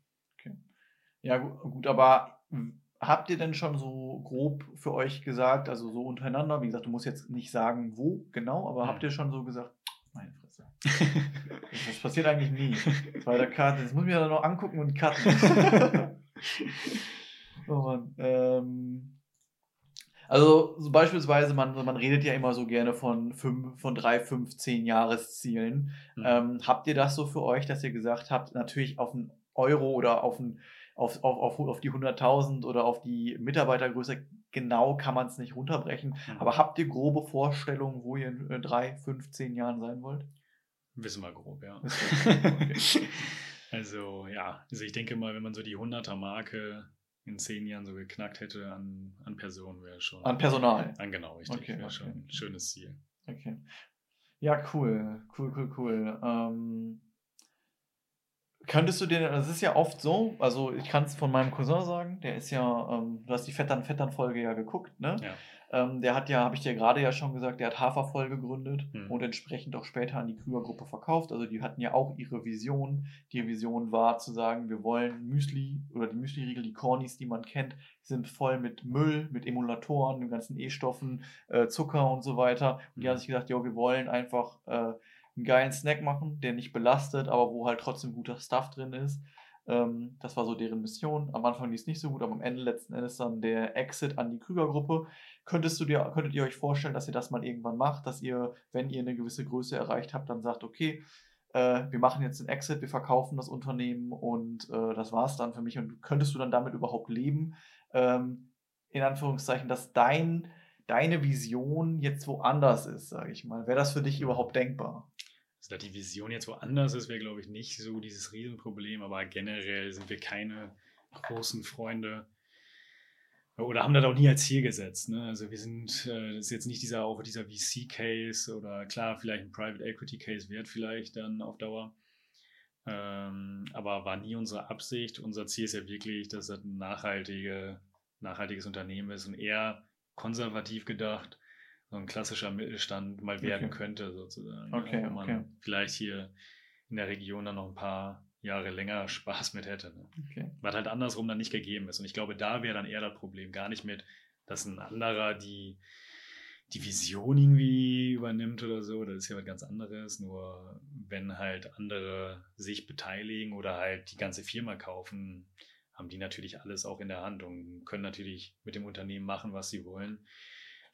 Ja, gu- gut, aber habt ihr denn schon so grob für euch gesagt, also so untereinander, wie gesagt, du musst jetzt nicht sagen, wo genau, aber Mhm. habt ihr schon so gesagt, Fresse. Das passiert eigentlich nie. Zweiter Cut, das muss ich mir dann noch angucken und cutten. Oh Mann. Ähm, also so beispielsweise, man, man redet ja immer so gerne von, fünf, von drei, fünf, zehn Jahreszielen. Mhm. Ähm, habt ihr das so für euch, dass ihr gesagt habt, natürlich auf einen Euro oder auf, ein, auf, auf, auf, auf die 100.000 oder auf die Mitarbeitergröße, genau kann man es nicht runterbrechen. Mhm. Aber habt ihr grobe Vorstellungen, wo ihr in äh, drei, fünf, zehn Jahren sein wollt? Wissen wir grob, ja. Okay. also ja, also ich denke mal, wenn man so die 100er-Marke in zehn Jahren so geknackt hätte an, an Personen, wäre schon. An Personal. An genau, richtig. Okay, wäre okay. schon ein schönes Ziel. Okay. Ja, cool. Cool, cool, cool. Ähm, könntest du dir, das ist ja oft so, also ich kann es von meinem Cousin sagen, der ist ja, ähm, du hast die Vettern-Vettern-Folge ja geguckt, ne? Ja. Ähm, der hat ja, habe ich dir gerade ja schon gesagt, der hat Hafervoll gegründet Mhm. und entsprechend auch später an die Krüger-Gruppe verkauft. Also die hatten ja auch ihre Vision. Die Vision war zu sagen, wir wollen Müsli oder die Müsli-Riegel, die Cornies, die man kennt, sind voll mit Müll, mit Emulatoren, den ganzen E-Stoffen, äh, Zucker und so weiter. Und die Mhm. haben sich gesagt, ja, wir wollen einfach äh, einen geilen Snack machen, der nicht belastet, aber wo halt trotzdem guter Stuff drin ist. Ähm, das war so deren Mission. Am Anfang lief es nicht so gut, aber am Ende letzten Endes dann der Exit an die Krüger-Gruppe. Könntest du dir, könntet ihr euch vorstellen, dass ihr das mal irgendwann macht, dass ihr, wenn ihr eine gewisse Größe erreicht habt, dann sagt, okay, äh, wir machen jetzt den Exit, wir verkaufen das Unternehmen und äh, das war's dann für mich. Und könntest du dann damit überhaupt leben? Ähm, in Anführungszeichen, dass dein, deine Vision jetzt woanders ist, sage ich mal. Wäre das für dich überhaupt denkbar? Also, dass die Vision jetzt woanders ist, wäre, glaube ich, nicht so dieses Riesenproblem, aber generell sind wir keine großen Freunde oder haben das auch nie als Ziel gesetzt. Ne? Also wir sind, äh, das ist jetzt nicht dieser auch dieser VC-Case oder klar, vielleicht ein Private Equity-Case wert vielleicht dann auf Dauer. Ähm, aber war nie unsere Absicht. Unser Ziel ist ja wirklich, dass das ein nachhaltige, nachhaltiges Unternehmen ist und eher konservativ gedacht, so ein klassischer Mittelstand mal werden Okay. könnte, sozusagen. Okay, wo man okay. vielleicht hier in der Region dann noch ein paar Jahre länger Spaß mit hätte. Ne? Okay. Was halt andersrum dann nicht gegeben ist. Und ich glaube, da wäre dann eher das Problem. Gar nicht mit, dass ein anderer die, die Vision irgendwie übernimmt oder so. Das ist ja was ganz anderes. Nur wenn halt andere sich beteiligen oder halt die ganze Firma kaufen, haben die natürlich alles auch in der Hand und können natürlich mit dem Unternehmen machen, was sie wollen.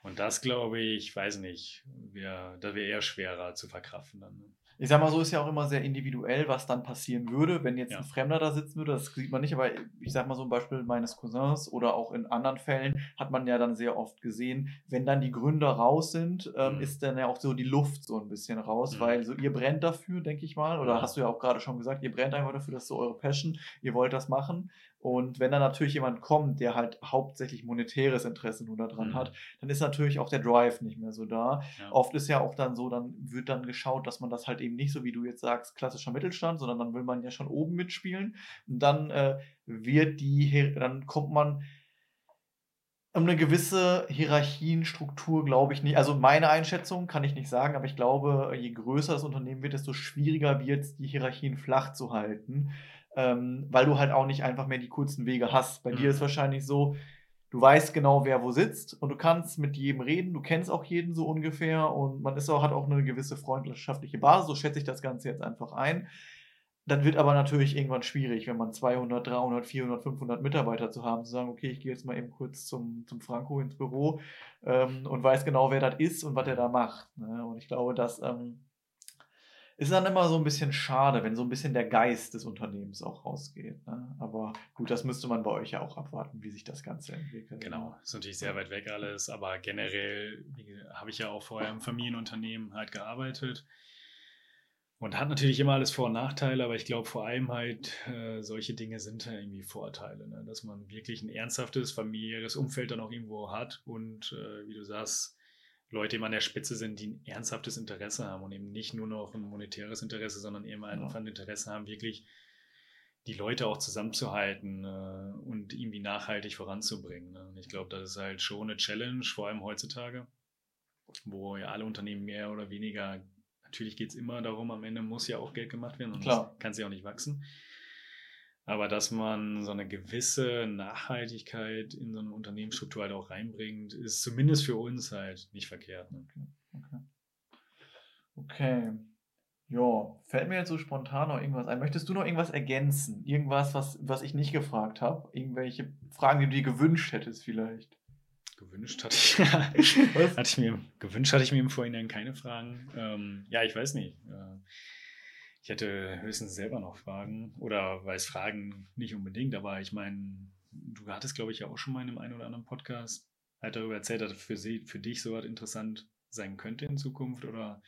Und das glaube ich, weiß nicht, wär, da wäre eher schwerer zu verkraften dann. Ne? Ich sag mal so, ist ja auch immer sehr individuell, was dann passieren würde, wenn jetzt Ja. ein Fremder da sitzen würde. Das sieht man nicht, aber ich sag mal so ein Beispiel meines Cousins oder auch in anderen Fällen hat man ja dann sehr oft gesehen, wenn dann die Gründer raus sind, ähm, Mhm. ist dann ja auch so die Luft so ein bisschen raus, Mhm. weil so ihr brennt dafür, denke ich mal, oder Ja. hast du ja auch gerade schon gesagt, ihr brennt einfach dafür, das ist so eure Passion, ihr wollt das machen. Und wenn dann natürlich jemand kommt, der halt hauptsächlich monetäres Interesse nur daran Mhm. hat, dann ist natürlich auch der Drive nicht mehr so da. Ja. Oft ist ja auch dann so, dann wird dann geschaut, dass man das halt eben nicht so, wie du jetzt sagst, klassischer Mittelstand, sondern dann will man ja schon oben mitspielen. Und dann äh, wird die, dann kommt man um eine gewisse Hierarchienstruktur, glaube ich nicht. Also meine Einschätzung kann ich nicht sagen, aber ich glaube, je größer das Unternehmen wird, desto schwieriger wird es, die Hierarchien flach zu halten, ähm, weil du halt auch nicht einfach mehr die kurzen Wege hast. Bei Mhm. dir ist wahrscheinlich so, du weißt genau, wer wo sitzt und du kannst mit jedem reden, du kennst auch jeden so ungefähr und man ist auch, hat auch eine gewisse freundschaftliche Basis, so schätze ich das Ganze jetzt einfach ein. Dann wird aber natürlich irgendwann schwierig, wenn man 200, 300, 400, 500 Mitarbeiter zu haben, zu sagen, okay, ich gehe jetzt mal eben kurz zum, zum Franco ins Büro ähm, und weiß genau, wer das ist und was er da macht. Ne? Und ich glaube, das ähm, ist dann immer so ein bisschen schade, wenn so ein bisschen der Geist des Unternehmens auch rausgeht. Ne? Aber gut, das müsste man bei euch ja auch abwarten, wie sich das Ganze entwickelt. Genau, ist natürlich sehr weit weg alles, aber generell habe ich ja auch vorher im Familienunternehmen halt gearbeitet und hat natürlich immer alles Vor- und Nachteile, aber ich glaube vor allem halt äh, solche Dinge sind ja irgendwie Vorteile, ne? dass man wirklich ein ernsthaftes familiäres Umfeld dann auch irgendwo hat und äh, wie du sagst, Leute eben an der Spitze sind, die ein ernsthaftes Interesse haben und eben nicht nur noch ein monetäres Interesse, sondern eben einfach ein Interesse haben, wirklich die Leute auch zusammenzuhalten äh, und irgendwie nachhaltig voranzubringen. Ne? Und ich glaube, das ist halt schon eine Challenge, vor allem heutzutage, wo ja alle Unternehmen mehr oder weniger, natürlich geht es immer darum, am Ende muss ja auch Geld gemacht werden, sonst Klar. kann es ja auch nicht wachsen. Aber dass man so eine gewisse Nachhaltigkeit in so eine Unternehmensstruktur halt auch reinbringt, ist zumindest für uns halt nicht verkehrt. Ne? Okay. Okay. Ja, fällt mir jetzt so spontan noch irgendwas ein. Möchtest du noch irgendwas ergänzen? Irgendwas, was, was ich nicht gefragt habe? Irgendwelche Fragen, die du dir gewünscht hättest vielleicht? Gewünscht hatte ich, hatte ich mir, gewünscht hatte ich mir im Vorhinein keine Fragen. Ähm, ja, ich weiß nicht. Äh, ich hätte höchstens selber noch Fragen oder weiß Fragen nicht unbedingt, aber ich meine, du hattest, glaube ich, ja auch schon mal in einem einen oder anderen Podcast halt darüber erzählt, dass für, sie, für dich so was interessant sein könnte in Zukunft oder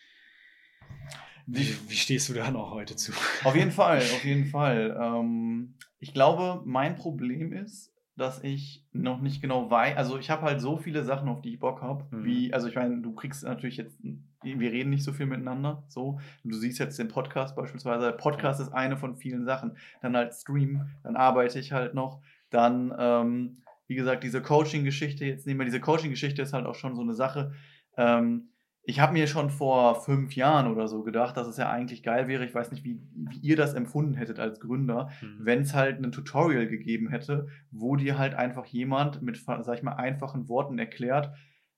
wie, wie stehst du da noch heute zu? Auf jeden Fall, auf jeden Fall. Ähm, ich glaube, mein Problem ist, dass ich noch nicht genau weiß, also ich habe halt so viele Sachen, auf die ich Bock habe, mhm. wie, also ich meine, du kriegst natürlich jetzt, wir reden nicht so viel miteinander, so, du siehst jetzt den Podcast beispielsweise, der Podcast ist eine von vielen Sachen, dann halt Stream, dann arbeite ich halt noch, dann, ähm, wie gesagt, diese Coaching-Geschichte, jetzt nehmen wir diese Coaching-Geschichte, ist halt auch schon so eine Sache, ähm, ich habe mir schon vor fünf Jahren oder so gedacht, dass es ja eigentlich geil wäre. Ich weiß nicht, wie, wie ihr das empfunden hättet als Gründer, mhm. wenn es halt ein Tutorial gegeben hätte, wo dir halt einfach jemand mit, sag ich mal, einfachen Worten erklärt.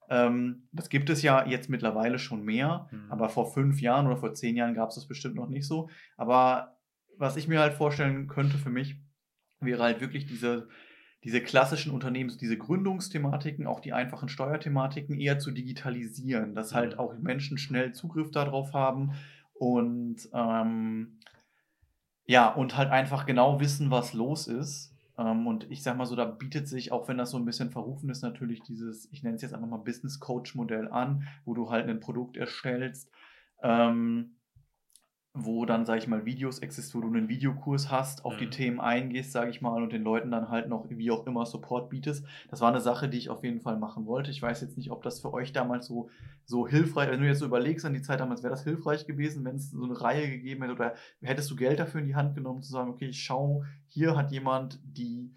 Ähm, das gibt es ja jetzt mittlerweile schon mehr, mhm. aber vor fünf Jahren oder vor zehn Jahren gab es das bestimmt noch nicht so. Aber was ich mir halt vorstellen könnte für mich, wäre halt wirklich diese diese klassischen Unternehmens-, diese Gründungsthematiken, auch die einfachen Steuerthematiken eher zu digitalisieren, dass halt mhm. auch Menschen schnell Zugriff darauf haben und ähm, ja, und halt einfach genau wissen, was los ist. Ähm, und ich sag mal so, da bietet sich, auch wenn das so ein bisschen verrufen ist, natürlich dieses, ich nenne es jetzt einfach mal Business Coach Modell an, wo du halt ein Produkt erstellst. Ähm, wo dann, sage ich mal, Videos existieren, wo du einen Videokurs hast, auf mhm. die Themen eingehst, sage ich mal, und den Leuten dann halt noch wie auch immer Support bietest. Das war eine Sache, die ich auf jeden Fall machen wollte. Ich weiß jetzt nicht, ob das für euch damals so, so hilfreich, wenn du jetzt so überlegst an die Zeit damals, wäre das hilfreich gewesen, wenn es so eine Reihe gegeben hätte oder hättest du Geld dafür in die Hand genommen, zu sagen, okay, ich schaue, hier hat jemand die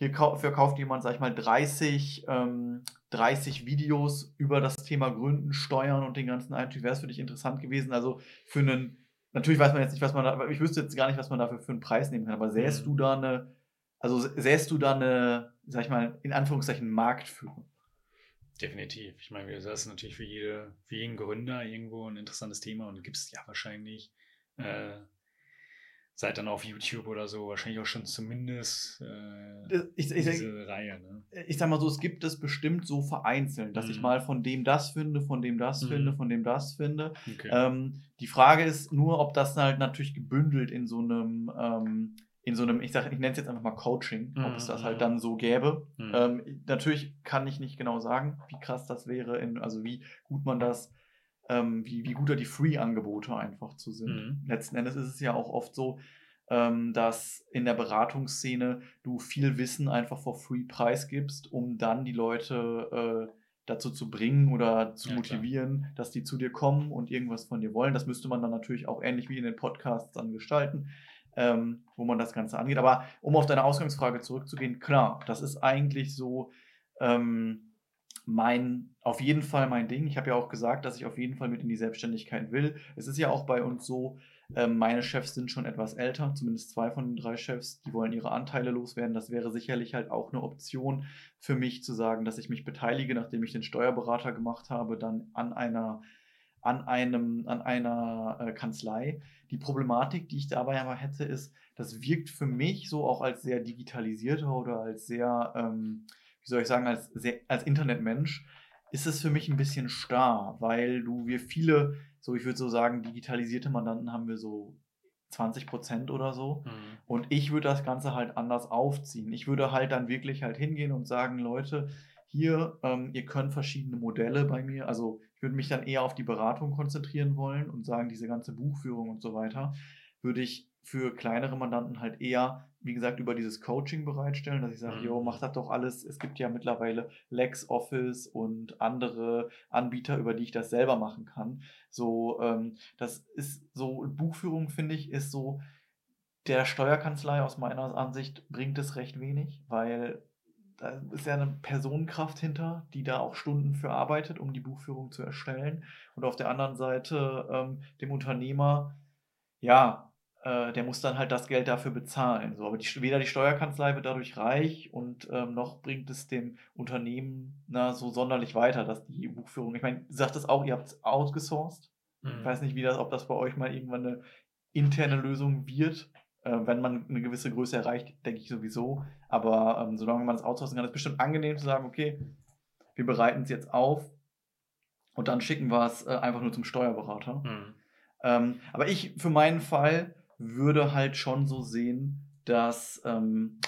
hier verkauft jemand, sag ich mal, 30, ähm, 30 Videos über das Thema Gründen, Steuern und den ganzen Einstieg. Wäre es für dich interessant gewesen? Also für einen natürlich weiß man jetzt nicht, was man da, ich wüsste jetzt gar nicht, was man dafür für einen Preis nehmen kann, aber sähst mhm. du da eine, also sähst du da eine, sag ich mal, in Anführungszeichen Marktführung? Definitiv. Ich meine, das ist natürlich für, jede, für jeden Gründer irgendwo ein interessantes Thema und gibt es ja wahrscheinlich äh, seid dann auf YouTube oder so wahrscheinlich auch schon zumindest äh, ich, ich, diese ich, Reihe. Ne? Ich sag mal so, es gibt es bestimmt so vereinzelt, dass mhm. ich mal von dem das finde, von dem das mhm. finde, von dem das finde. Okay. Ähm, die Frage ist nur, ob das halt natürlich gebündelt in so einem ähm, in so einem, ich sage, ich nenne es jetzt einfach mal Coaching, ob es das halt mhm. dann so gäbe. Mhm. Ähm, natürlich kann ich nicht genau sagen, wie krass das wäre, in, also wie gut man das ähm, wie, wie gut da die Free-Angebote einfach zu sind. Mhm. Letzten Endes ist es ja auch oft so, ähm, dass in der Beratungsszene du viel Wissen einfach for free preisgibst, um dann die Leute äh, dazu zu bringen oder zu ja, motivieren, klar. dass die zu dir kommen und irgendwas von dir wollen. Das müsste man dann natürlich auch ähnlich wie in den Podcasts dann gestalten, ähm, wo man das Ganze angeht. Aber um auf deine Ausgangsfrage zurückzugehen, klar, das ist eigentlich so. Ähm, mein, auf jeden Fall mein Ding. Ich habe ja auch gesagt, dass ich auf jeden Fall mit in die Selbstständigkeit will. Es ist ja auch bei uns so, ähm, meine Chefs sind schon etwas älter, zumindest zwei von den drei Chefs, die wollen ihre Anteile loswerden. Das wäre sicherlich halt auch eine Option für mich zu sagen, dass ich mich beteilige, nachdem ich den Steuerberater gemacht habe, dann an einer an einem, an einer äh, Kanzlei. Die Problematik, die ich dabei aber hätte, ist, das wirkt für mich so auch als sehr digitalisierter oder als sehr ähm, wie soll ich sagen, als, als Internetmensch ist es für mich ein bisschen starr, weil du, wir viele, so ich würde so sagen, digitalisierte Mandanten haben wir so 20 Prozent oder so. Mhm. Und ich würde das Ganze halt anders aufziehen. Ich würde halt dann wirklich halt hingehen und sagen, Leute, hier, ähm, ihr könnt verschiedene Modelle bei mir, also ich würde mich dann eher auf die Beratung konzentrieren wollen und sagen, diese ganze Buchführung und so weiter, würde ich für kleinere Mandanten halt eher, wie gesagt, über dieses Coaching bereitstellen, dass ich sage, mhm. jo, mach das doch alles. Es gibt ja mittlerweile LexOffice und andere Anbieter, über die ich das selber machen kann. So, ähm, das ist so, Buchführung, finde ich, ist so, der Steuerkanzlei aus meiner Ansicht bringt es recht wenig, weil da ist ja eine Personenkraft hinter, die da auch Stunden für arbeitet, um die Buchführung zu erstellen. Und auf der anderen Seite ähm, dem Unternehmer, ja, äh, der muss dann halt das Geld dafür bezahlen. So, aber die, weder die Steuerkanzlei wird dadurch reich und ähm, noch bringt es dem Unternehmen na, so sonderlich weiter, dass die Buchführung, ich meine, sagt es auch, ihr habt es outgesourced. Ich Mhm. weiß nicht, wie das, ob das bei euch mal irgendwann eine interne Lösung wird. Äh, wenn man eine gewisse Größe erreicht, denke ich sowieso. Aber ähm, solange man das outsourcen kann, ist es bestimmt angenehm zu sagen, okay, wir bereiten es jetzt auf und dann schicken wir es äh, einfach nur zum Steuerberater. Mhm. Ähm, aber ich für meinen Fall würde halt schon so sehen, dass, ähm,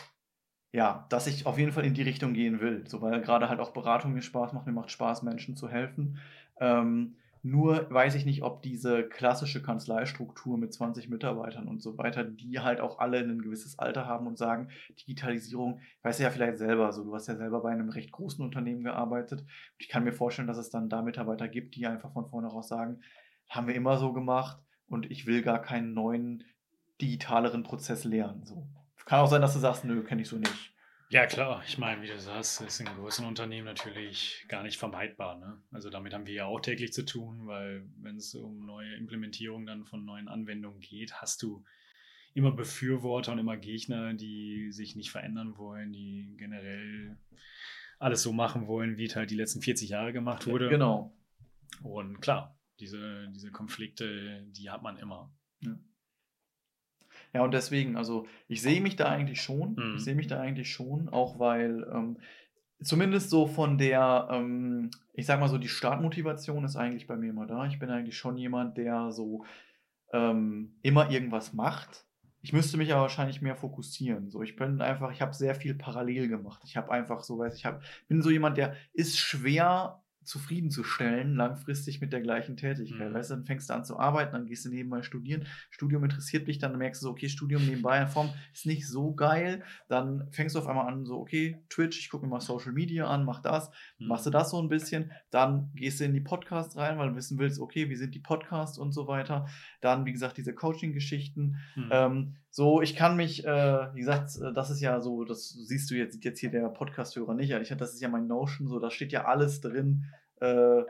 ja, dass ich auf jeden Fall in die Richtung gehen will. So, weil gerade halt auch Beratung mir Spaß macht, mir macht Spaß, Menschen zu helfen. Ähm, nur weiß ich nicht, ob diese klassische Kanzleistruktur mit 20 Mitarbeitern und so weiter, die halt auch alle ein gewisses Alter haben und sagen, Digitalisierung, weißt du ja vielleicht selber, so du hast ja selber bei einem recht großen Unternehmen gearbeitet. Und ich kann mir vorstellen, dass es dann da Mitarbeiter gibt, die einfach von vornherein sagen, haben wir immer so gemacht und ich will gar keinen neuen digitaleren Prozess lernen. So. Kann auch sein, dass du sagst, nö, kenne ich so nicht. Ja, klar. Ich meine, wie du sagst, ist in großen Unternehmen natürlich gar nicht vermeidbar. Ne? Also damit haben wir ja auch täglich zu tun, weil wenn es um neue Implementierung dann von neuen Anwendungen geht, hast du immer Befürworter und immer Gegner, die sich nicht verändern wollen, die generell alles so machen wollen, wie es halt die letzten 40 Jahre gemacht wurde. Genau. Und klar, diese, diese Konflikte, die hat man immer. Ja, und deswegen, also ich sehe mich da eigentlich schon. Mhm. Ich sehe mich da eigentlich schon, auch weil ähm, zumindest so von der, ähm, ich sag mal so, die Startmotivation ist eigentlich bei mir immer da. Ich bin eigentlich schon jemand, der so ähm, immer irgendwas macht. Ich müsste mich aber wahrscheinlich mehr fokussieren. So, ich bin einfach, ich habe sehr viel parallel gemacht. Ich habe einfach so, weiß ich, hab, bin so jemand, der ist schwer zufriedenzustellen, langfristig mit der gleichen Tätigkeit. Mhm. Weißt du, dann fängst du an zu arbeiten, dann gehst du nebenbei studieren. Studium interessiert dich, dann merkst du so, okay, Studium nebenbei in Form ist nicht so geil. Dann fängst du auf einmal an, so, okay, Twitch, ich gucke mir mal Social Media an, mach das, Hm. machst du das so ein bisschen, dann gehst du in die Podcasts rein, weil du wissen willst, okay, wie sind die Podcasts und so weiter. Dann, wie gesagt, diese Coaching-Geschichten. Hm. Ähm, so, ich kann mich, äh, wie gesagt, äh, das ist ja so, das siehst du jetzt, jetzt hier der Podcast-Hörer nicht, ich, das ist ja mein Notion, so, da steht ja alles drin. Äh,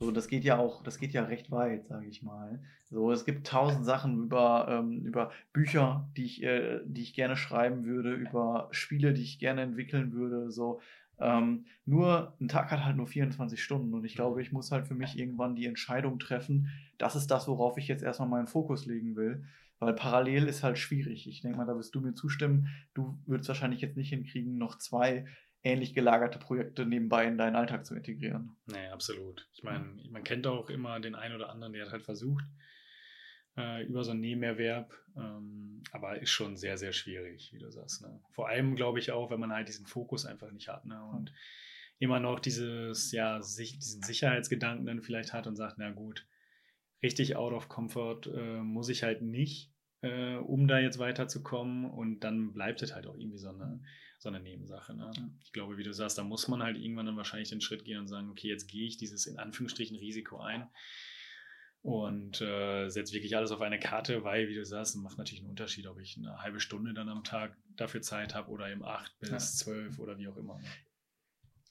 so, das geht ja auch, das geht ja recht weit, sage ich mal. So, es gibt tausend Sachen über, ähm, über Bücher, die ich, äh, die ich gerne schreiben würde, über Spiele, die ich gerne entwickeln würde. So, ähm, nur ein Tag hat halt nur 24 Stunden und ich glaube, ich muss halt für mich irgendwann die Entscheidung treffen, das ist das, worauf ich jetzt erstmal meinen Fokus legen will. Weil parallel ist halt schwierig. Ich denke mal, da wirst du mir zustimmen. Du würdest wahrscheinlich jetzt nicht hinkriegen, noch zwei ähnlich gelagerte Projekte nebenbei in deinen Alltag zu integrieren. Nee, absolut. Ich meine, man kennt auch immer den einen oder anderen, der hat halt versucht, äh, über so einen Nebenerwerb, ähm, aber ist schon sehr, sehr schwierig, wie du sagst. Ne? Vor allem glaube ich auch, wenn man halt diesen Fokus einfach nicht hat ne? und immer noch dieses, ja, sich, diesen Sicherheitsgedanken dann vielleicht hat und sagt, na gut, richtig out of comfort äh, muss ich halt nicht, äh, um da jetzt weiterzukommen und dann bleibt es halt auch irgendwie so eine, so eine Nebensache. Ne? Ja. Ich glaube, wie du sagst, da muss man halt irgendwann dann wahrscheinlich den Schritt gehen und sagen, okay, jetzt gehe ich dieses in Anführungsstrichen Risiko ein und äh, setze wirklich alles auf eine Karte, weil, wie du sagst, macht natürlich einen Unterschied, ob ich eine halbe Stunde dann am Tag dafür Zeit habe oder eben acht bis Ja. zwölf oder wie auch immer. Ne?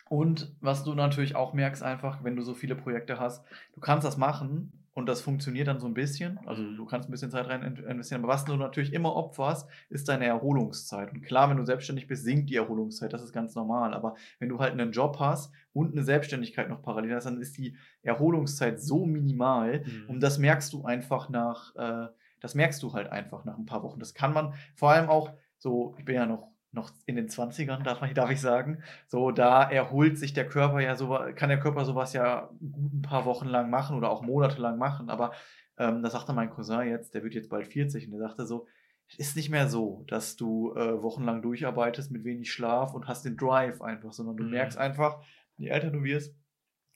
Und was du natürlich auch merkst, einfach, wenn du so viele Projekte hast, du kannst das machen und das funktioniert dann so ein bisschen. Also du kannst ein bisschen Zeit rein in- investieren. Aber was du natürlich immer opferst, ist deine Erholungszeit. Und klar, wenn du selbstständig bist, sinkt die Erholungszeit. Das ist ganz normal. Aber wenn du halt einen Job hast und eine Selbstständigkeit noch parallel hast, dann ist die Erholungszeit so minimal. Mhm. Und das merkst du einfach nach, äh, das merkst du halt einfach nach ein paar Wochen. Das kann man vor allem auch so, ich bin ja noch, noch in den 20ern, darf, man, darf ich sagen. So, da erholt sich der Körper ja so, kann der Körper sowas ja gut ein paar Wochen lang machen oder auch monatelang machen. Aber ähm, da sagte mein Cousin jetzt, der wird jetzt bald 40 und der sagte so, es ist nicht mehr so, dass du äh, wochenlang durcharbeitest mit wenig Schlaf und hast den Drive einfach, sondern du Mhm. merkst einfach, je älter du wirst,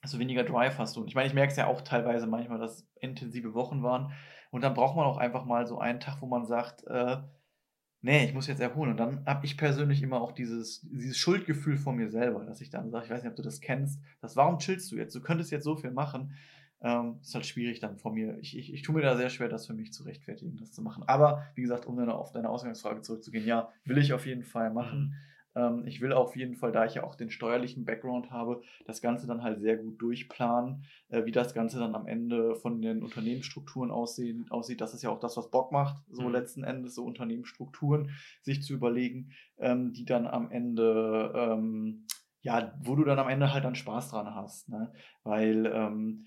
desto weniger Drive hast du. Und ich meine, ich merke es ja auch teilweise manchmal, dass intensive Wochen waren. Und dann braucht man auch einfach mal so einen Tag, wo man sagt, äh, nee, ich muss jetzt erholen. Und dann habe ich persönlich immer auch dieses, dieses Schuldgefühl vor mir selber, dass ich dann sage, ich weiß nicht, ob du das kennst, dass warum chillst du jetzt? Du könntest jetzt so viel machen. Ähm, ist halt schwierig dann vor mir. Ich, ich, ich tue mir da sehr schwer, das für mich zu rechtfertigen, das zu machen. Aber wie gesagt, um dann auf deine Ausgangsfrage zurückzugehen, ja, will ich auf jeden Fall machen. Ähm, ich will auf jeden Fall, da ich ja auch den steuerlichen Background habe, das Ganze dann halt sehr gut durchplanen, äh, wie das Ganze dann am Ende von den Unternehmensstrukturen aussehen, aussieht. Das ist ja auch das, was Bock macht, so Mhm. letzten Endes, so Unternehmensstrukturen sich zu überlegen, ähm, die dann am Ende, ähm, ja, wo du dann am Ende halt dann Spaß dran hast. Ne? Weil ähm,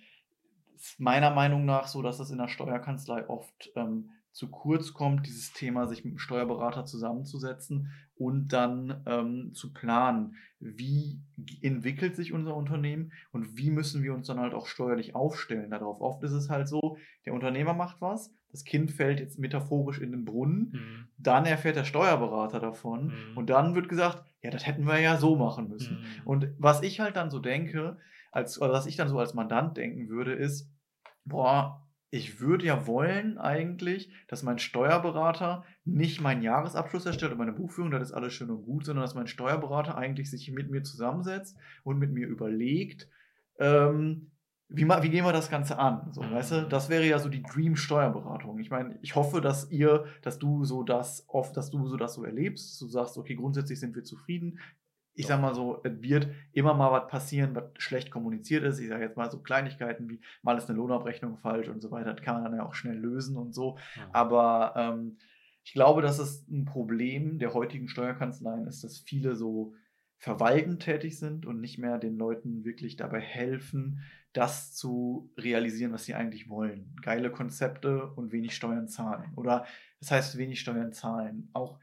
ist meiner Meinung nach so, dass das in der Steuerkanzlei oft ähm, zu kurz kommt, dieses Thema, sich mit dem Steuerberater zusammenzusetzen und dann ähm, zu planen, wie entwickelt sich unser Unternehmen und wie müssen wir uns dann halt auch steuerlich aufstellen darauf. Oft ist es halt so, der Unternehmer macht was, das Kind fällt jetzt metaphorisch in den Brunnen, Mhm. dann erfährt der Steuerberater davon Mhm. und dann wird gesagt, ja, das hätten wir ja so machen müssen. Mhm. Und was ich halt dann so denke, als, oder was ich dann so als Mandant denken würde, ist, boah, ich würde ja wollen eigentlich, dass mein Steuerberater nicht meinen Jahresabschluss erstellt und meine Buchführung, das ist alles schön und gut, sondern dass mein Steuerberater eigentlich sich mit mir zusammensetzt und mit mir überlegt, ähm, wie, wie gehen wir das Ganze an? So, Mhm. weißt du, das wäre ja so die Dream-Steuerberatung. Ich meine, ich hoffe, dass ihr, dass du so das oft, dass du so das so erlebst, dass du sagst, okay, grundsätzlich sind wir zufrieden. Ich sag mal so, es wird immer mal was passieren, was schlecht kommuniziert ist. Ich sage jetzt mal so Kleinigkeiten wie mal ist eine Lohnabrechnung falsch und so weiter. Das kann man dann ja auch schnell lösen und so. Ja. Aber ähm, ich glaube, dass es ein Problem der heutigen Steuerkanzleien ist, dass viele so verwaltend tätig sind und nicht mehr den Leuten wirklich dabei helfen, das zu realisieren, was sie eigentlich wollen. Geile Konzepte und wenig Steuern zahlen. Oder das heißt wenig Steuern zahlen. Auch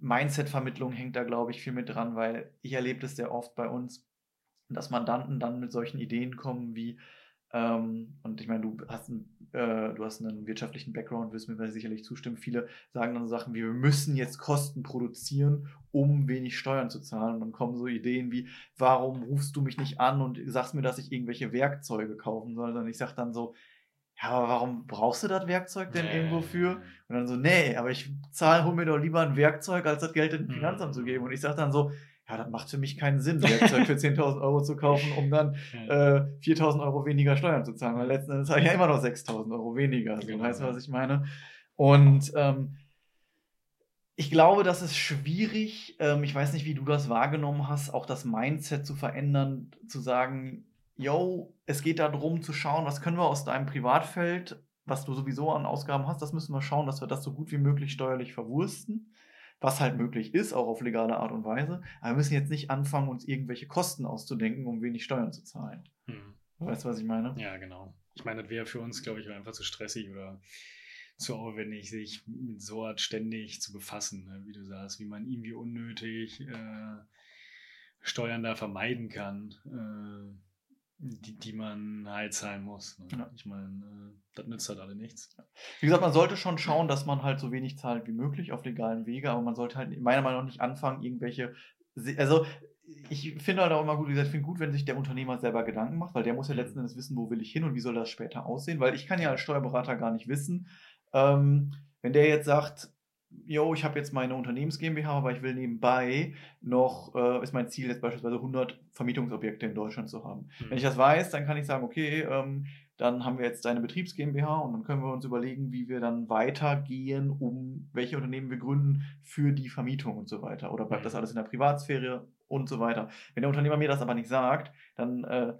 Mindset-Vermittlung hängt da, glaube ich, viel mit dran, weil ich erlebe das sehr oft bei uns, dass Mandanten dann mit solchen Ideen kommen wie, ähm, und ich meine, du hast, einen, äh, du hast einen wirtschaftlichen Background, wirst mir sicherlich zustimmen. Viele sagen dann so Sachen wie, wir müssen jetzt Kosten produzieren, um wenig Steuern zu zahlen. Und dann kommen so Ideen wie, warum rufst du mich nicht an und sagst mir, dass ich irgendwelche Werkzeuge kaufen soll? Sondern ich sage dann so, ja, aber warum brauchst du das Werkzeug denn Nee. irgendwo für? Und dann so, nee, aber ich zahle, hol mir doch lieber ein Werkzeug, als das Geld in den Mhm. Finanzamt zu geben. Und ich sage dann so, ja, das macht für mich keinen Sinn, Werkzeug für 10.000 Euro zu kaufen, um dann äh, 4.000 Euro weniger Steuern zu zahlen. Weil letzten Endes habe ich ja immer noch 6.000 Euro weniger. So, Genau, weißt du, was ich meine? Und ähm, ich glaube, das ist schwierig. Ähm, ich weiß nicht, wie du das wahrgenommen hast, auch das Mindset zu verändern, zu sagen, yo, es geht darum zu schauen, was können wir aus deinem Privatfeld, was du sowieso an Ausgaben hast, das müssen wir schauen, dass wir das so gut wie möglich steuerlich verwursten, was halt möglich ist, auch auf legale Art und Weise. Aber wir müssen jetzt nicht anfangen, uns irgendwelche Kosten auszudenken, um wenig Steuern zu zahlen. Mhm. Weißt du, was ich meine? Ja, genau. Ich meine, das wäre für uns, glaube ich, einfach zu stressig oder zu aufwendig, sich mit so Art ständig zu befassen, ne? wie du sagst, wie man irgendwie unnötig äh, Steuern da vermeiden kann, äh, die, die man halt zahlen muss. Ne? Ja. Ich meine, äh, das nützt halt alle nichts. Wie gesagt, man sollte schon schauen, dass man halt so wenig zahlt wie möglich auf legalen Wege, aber man sollte halt meiner Meinung nach nicht anfangen, irgendwelche. Also, ich finde halt auch immer gut, wie gesagt, ich finde gut, wenn sich der Unternehmer selber Gedanken macht, weil der muss ja letzten Endes wissen, wo will ich hin und wie soll das später aussehen, weil ich kann ja als Steuerberater gar nicht wissen, ähm, wenn der jetzt sagt, yo, ich habe jetzt meine Unternehmens GmbH, aber ich will nebenbei noch, äh, ist mein Ziel jetzt beispielsweise 100 Vermietungsobjekte in Deutschland zu haben. Mhm. Wenn ich das weiß, dann kann ich sagen, okay, ähm, dann haben wir jetzt deine Betriebs GmbH und dann können wir uns überlegen, wie wir dann weitergehen, um welche Unternehmen wir gründen für die Vermietung und so weiter. Oder bleibt das alles in der Privatsphäre und so weiter. Wenn der Unternehmer mir das aber nicht sagt, dann äh,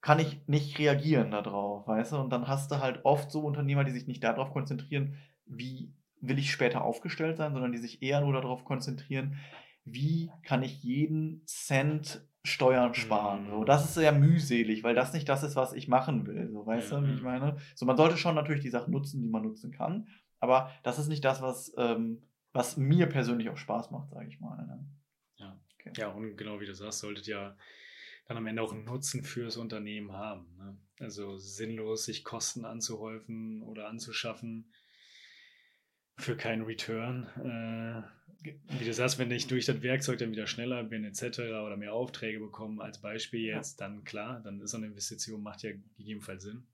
kann ich nicht reagieren darauf, weißt du? Und dann hast du halt oft so Unternehmer, die sich nicht darauf konzentrieren, wie will ich später aufgestellt sein, sondern die sich eher nur darauf konzentrieren, wie kann ich jeden Cent Steuern sparen. Mhm. So, das ist sehr mühselig, weil das nicht das ist, was ich machen will. So, weißt Ja, du, wie ja. ich meine? So, man sollte schon natürlich die Sachen nutzen, die man nutzen kann, aber das ist nicht das, was, ähm, was mir persönlich auch Spaß macht, sage ich mal. Ne? Ja. Okay. ja, und genau wie du sagst, solltet ja dann am Ende auch einen Nutzen fürs Unternehmen haben. Ne? Also sinnlos, sich Kosten anzuhäufen oder anzuschaffen für keinen Return. Äh, wie du sagst, wenn ich durch das Werkzeug dann wieder schneller bin etc. oder mehr Aufträge bekomme, als Beispiel jetzt, dann klar, dann ist so eine Investition, macht ja gegebenenfalls Sinn.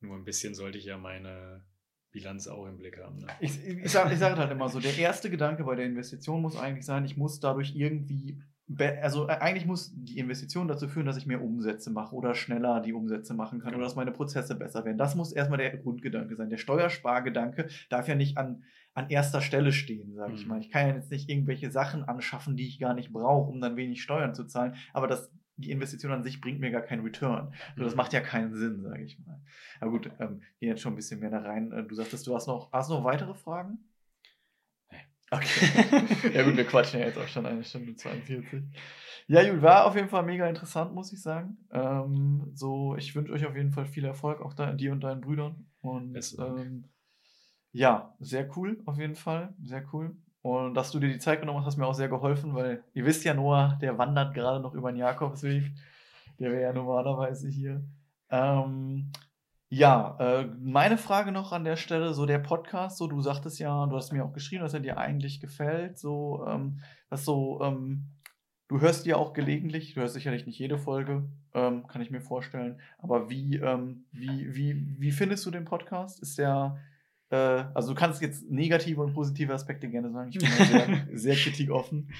Nur ein bisschen sollte ich ja meine Bilanz auch im Blick haben. Ne? Ich, ich sage ich sag halt immer so, der erste Gedanke bei der Investition muss eigentlich sein, ich muss dadurch irgendwie, also äh, eigentlich muss die Investition dazu führen, dass ich mehr Umsätze mache oder schneller die Umsätze machen kann Genau. oder dass meine Prozesse besser werden. Das muss erstmal der Grundgedanke sein. Der Steuerspargedanke darf ja nicht an, an erster Stelle stehen, sage ich Mhm. mal. Ich kann ja jetzt nicht irgendwelche Sachen anschaffen, die ich gar nicht brauche, um dann wenig Steuern zu zahlen, aber das die Investition an sich bringt mir gar keinen Return. So, das Mhm. macht ja keinen Sinn, sage ich mal. Aber gut, ähm, gehen jetzt schon ein bisschen mehr da rein. Äh, Du sagtest, du hast noch, hast noch weitere Fragen? Okay. ja gut, wir quatschen ja jetzt auch schon eine Stunde 42. Ja gut, war auf jeden Fall mega interessant, muss ich sagen. Ähm, so, ich wünsche euch auf jeden Fall viel Erfolg, auch da, dir und deinen Brüdern. Und ähm, ja, sehr cool, auf jeden Fall. Sehr cool. Und dass du dir die Zeit genommen hast, hast mir auch sehr geholfen, weil ihr wisst ja, Noah, der wandert gerade noch über den Jakobsweg. Der wäre ja normalerweise hier. Ähm, ja, äh, meine Frage noch an der Stelle, so der Podcast, so du sagtest ja, du hast mir auch geschrieben, dass er dir eigentlich gefällt, so, ähm, was so, ähm, du hörst dir auch gelegentlich, du hörst sicherlich nicht jede Folge, ähm, kann ich mir vorstellen, aber wie, ähm, wie, wie, wie findest du den Podcast? Ist der, äh, also du kannst jetzt negative und positive Aspekte gerne sagen, ich bin sehr, sehr kritikoffen.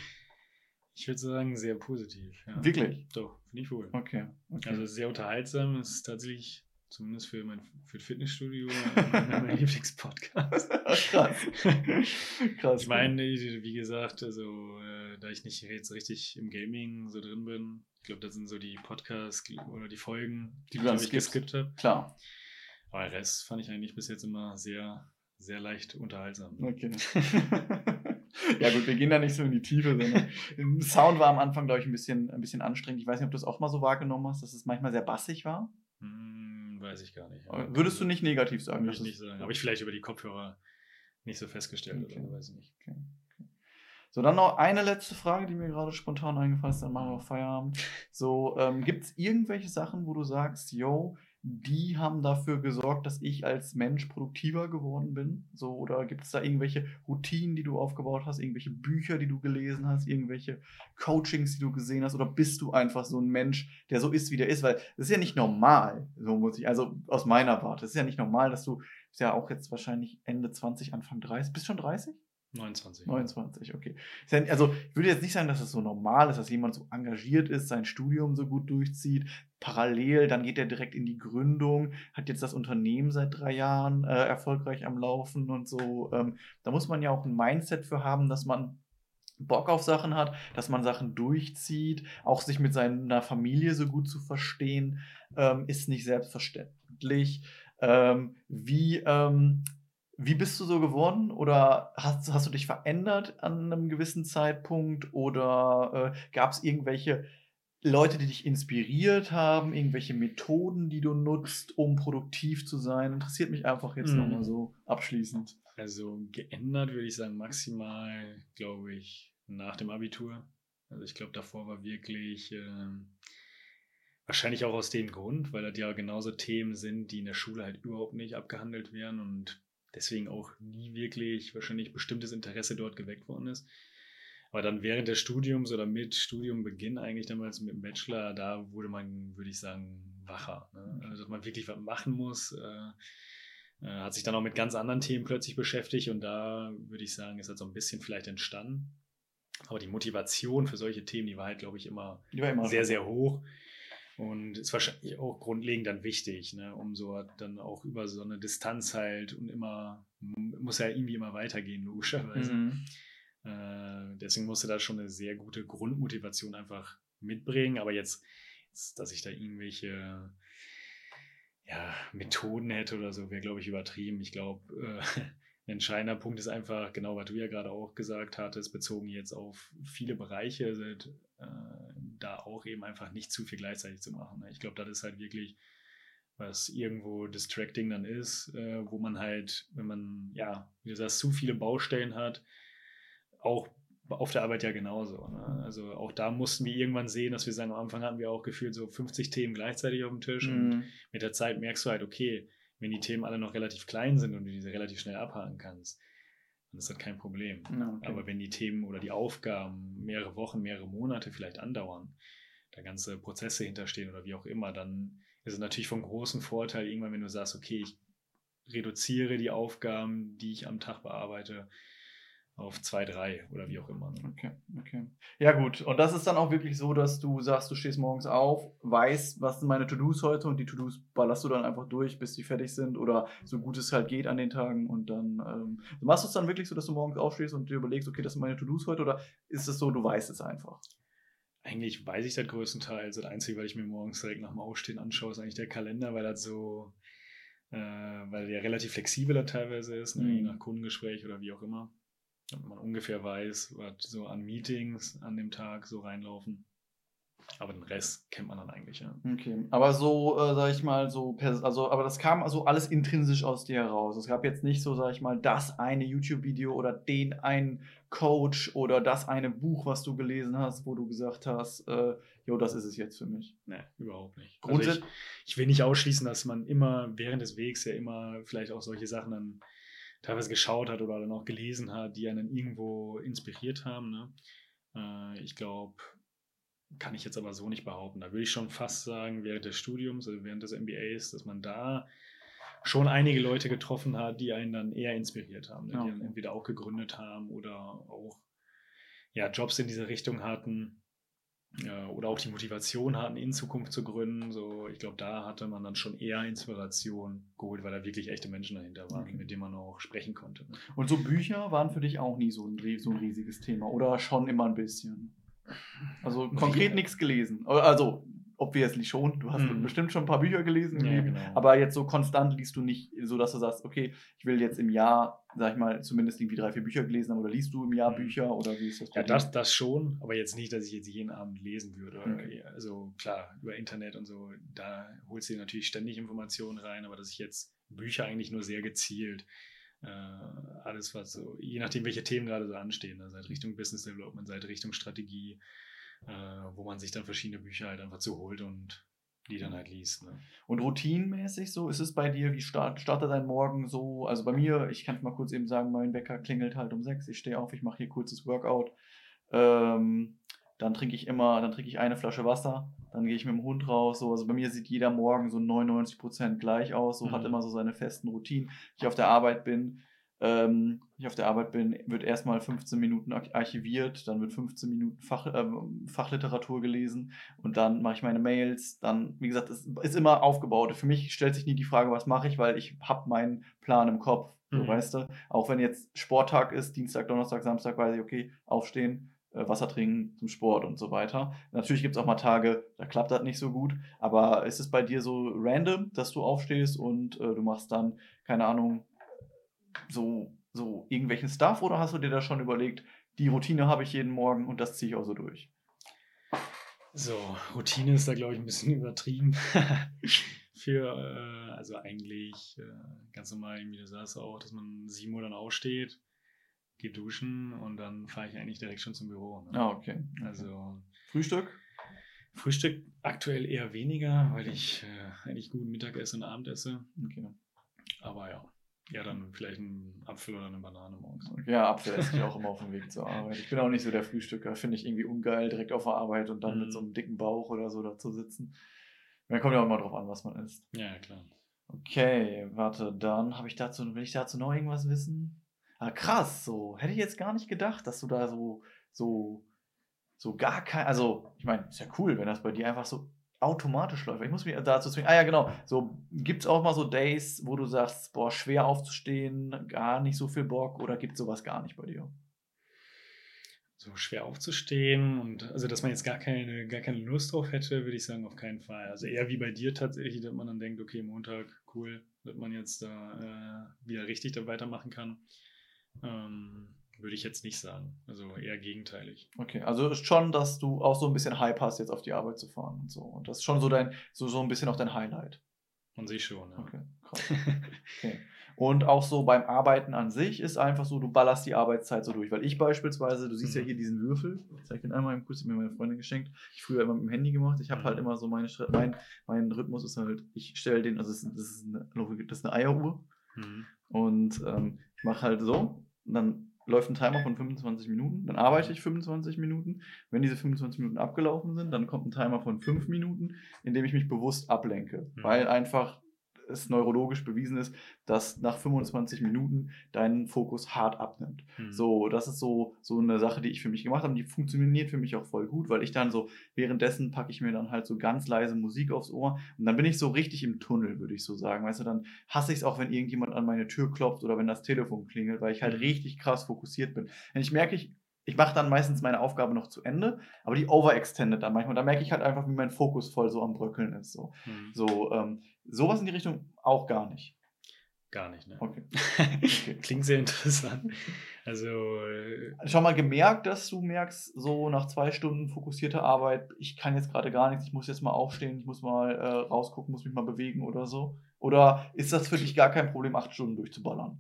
Ich würde sagen, sehr positiv. Ja. Wirklich? Doch, finde ich wohl. Okay, okay. Also sehr unterhaltsam. Ist tatsächlich, zumindest für mein für Fitnessstudio, mein, Lieblingspodcast. Krass. Krass. Ich meine, wie gesagt, also äh, da ich nicht jetzt richtig im Gaming so drin bin, ich glaube, das sind so die Podcasts oder die Folgen, Die du dann ich geskippt habe. Klar. Aber der Rest fand ich eigentlich bis jetzt immer sehr, sehr leicht unterhaltsam. Okay. ja gut, wir gehen da nicht so in die Tiefe, sondern im Sound war am Anfang, glaube ich, ein bisschen, ein bisschen anstrengend. Ich weiß nicht, ob du es auch mal so wahrgenommen hast, dass es manchmal sehr bassig war. Hm, weiß ich gar nicht. Aber Würdest du nicht negativ sagen? Würde ich nicht sagen. Habe ich vielleicht über die Kopfhörer nicht so festgestellt Okay. oder so, weiß ich nicht. Okay, okay. So, dann noch eine letzte Frage, die mir gerade spontan eingefallen ist, dann machen wir Feierabend. So, ähm, gibt es irgendwelche Sachen, wo du sagst, yo, die haben dafür gesorgt, dass ich als Mensch produktiver geworden bin? So, oder gibt es da irgendwelche Routinen, die du aufgebaut hast, irgendwelche Bücher, die du gelesen hast, irgendwelche Coachings, die du gesehen hast, oder bist du einfach so ein Mensch, der so ist, wie der ist? Weil das ist ja nicht normal, so muss ich, also aus meiner Warte, es ist ja nicht normal, dass du, bist ja auch jetzt wahrscheinlich Ende 20, Anfang 30, bist schon 30? 29. 29, okay. Also ich würde jetzt nicht sagen, dass es so normal ist, dass jemand so engagiert ist, sein Studium so gut durchzieht, parallel, dann geht er direkt in die Gründung, hat jetzt das Unternehmen seit drei Jahren äh, erfolgreich am Laufen und so. Ähm, da muss man ja auch ein Mindset für haben, dass man Bock auf Sachen hat, dass man Sachen durchzieht, auch sich mit seiner Familie so gut zu verstehen, ähm, ist nicht selbstverständlich. Ähm, wie, ähm, wie bist du so geworden? Oder hast, hast du dich verändert an einem gewissen Zeitpunkt? Oder äh, gab es irgendwelche Leute, die dich inspiriert haben, irgendwelche Methoden, die du nutzt, um produktiv zu sein? Interessiert mich einfach jetzt Mhm. nochmal so abschließend. Also geändert würde ich sagen, maximal, glaube ich, nach dem Abitur. Also ich glaube, davor war wirklich ähm, wahrscheinlich auch aus dem Grund, weil das ja genauso Themen sind, die in der Schule halt überhaupt nicht abgehandelt werden und deswegen auch nie wirklich wahrscheinlich bestimmtes Interesse dort geweckt worden ist. Aber dann während des Studiums oder mit Studiumbeginn eigentlich damals mit dem Bachelor, da wurde man, würde ich sagen, wacher. Ne? Also, dass man wirklich was machen muss. Äh, äh, hat sich dann auch mit ganz anderen Themen plötzlich beschäftigt und da würde ich sagen, ist das so ein bisschen vielleicht entstanden. Aber die Motivation für solche Themen, die war halt, glaube ich, immer immer sehr, sehr hoch. Und ist wahrscheinlich auch grundlegend dann wichtig, ne? um so dann auch über so eine Distanz halt und immer, muss ja irgendwie immer weitergehen, logischerweise. Mhm. Äh, deswegen musste da schon eine sehr gute Grundmotivation einfach mitbringen. Aber jetzt, jetzt dass ich da irgendwelche ja, Methoden hätte oder so, wäre, glaube ich, übertrieben. Ich glaube, äh, ein entscheidender Punkt ist einfach, genau was du ja gerade auch gesagt hattest, bezogen jetzt auf viele Bereiche, äh, da auch eben einfach nicht zu viel gleichzeitig zu machen. ne? Ich glaube, das ist halt wirklich, was irgendwo distracting dann ist, äh, wo man halt, wenn man, ja, wie du sagst, zu viele Baustellen hat, auch auf der Arbeit ja genauso. Ne? Also auch da mussten wir irgendwann sehen, dass wir sagen, am Anfang hatten wir auch gefühlt so 50 Themen gleichzeitig auf dem Tisch und Mhm. mit der Zeit merkst du halt, okay, wenn die Themen alle noch relativ klein sind und du diese relativ schnell abhaken kannst, dann ist das kein Problem. Ja, okay. Aber wenn die Themen oder die Aufgaben mehrere Wochen, mehrere Monate vielleicht andauern, da ganze Prozesse hinterstehen oder wie auch immer, dann ist es natürlich von großem Vorteil irgendwann, wenn du sagst, okay, ich reduziere die Aufgaben, die ich am Tag bearbeite, auf zwei, drei oder wie auch immer. Ne? Okay, okay. Ja, gut. Und das ist dann auch wirklich so, dass du sagst, du stehst morgens auf, weißt, was sind meine To-Dos heute und die To-Dos ballerst du dann einfach durch, bis die fertig sind oder so gut es halt geht an den Tagen und dann ähm, machst du es dann wirklich so, dass du morgens aufstehst und dir überlegst, okay, das sind meine To-Dos heute oder ist es so, du weißt es einfach? Eigentlich weiß ich das größtenteils. Das Einzige, was ich mir morgens direkt nach dem Aufstehen anschaue, ist eigentlich der Kalender, weil das so, äh, weil der relativ flexibler teilweise ist, ne? Mhm. je nach Kundengespräch oder wie auch immer. Damit man ungefähr weiß, was so an Meetings an dem Tag so reinlaufen. Aber den Rest kennt man dann eigentlich, ja. Okay, aber so, äh, sag ich mal, so, also, aber das kam also alles intrinsisch aus dir heraus. Es gab jetzt nicht so, sag ich mal, das eine YouTube-Video oder den einen Coach oder das eine Buch, was du gelesen hast, wo du gesagt hast, äh, jo, das ist es jetzt für mich. Nee, überhaupt nicht. Also Grundsätzlich, ich, ich will nicht ausschließen, dass man immer während des Wegs ja immer vielleicht auch solche Sachen dann teilweise geschaut hat oder dann auch gelesen hat, die einen irgendwo inspiriert haben. Ne? Äh, ich glaube, kann ich jetzt aber so nicht behaupten. Da würde ich schon fast sagen, während des Studiums, also während des MBAs, dass man da schon einige Leute getroffen hat, die einen dann eher inspiriert haben, ne? Die dann entweder auch gegründet haben oder auch ja, Jobs in diese Richtung hatten äh, oder auch die Motivation hatten, in Zukunft zu gründen. So, ich glaube, da hatte man dann schon eher Inspiration geholt, weil da wirklich echte Menschen dahinter waren, Okay. mit denen man auch sprechen konnte. ne? und so Bücher waren für dich auch nie so ein, so ein riesiges Thema oder schon immer ein bisschen? Also konkret nichts gelesen. Also, obviously schon. Du hast Mhm. bestimmt schon ein paar Bücher gelesen Ja, genau. Aber jetzt so konstant liest du nicht, so dass du sagst, okay, ich will jetzt im Jahr, sag ich mal, zumindest irgendwie drei, vier Bücher gelesen haben. Oder liest du im Jahr Mhm. Bücher oder wie ist das? Ja, das, das schon, aber jetzt nicht, dass ich jetzt jeden Abend lesen würde. Okay. Also klar, über Internet und so, da holst du dir natürlich ständig Informationen rein, aber dass ich jetzt Bücher eigentlich nur sehr gezielt, äh, alles was so, je nachdem, welche Themen gerade so anstehen, ne, seit Richtung Business Development, seit Richtung Strategie, äh, wo man sich dann verschiedene Bücher halt einfach so holt und die dann halt liest. Ne. Und routinenmäßig so, ist es bei dir, wie start, startet dein Morgen so? Also bei mir, ich kann mal kurz eben sagen, mein Wecker klingelt halt um sechs, ich stehe auf, ich mache hier kurzes Workout. Ähm, dann trinke ich immer, dann trinke ich eine Flasche Wasser, dann gehe ich mit dem Hund raus. So. Also bei mir sieht jeder Morgen so 99% gleich aus, so hat Mhm. immer so seine festen Routinen. Ich auf der Arbeit bin, ähm, ich auf der Arbeit bin, wird erstmal 15 Minuten arch- archiviert, dann wird 15 Minuten Fach, ähm, Fachliteratur gelesen und dann mache ich meine Mails. Dann, wie gesagt, es ist immer aufgebaut. Für mich stellt sich nie die Frage, was mache ich, weil ich habe meinen Plan im Kopf. So, Mhm. weißt du? Auch wenn jetzt Sporttag ist, Dienstag, Donnerstag, Samstag, weiß ich, okay, aufstehen, äh, Wasser trinken zum Sport und so weiter. Natürlich gibt es auch mal Tage, da klappt das nicht so gut, aber ist es bei dir so random, dass du aufstehst und äh, du machst dann, keine Ahnung, so, so irgendwelchen Stuff oder hast du dir da schon überlegt, die Routine habe ich jeden Morgen und das ziehe ich auch so durch? So, Routine ist da, glaube ich, ein bisschen übertrieben. Für, äh, also eigentlich äh, ganz normal, wie du sagst auch, dass man 7 Uhr dann aufsteht, geht duschen und dann fahre ich eigentlich direkt schon zum Büro. Ne? Ah, okay. Also Frühstück? Frühstück aktuell eher weniger, weil ich äh, eigentlich gut Mittag esse und Abend esse. Okay. Aber ja, ja, dann vielleicht ein Apfel oder eine Banane morgens. Ja, Apfel esse ich auch immer auf dem Weg zur Arbeit. Ich bin auch nicht so der Frühstücker. Finde ich irgendwie ungeil, direkt auf der Arbeit und dann Mhm. mit so einem dicken Bauch oder so da zu sitzen. Dann kommt ja auch immer drauf an, was man isst. Ja, ja, klar. Okay, warte, dann habe ich dazu, will ich dazu noch irgendwas wissen? Ah, krass, so. Hätte ich jetzt gar nicht gedacht, dass du da so, so, so gar kein, also, ich meine, ist ja cool, wenn das bei dir einfach so automatisch läuft. Ich muss mich dazu zwingen. Ah ja, genau. So, gibt es auch mal so Days, wo du sagst, boah, schwer aufzustehen, gar nicht so viel Bock oder gibt sowas gar nicht bei dir? So schwer aufzustehen und also, dass man jetzt gar keine, gar keine Lust drauf hätte, würde ich sagen, auf keinen Fall. Also eher wie bei dir tatsächlich, dass man dann denkt, okay, Montag, cool, dass man jetzt da äh, wieder richtig da weitermachen kann. Ähm, würde ich jetzt nicht sagen. Also eher gegenteilig. Okay, also ist schon, dass du auch so ein bisschen Hype hast, jetzt auf die Arbeit zu fahren und so. Und das ist schon so dein, so, so ein bisschen auch dein Highlight. Man sieht schon, ja. Okay, krass. Okay. Und auch so beim Arbeiten an sich ist einfach so, du ballerst die Arbeitszeit so durch. Weil ich beispielsweise, du siehst ja Mhm. hier diesen Würfel, ich zeig den einmal im Kurs, mir meine Freundin geschenkt. Ich früher immer mit dem Handy gemacht. Ich habe Mhm. halt immer so meine Schritte, mein, mein Rhythmus ist halt, ich stelle den, also das ist, das ist, eine, das ist eine Eieruhr. Mhm. Und ähm, ich mache halt so, und dann läuft ein Timer von 25 Minuten, dann arbeite ich 25 Minuten. Wenn diese 25 Minuten abgelaufen sind, dann kommt ein Timer von 5 Minuten, in dem ich mich bewusst ablenke, Mhm. weil einfach es neurologisch bewiesen ist, dass nach 25 Minuten dein Fokus hart abnimmt. Mhm. So, das ist so, so eine Sache, die ich für mich gemacht habe. Die funktioniert für mich auch voll gut, weil ich dann so, währenddessen packe ich mir dann halt so ganz leise Musik aufs Ohr und dann bin ich so richtig im Tunnel, würde ich so sagen. Weißt du, dann hasse ich es auch, wenn irgendjemand an meine Tür klopft oder wenn das Telefon klingelt, weil ich halt Mhm. richtig krass fokussiert bin. Wenn ich merke, ich, ich mache dann meistens meine Aufgabe noch zu Ende, aber die overextendet dann manchmal. Da merke ich halt einfach, wie mein Fokus voll so am Bröckeln ist. So, Mhm. so ähm, sowas in die Richtung auch gar nicht. Gar nicht, ne? Okay. okay. Klingt sehr interessant. Also. äh, Schon mal gemerkt, dass du merkst, so nach zwei Stunden fokussierter Arbeit, ich kann jetzt gerade gar nichts, ich muss jetzt mal aufstehen, ich muss mal äh, rausgucken, muss mich mal bewegen oder so? Oder ist das für dich gar kein Problem, acht Stunden durchzuballern?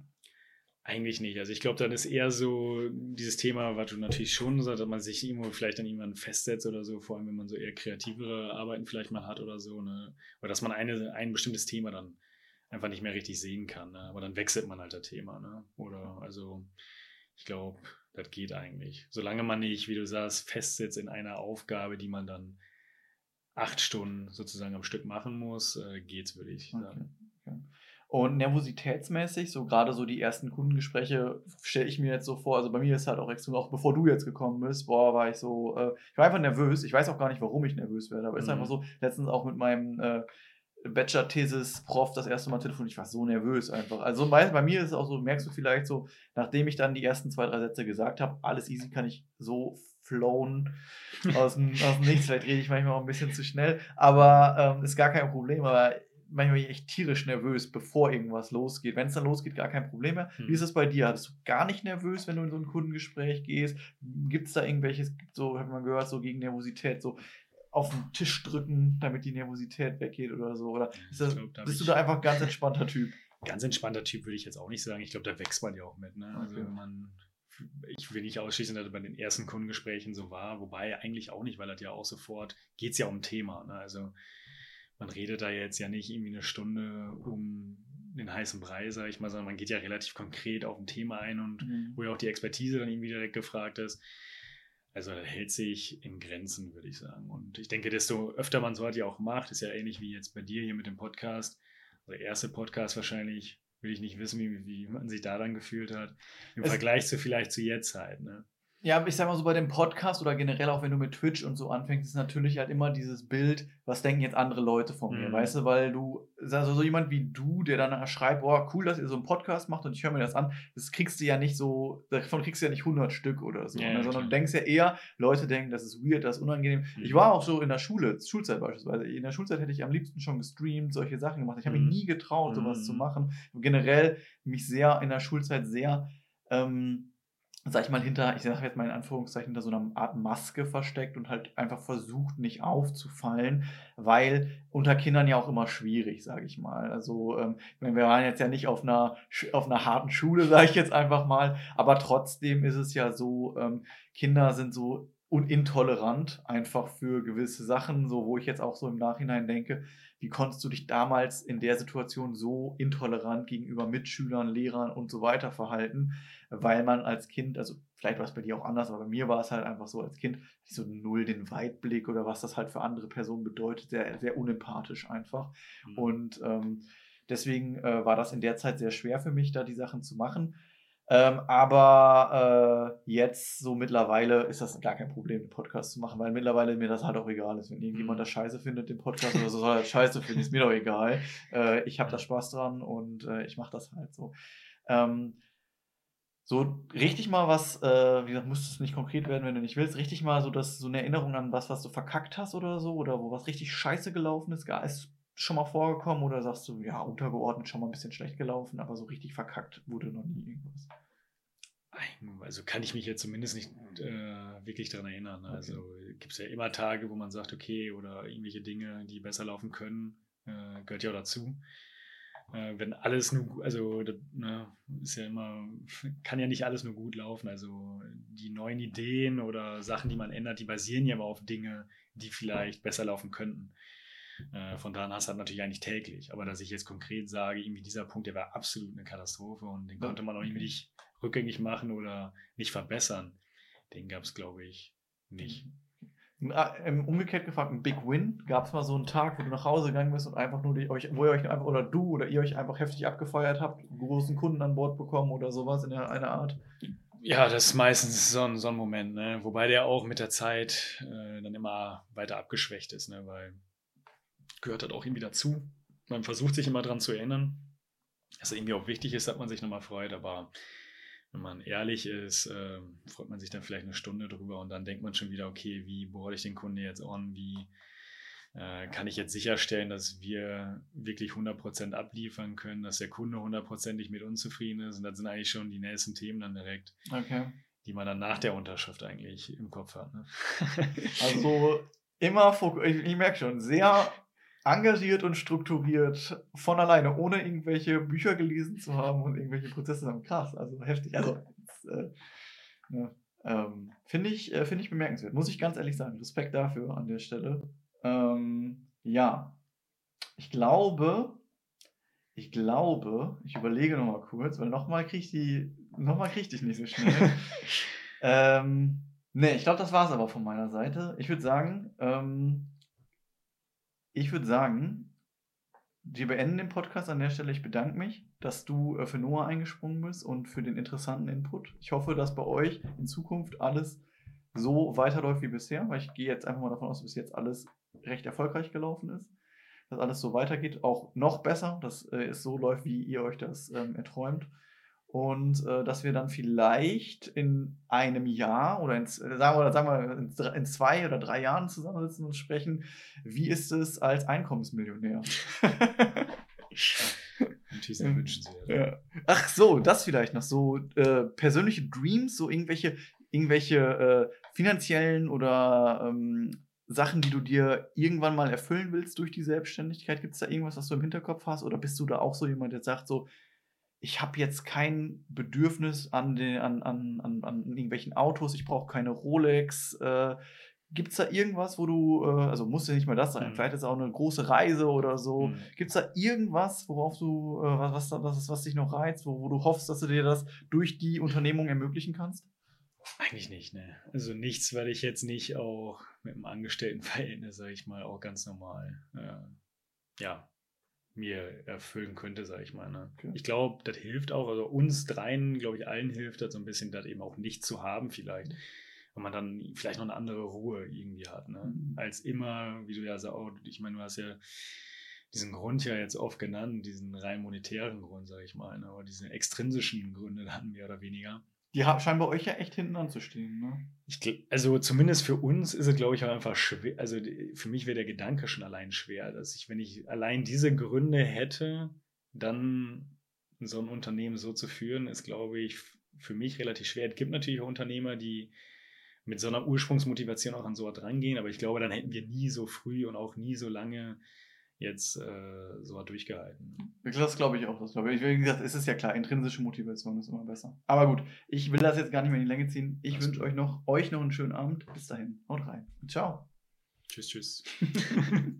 Eigentlich nicht. Also ich glaube, dann ist eher so dieses Thema, was du natürlich schon sagst, dass man sich irgendwo vielleicht dann irgendwann festsetzt oder so, vor allem wenn man so eher kreativere Arbeiten vielleicht mal hat oder so, ne? Oder dass man eine, ein bestimmtes Thema dann einfach nicht mehr richtig sehen kann. Ne? Aber dann wechselt man halt das Thema, ne? Oder also ich glaube, das geht eigentlich. Solange man nicht, wie du sagst, festsitzt in einer Aufgabe, die man dann acht Stunden sozusagen am Stück machen muss, äh, geht's, würde ich sagen. Okay. Und nervositätsmäßig, so gerade so die ersten Kundengespräche, stelle ich mir jetzt so vor, also bei mir ist halt auch extrem, auch bevor du jetzt gekommen bist, boah, war ich so, äh, ich war einfach nervös. Ich weiß auch gar nicht, warum ich nervös werde, aber es ist Mhm. einfach so, letztens auch mit meinem äh, Bachelor-Thesis-Prof das erste Mal telefoniert, ich war so nervös einfach. Also bei, bei mir ist es auch so, merkst du vielleicht so, nachdem ich dann die ersten zwei, drei Sätze gesagt habe, alles easy kann ich so flown aus dem, aus dem Nichts. Vielleicht rede ich manchmal auch ein bisschen zu schnell, aber ähm, ist gar kein Problem. Aber manchmal bin ich echt tierisch nervös, bevor irgendwas losgeht. Wenn es dann losgeht, gar kein Problem mehr. Hm. Wie ist es bei dir? Hattest du gar nicht nervös, wenn du in so ein Kundengespräch gehst? Gibt es da irgendwelches, so hat man gehört, so gegen Nervosität, so auf den Tisch drücken, damit die Nervosität weggeht oder so? Oder das, glaub, da bist du da einfach ein ganz entspannter Typ? ganz entspannter Typ würde ich jetzt auch nicht sagen. Ich glaube, da wächst man ja auch mit. Ne? Also Okay. man, ich will nicht ausschließen, dass es bei den ersten Kundengesprächen so war, wobei eigentlich auch nicht, weil das ja auch sofort geht es ja um ein Thema. Ne? Also man redet da jetzt ja nicht irgendwie eine Stunde um den heißen Brei, sag ich mal, sondern man geht ja relativ konkret auf ein Thema ein und wo ja auch die Expertise dann irgendwie direkt gefragt ist. Also das hält sich in Grenzen, würde ich sagen. Und ich denke, desto öfter man so hat ja auch macht, ist ja ähnlich wie jetzt bei dir hier mit dem Podcast. Der erste Podcast wahrscheinlich, will ich nicht wissen, wie, wie man sich da dann gefühlt hat. Im Es- Vergleich zu vielleicht zu jetzt halt. Ne? Ja, ich sag mal so bei dem Podcast oder generell auch wenn du mit Twitch und so anfängst, ist natürlich halt immer dieses Bild, was denken jetzt andere Leute von mir, Mhm. weißt du, weil du, also so jemand wie du, der dann schreibt, boah, cool, dass ihr so einen Podcast macht und ich höre mir das an, das kriegst du ja nicht so, davon kriegst du ja nicht 100 Stück oder so, Ja, ne, sondern du denkst ja eher, Leute denken, das ist weird, das ist unangenehm. Mhm. Ich war auch so in der Schule, Schulzeit beispielsweise, in der Schulzeit hätte ich am liebsten schon gestreamt, solche Sachen gemacht. Ich habe Mhm. mich nie getraut, sowas Mhm. zu machen. Generell mich sehr in der Schulzeit sehr ähm, sag ich mal, hinter, ich sage jetzt mal in Anführungszeichen, hinter so einer Art Maske versteckt und halt einfach versucht, nicht aufzufallen, weil unter Kindern ja auch immer schwierig, sage ich mal. Also, ähm, ich meine, wir waren jetzt ja nicht auf einer, auf einer harten Schule, sage ich jetzt einfach mal, aber trotzdem ist es ja so, ähm, Kinder sind so unintolerant einfach für gewisse Sachen, so wo ich jetzt auch so im Nachhinein denke, wie konntest du dich damals in der Situation so intolerant gegenüber Mitschülern, Lehrern und so weiter verhalten, weil man als Kind, also vielleicht war es bei dir auch anders, aber bei mir war es halt einfach so als Kind, so null den Weitblick oder was das halt für andere Personen bedeutet, sehr, sehr unempathisch einfach. Mhm. Und ähm, deswegen äh, war das in der Zeit sehr schwer für mich, da die Sachen zu machen. Ähm, aber äh, jetzt, so mittlerweile, ist das gar kein Problem, einen Podcast zu machen, weil mittlerweile mir das halt auch egal ist. Wenn irgendjemand Mhm. das scheiße findet, den Podcast oder so, soll er das scheiße finden, ist mir doch egal. Äh, ich habe da Spaß dran und äh, ich mache das halt so. Ähm, so richtig mal was, äh, wie gesagt, muss es nicht konkret werden, wenn du nicht willst, richtig mal so, dass so eine Erinnerung an was, was du verkackt hast oder so, oder wo was richtig scheiße gelaufen ist, gar ist schon mal vorgekommen oder sagst du, ja, untergeordnet schon mal ein bisschen schlecht gelaufen, aber so richtig verkackt wurde noch nie irgendwas. Also kann ich mich jetzt zumindest nicht äh, wirklich daran erinnern. Also gibt es ja immer Tage, wo man sagt, okay, oder irgendwelche Dinge, die besser laufen können, äh, gehört ja auch dazu. Äh, wenn alles nur, also das, ne, ist ja immer, kann ja nicht alles nur gut laufen. Also die neuen Ideen oder Sachen, die man ändert, die basieren ja aber auf Dinge, die vielleicht besser laufen könnten. Äh, von daher hast du halt natürlich eigentlich täglich. Aber dass ich jetzt konkret sage, irgendwie dieser Punkt, der war absolut eine Katastrophe und den konnte man auch irgendwie nicht rückgängig machen oder nicht verbessern. Den gab es, glaube ich, nicht. Ähm, Umgekehrt gefragt, ein Big Win? Gab es mal so einen Tag, wo du nach Hause gegangen bist und einfach nur die, euch, wo ihr euch einfach, oder du oder ihr euch einfach heftig abgefeuert habt, großen Kunden an Bord bekommen oder sowas in einer Art? Ja, das ist meistens so ein, so ein Moment, ne? wobei der auch mit der Zeit äh, dann immer weiter abgeschwächt ist, ne? weil gehört halt auch irgendwie dazu. Man versucht sich immer dran zu erinnern, dass es irgendwie auch wichtig ist, dass man sich nochmal freut, aber wenn man ehrlich ist, äh, freut man sich dann vielleicht eine Stunde drüber und dann denkt man schon wieder, okay, wie bohre ich den Kunden jetzt on, wie äh, kann ich jetzt sicherstellen, dass wir wirklich 100% abliefern können, dass der Kunde hundertprozentig mit uns zufrieden ist. Und das sind eigentlich schon die nächsten Themen dann direkt, Okay. die man dann nach der Unterschrift eigentlich im Kopf hat. Ne? Also immer, ich, ich merke schon, sehr engagiert und strukturiert von alleine, ohne irgendwelche Bücher gelesen zu haben und irgendwelche Prozesse haben. Krass, also heftig. Also, äh, ne, ähm, finde ich, äh, finde ich bemerkenswert. Muss ich ganz ehrlich sagen. Respekt dafür an der Stelle. Ähm, ja, ich glaube, ich glaube, ich überlege noch mal kurz, weil noch mal kriege ich die, noch mal kriege ich dich nicht so schnell. ähm, nee, ich glaube, das war es aber von meiner Seite. Ich würde sagen, ähm, ich würde sagen, wir beenden den Podcast an der Stelle. Ich bedanke mich, dass du äh, für Noah eingesprungen bist und für den interessanten Input. Ich hoffe, dass bei euch in Zukunft alles so weiterläuft wie bisher, weil ich gehe jetzt einfach mal davon aus, dass bis jetzt alles recht erfolgreich gelaufen ist. Dass alles so weitergeht, auch noch besser, dass äh, es so läuft, wie ihr euch das ähm, erträumt. Und äh, dass wir dann vielleicht in einem Jahr oder in, z- sagen wir, sagen wir in, zwei oder drei Jahren zusammensitzen und sprechen, wie ist es als Einkommensmillionär? Sehr wünschenswert. Ja. Ach so, das vielleicht noch so äh, persönliche Dreams, so irgendwelche, irgendwelche äh, finanziellen oder ähm, Sachen, die du dir irgendwann mal erfüllen willst durch die Selbstständigkeit. Gibt es da irgendwas, was du im Hinterkopf hast? Oder bist du da auch so jemand, der sagt so, ich habe jetzt kein Bedürfnis an, den, an, an, an, an irgendwelchen Autos, ich brauche keine Rolex. Äh, Gibt es da irgendwas, wo du, äh, also muss ja nicht mal das sein, Mhm. vielleicht ist es auch eine große Reise oder so. Mhm. Gibt es da irgendwas, worauf du, äh, was, was, was, was dich noch reizt, wo, wo du hoffst, dass du dir das durch die Unternehmung ermöglichen kannst? Eigentlich nicht, ne. Also nichts, weil ich jetzt nicht auch mit einem Angestelltenverhältnis, sage ich mal, auch ganz normal, äh, ja, mir erfüllen könnte, sage ich mal. Ne? Okay. Ich glaube, das hilft auch, also uns dreien, glaube ich, allen hilft das so ein bisschen, das eben auch nicht zu haben vielleicht. Wenn man dann vielleicht noch eine andere Ruhe irgendwie hat, ne? Mhm. Als immer, wie du ja sagst, ich meine, du hast ja diesen Grund ja jetzt oft genannt, diesen rein monetären Grund, sage ich mal, ne? aber diese extrinsischen Gründe dann mehr oder weniger. Die scheinen bei euch ja echt hinten anzustehen, ne? Ich, also zumindest für uns ist es, glaube ich, auch einfach schwer. Also für mich wäre der Gedanke schon allein schwer, dass ich, wenn ich allein diese Gründe hätte, dann so ein Unternehmen so zu führen, ist, glaube ich, für mich relativ schwer. Es gibt natürlich auch Unternehmer, die mit so einer Ursprungsmotivation auch an so was rangehen, aber ich glaube, dann hätten wir nie so früh und auch nie so lange jetzt äh, so was durchgehalten. Das glaube ich auch. Das glaube ich. Wie gesagt, es ist ja klar, intrinsische Motivation ist immer besser. Aber gut, ich will das jetzt gar nicht mehr in die Länge ziehen. Ich wünsche euch noch, euch noch einen schönen Abend. Bis dahin. Haut rein. Ciao. Tschüss, tschüss.